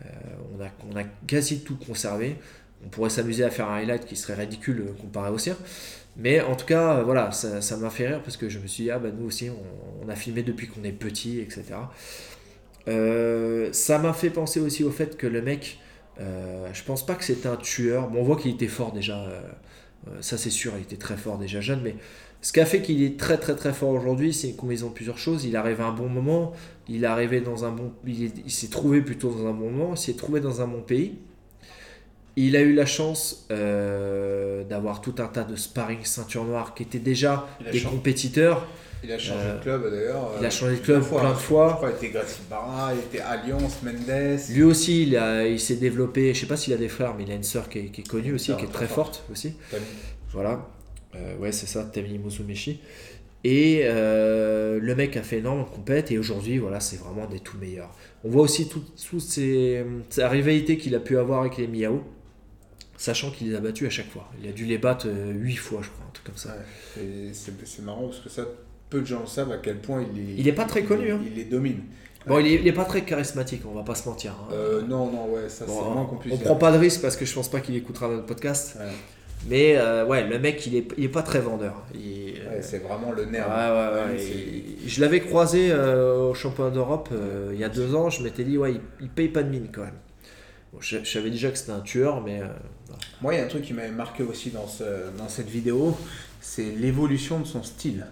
on a quasi tout conservé On pourrait s'amuser à faire un highlight qui serait ridicule euh, comparé au sien. Mais en tout cas, euh, voilà, ça m'a fait rire parce que je me suis dit, ah bah nous aussi, on, a filmé depuis qu'on est petit, etc. Euh, ça m'a fait penser aussi au fait que le mec, euh, je pense pas que c'était un tueur. Bon, on voit qu'il était fort déjà, ça c'est sûr, il était très fort déjà jeune, mais ce qui a fait qu'il est très très très fort aujourd'hui, c'est une combinaison de plusieurs choses. Il arrive à un bon moment, il dans un bon, il s'est trouvé plutôt dans un bon moment, il s'est trouvé dans un bon pays. Il a eu la chance euh, d'avoir tout un tas de sparring ceinture noire qui étaient déjà Il des changé. compétiteurs. Il a changé Euh, de club d'ailleurs. il a euh, changé de club plusieurs plein de hein. fois. Je crois qu'il était Gracie Barra, il était Alliance, Mendes. Lui aussi, il, a- il s'est développé. Je sais pas s'il a des frères, mais il a une sœur qui est, qui est connue aussi, qui est très très forte. forte aussi. Voilà. Euh, ouais, c'est ça, Tamini Musumeshi. Et euh, le mec a fait énormément de compètes et aujourd'hui, voilà, c'est vraiment des tout meilleurs. On voit aussi toutes toutes ces, sa rivalité qu'il a pu avoir avec les Miao, sachant qu'il les a battus à chaque fois. Il a dû les battre 8 fois, je crois, un truc comme ça. Ouais. C'est marrant parce que ça, peu de gens savent à quel point il est. Il est pas très connu, Il, hein. il les domine. Bon, il est, il est pas très charismatique, on va pas se mentir. hein. Euh, non, non, ouais, ça Bon, c'est qu'on puisse on prend pas de risque parce que je pense pas qu'il écoutera notre podcast. Ouais. Mais euh, ouais, le mec, il est, il est pas très vendeur. Il- Ouais, c'est vraiment le nerf. ouais, il- Je l'avais croisé euh, au championnat d'Europe euh, il y a deux ans. Je m'étais dit, ouais, il, il paye pas de mine quand même. Bon, je, je savais déjà que c'était un tueur, mais euh. Moi, il y a un truc qui m'avait marqué aussi dans, ce, dans cette vidéo, c'est l'évolution de son style.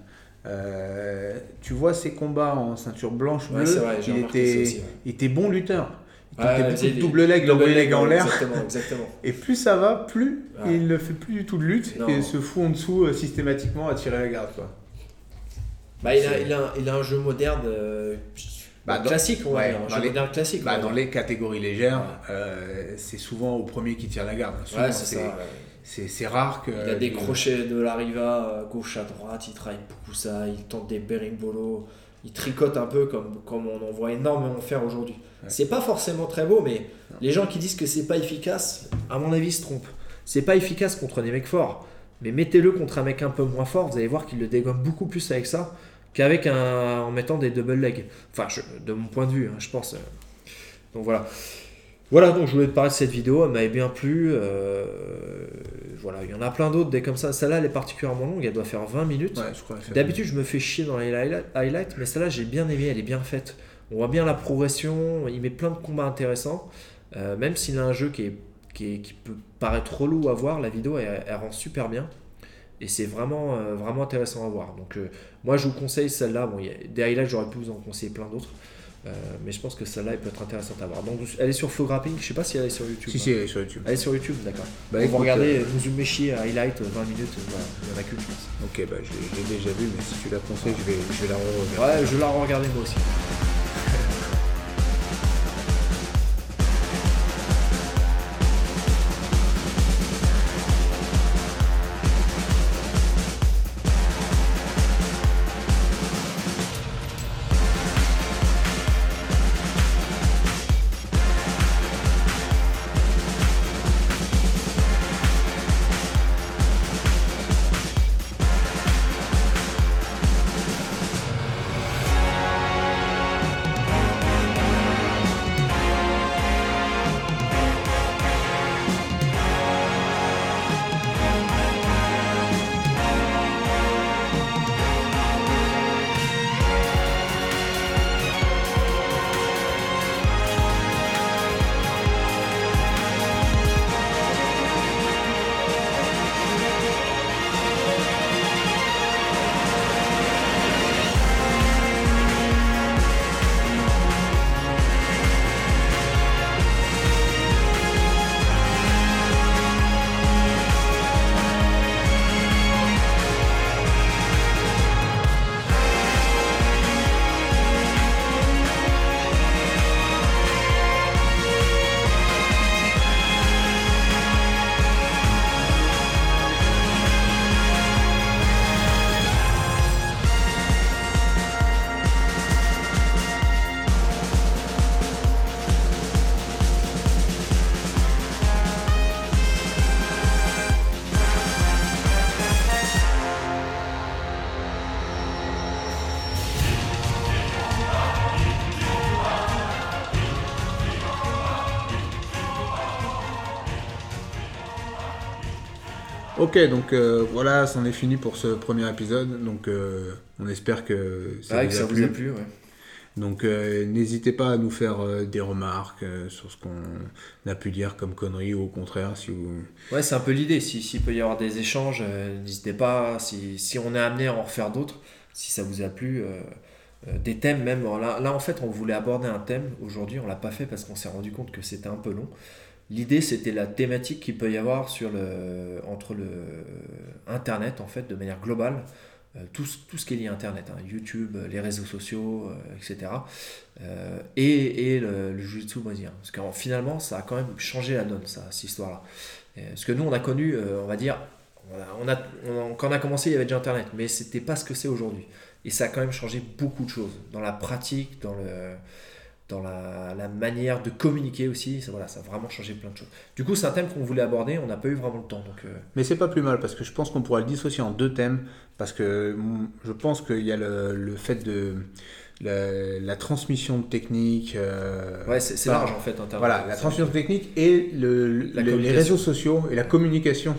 Euh, tu vois ses combats en ceinture blanche Ouais, bleue, c'est vrai, il, était, ça aussi, ouais. il était bon lutteur. Il Ouais, ouais, beaucoup de double leg, double leg en l'air. Exactement, exactement. (laughs) Et plus ça va, plus Ouais. il ne fait plus du tout de lutte Non. et se fout en dessous euh, systématiquement à tirer la garde. Quoi. Bah, il, a, il, a, il a un jeu moderne euh, Bah, dans- classique, on va ouais, dire. Dans les- classique. Bah, dans les catégories légères, euh, c'est souvent au premier qui tire la garde. Ouais, c'est rare que. Il a des crochets de la riva, euh, gauche à droite, il travaille beaucoup ça, il tente des berimbolo, il tricote un peu comme, comme on en voit énormément faire aujourd'hui. C'est pas forcément très beau, mais les gens qui disent que c'est pas efficace, à mon avis, se trompent. C'est pas efficace contre des mecs forts, mais mettez-le contre un mec un peu moins fort, vous allez voir qu'il le dégomme beaucoup plus avec ça qu'avec un en mettant des double legs. Enfin, je- de mon point de vue, hein, je pense. euh. Donc voilà. Voilà, donc je voulais te parler de cette vidéo, elle m'avait bien plu. euh, voilà, il y en a plein d'autres, des comme ça. Celle-là, elle est particulièrement longue, elle doit faire 20 minutes. Ouais, D'habitude, je me fais chier dans les highlights, mais celle-là, j'ai bien aimé, elle est bien faite. On voit bien la progression, il met plein de combats intéressants. Euh, même s'il a un jeu qui, est, qui, est- qui peut paraître relou à voir, la vidéo, elle, elle rend super bien. Et c'est vraiment, euh, vraiment intéressant à voir. Donc, moi, je vous conseille celle-là. Bon, il y a des highlights, j'aurais pu vous en conseiller plein d'autres. Euh, mais je pense que celle-là, elle peut être intéressante à voir. Donc, elle est sur Flow Grappling, je sais pas si elle est sur YouTube. Si, hein. si, elle est sur YouTube. Elle est sur YouTube, d'accord. Bah, On écoute, va regarder euh, Muzumeshi highlight 20 minutes, voilà, il y en a qu'une, je pense. Ok, bah, je l'ai déjà vu, mais si tu la conseilles, je vais, je vais la re-regarder. Ouais, je vais la regarder moi aussi. Ok, donc euh, voilà, c'en est fini pour ce premier épisode. Donc euh, on espère que ça, vous, que a ça vous plu. a plu, ouais. Donc euh, n'hésitez pas à nous faire euh, des remarques euh, sur ce qu'on a pu dire comme conneries ou au contraire si vous... Ouais, c'est un peu l'idée. Si- S'il peut y avoir des échanges, n'hésitez pas. Si, si on est amené à en refaire d'autres, si ça vous a plu, des thèmes même. Là, là, en fait, on voulait aborder un thème. Aujourd'hui, on l'a pas fait parce qu'on s'est rendu compte que c'était un peu long. L'idée, c'était la thématique qu'il peut y avoir sur le, entre le Internet, en fait, de manière globale. Euh, tout, tout ce qui est lié à Internet, hein, YouTube, euh, les réseaux sociaux, euh, etc. Et, et le, le jiu-jitsu. Parce que finalement, ça a quand même changé la donne, ça, cette histoire-là. Parce que nous, on a connu, on va dire, on a, quand on a commencé, il y avait déjà Internet, mais c'était pas ce que c'est aujourd'hui. Et ça a quand même changé beaucoup de choses dans la pratique, dans, le, dans la, la manière de communiquer aussi. Ça, voilà, ça a vraiment changé plein de choses. Du coup, c'est un thème qu'on voulait aborder, on n'a pas eu vraiment le temps. Donc, euh, Mais c'est pas plus mal parce que je pense qu'on pourra le dissocier en deux thèmes parce que mm, je pense qu'il y a le, le fait de la, la transmission de techniques. euh, ouais, c'est large en fait, Internet. Voilà, la transmission de techniques et le, le- La les réseaux sociaux et la communication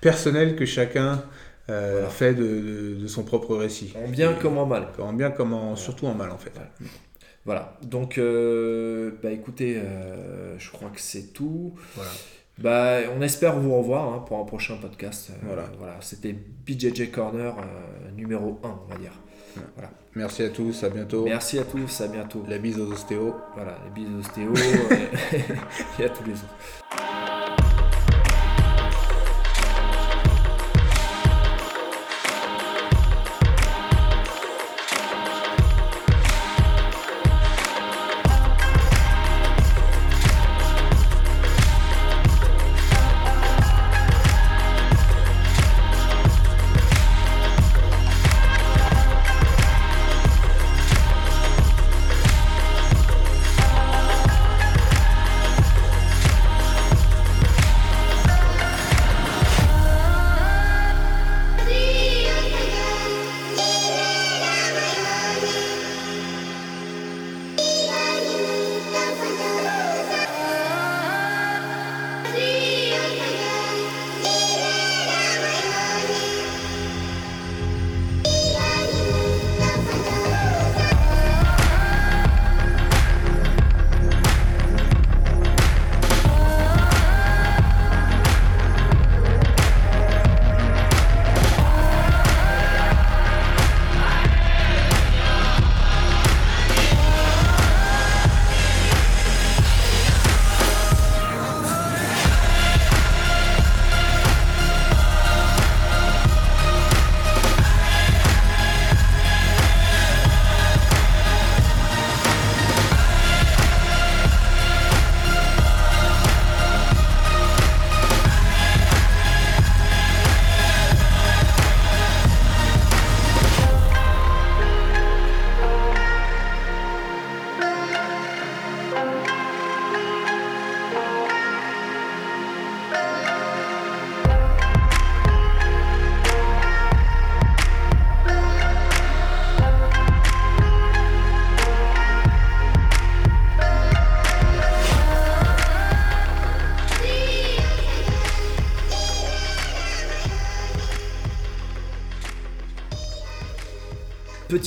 personnelle que chacun euh, Voilà. fait de, de- de son propre récit. En bien Et- comme en mal. En bien comme en, surtout en mal en fait. Voilà, donc euh, bah écoutez, euh, je crois que c'est tout. Voilà. Bah, on espère vous revoir hein, pour un prochain podcast. Euh, Voilà. voilà, c'était BJJ Corner numéro 1, on va dire. Voilà. Merci à tous, à bientôt. Merci à tous, à bientôt. La bise aux ostéos. Voilà, les bisous ostéo euh, (laughs) et à tous les autres.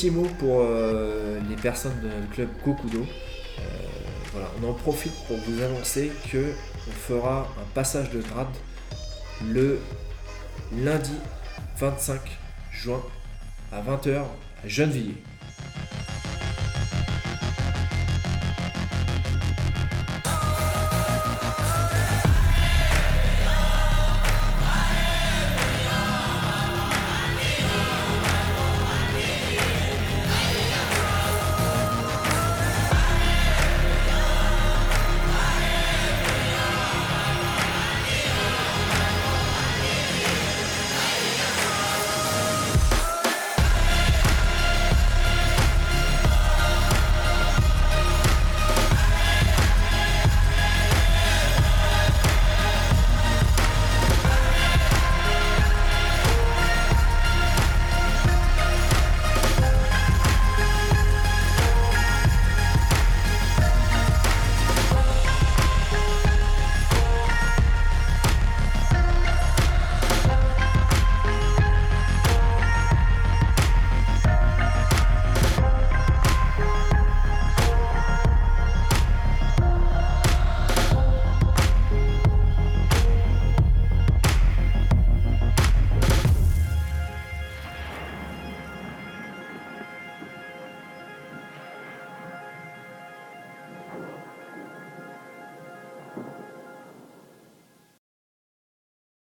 Petit mot pour euh, les personnes du club Kokudo. Euh, on en profite pour vous annoncer que on fera un passage de grade le lundi 25 juin à 20h à Gennevilliers.